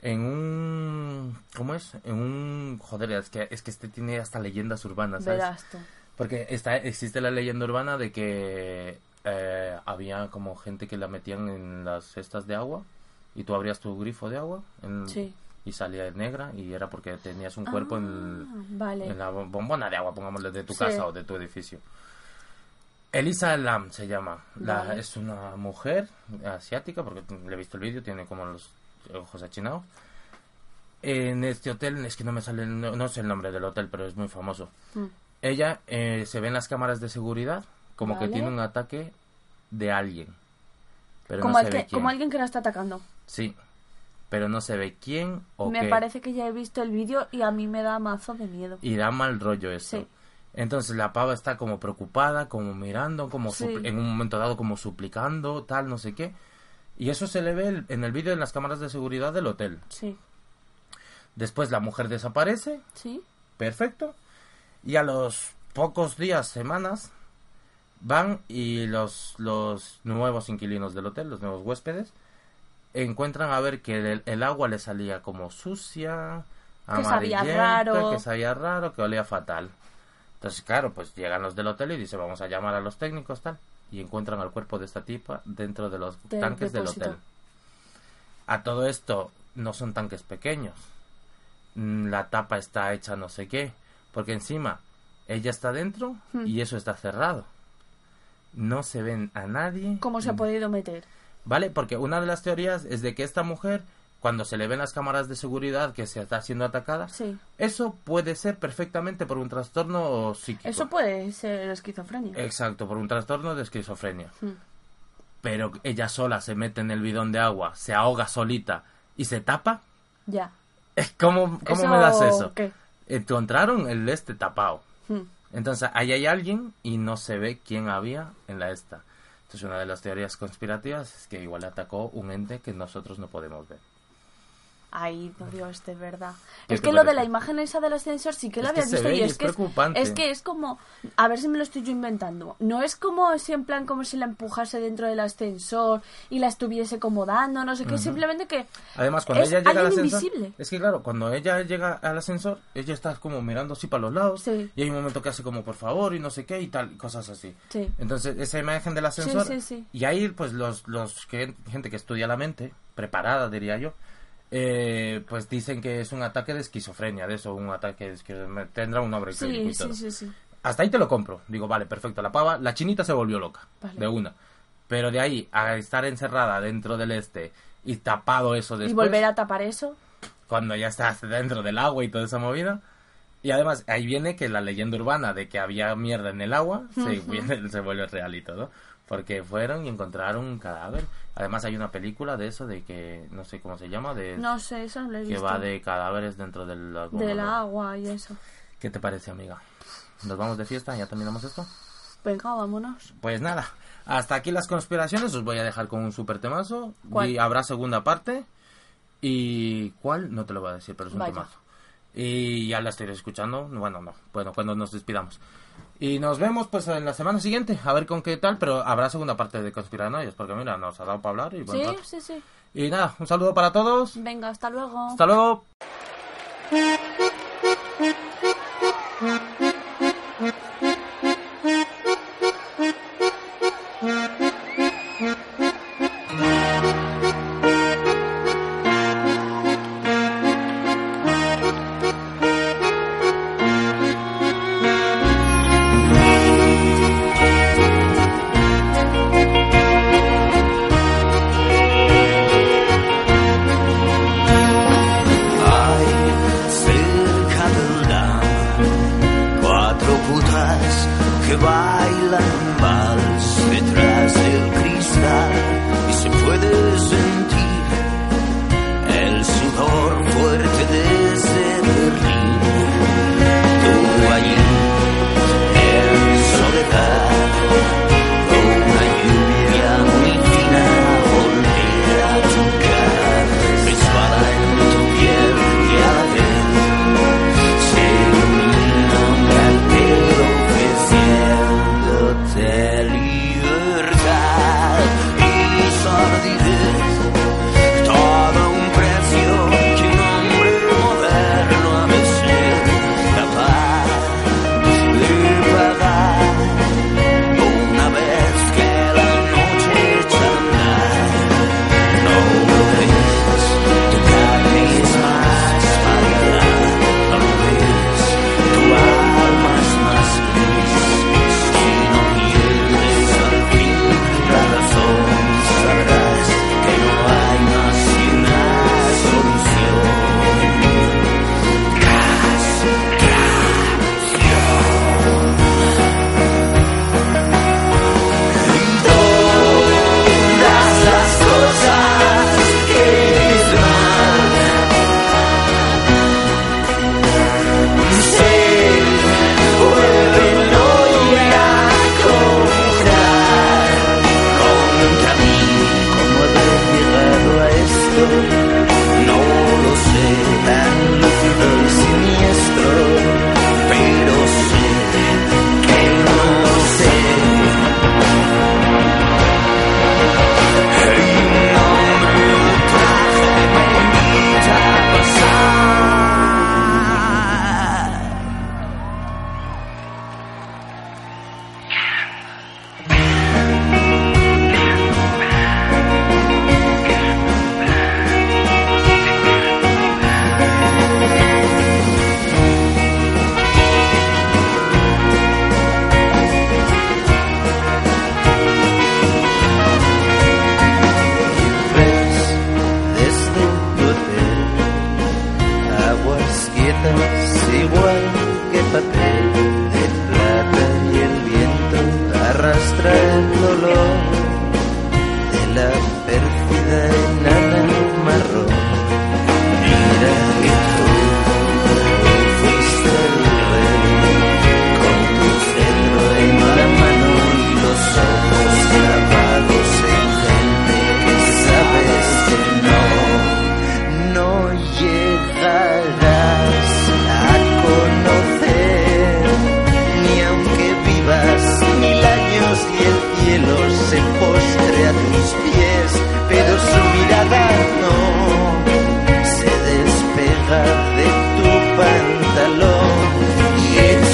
En un... ¿Cómo es? En un... Joder, es que, es que este tiene hasta leyendas urbanas, ¿sabes? Verás tú. Porque está, existe la leyenda urbana de que eh, había como gente que la metían en las cestas de agua, y tú abrías tu grifo de agua, en- Sí. y salía negra, y era porque tenías un cuerpo en, Ah, vale. en la bom- bombona de agua, pongámosle, de tu Sí. casa o de tu edificio. Elisa Lam se llama. La- Vale. Es una mujer asiática, porque le he visto el vídeo, tiene como los ojos achinados. En este hotel, es que no me sale, no, no sé el nombre del hotel, pero es muy famoso. Mm. Ella eh, se ve en las cámaras de seguridad como que Vale. tiene un ataque de alguien. Pero como, no se que- ve quién. como alguien que la está atacando. Sí, pero no se ve quién o Me qué. parece que ya he visto el vídeo y a mí me da mazo de miedo. Y da mal rollo esto. Sí. Entonces la pava está como preocupada, como mirando, como Sí. en un momento dado como suplicando, tal, no sé qué. Y eso se le ve en el vídeo en las cámaras de seguridad del hotel. Sí, Después la mujer desaparece, sí. perfecto. Y a los pocos días, semanas, van y los, los nuevos inquilinos del hotel, los nuevos huéspedes, encuentran a ver que el, el agua le salía como sucia, Que sabía amarillenta, raro. que sabía raro, que olía fatal. Entonces, claro, pues llegan los del hotel y dicen, vamos a llamar a los técnicos, tal. Y encuentran al cuerpo de esta tipa dentro de los Del tanques del hotel. A todo esto, no son tanques pequeños. Mm, La tapa está hecha no sé qué. Porque encima, ella está dentro Hmm. y eso está cerrado. No se ven a nadie. ¿Cómo se ha podido meter? ¿Vale? Porque una de las teorías es de que esta mujer, cuando se le ven las cámaras de seguridad que se está siendo atacada, Sí. eso puede ser perfectamente por un trastorno psíquico. Eso puede ser esquizofrenia. Exacto, por un trastorno de esquizofrenia. Mm. Pero ella sola se mete en el bidón de agua, se ahoga solita y se tapa. Ya. ¿Cómo, cómo Eso, me das eso? ¿qué? Encontraron el este tapado. Mm. Entonces, ahí hay alguien y no se ve quién había en la esta. Entonces, una de las teorías conspirativas es que igual atacó un ente que nosotros no podemos ver. Ay, no, Dios, de verdad. ¿Qué Es que lo de la imagen esa del ascensor sí que la Es que había se visto y es es que preocupante. es que es como a ver si me lo estoy yo inventando. No es como si en plan como si la empujase dentro del ascensor y la estuviese como dando, no sé qué, Ujú. simplemente que Además, cuando es ella llega al ascensor, invisible. es que claro, cuando ella llega al ascensor, ella está como mirando así para los lados y hay un momento que hace como por favor y no sé qué y tal, cosas así. Sí. Entonces, esa imagen del ascensor Sí, sí, sí. y ahí pues los los que gente que estudia la mente, preparada diría yo, eh, pues dicen que es un ataque de esquizofrenia, de eso, un ataque de esquizofrenia, tendrá un nombre Sí, y todo. sí, sí, sí. Hasta ahí te lo compro. Digo, vale, perfecto. La pava, la chinita se volvió loca. Vale. De una. Pero de ahí a estar encerrada dentro del este y tapado eso después. Y volver a tapar eso. Cuando ya estás dentro del agua y toda esa movida. Y además, ahí viene que la leyenda urbana de que había mierda en el agua se, viene- se vuelve real y todo. Porque fueron y encontraron un cadáver. Además, hay una película de eso, de que no sé cómo se llama, de No sé, eso no lo he que va de cadáveres dentro del agua. Del agua y eso. ¿Qué te parece, amiga? ¿Nos vamos de fiesta? ¿Ya terminamos esto? Venga, vámonos. Pues nada, hasta aquí las conspiraciones. Os voy a dejar con un super temazo. ¿Cuál? Y habrá segunda parte. ¿Y cuál? No te lo voy a decir, pero es un Vaya. temazo. Y ya la estoy escuchando. Bueno, no. Bueno, cuando nos despidamos. Y nos vemos pues en la semana siguiente. A ver con qué tal. Pero habrá segunda parte de Conspiranoias. Porque mira, nos ha dado para hablar. Y, buen Sí, sí, sí. y nada, un saludo para todos. Venga, hasta luego. Hasta luego.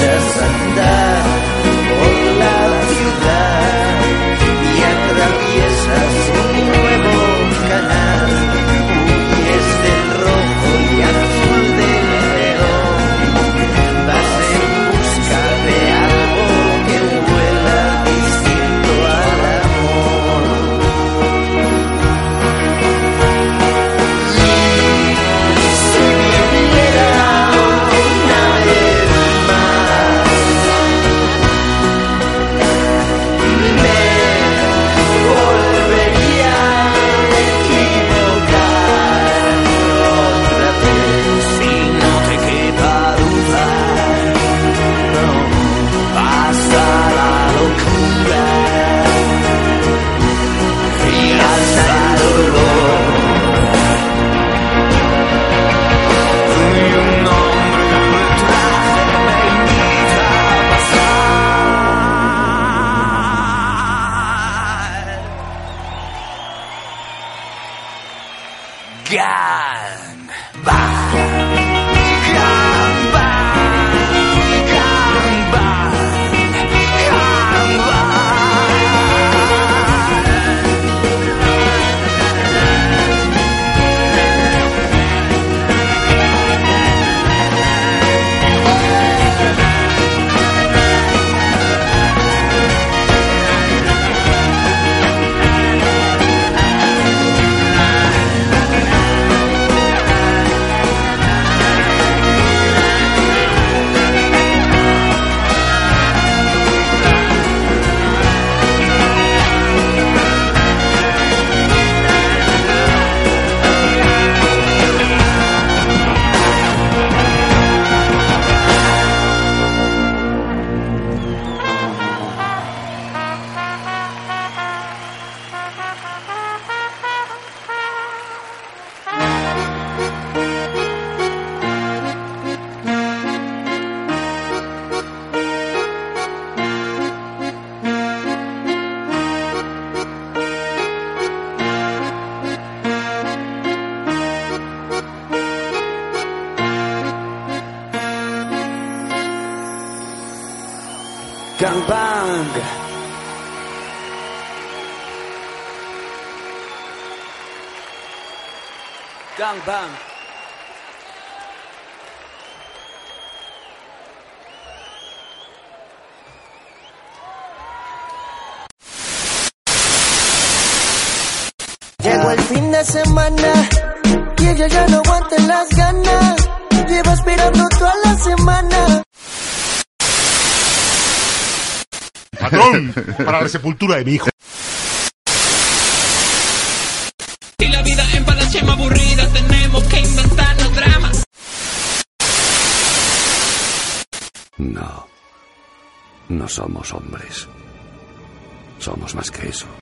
just undone. Sepultura de mi hijo. Si la vida en más aburrida, tenemos que inventarnos dramas. No. No somos hombres. Somos más que eso.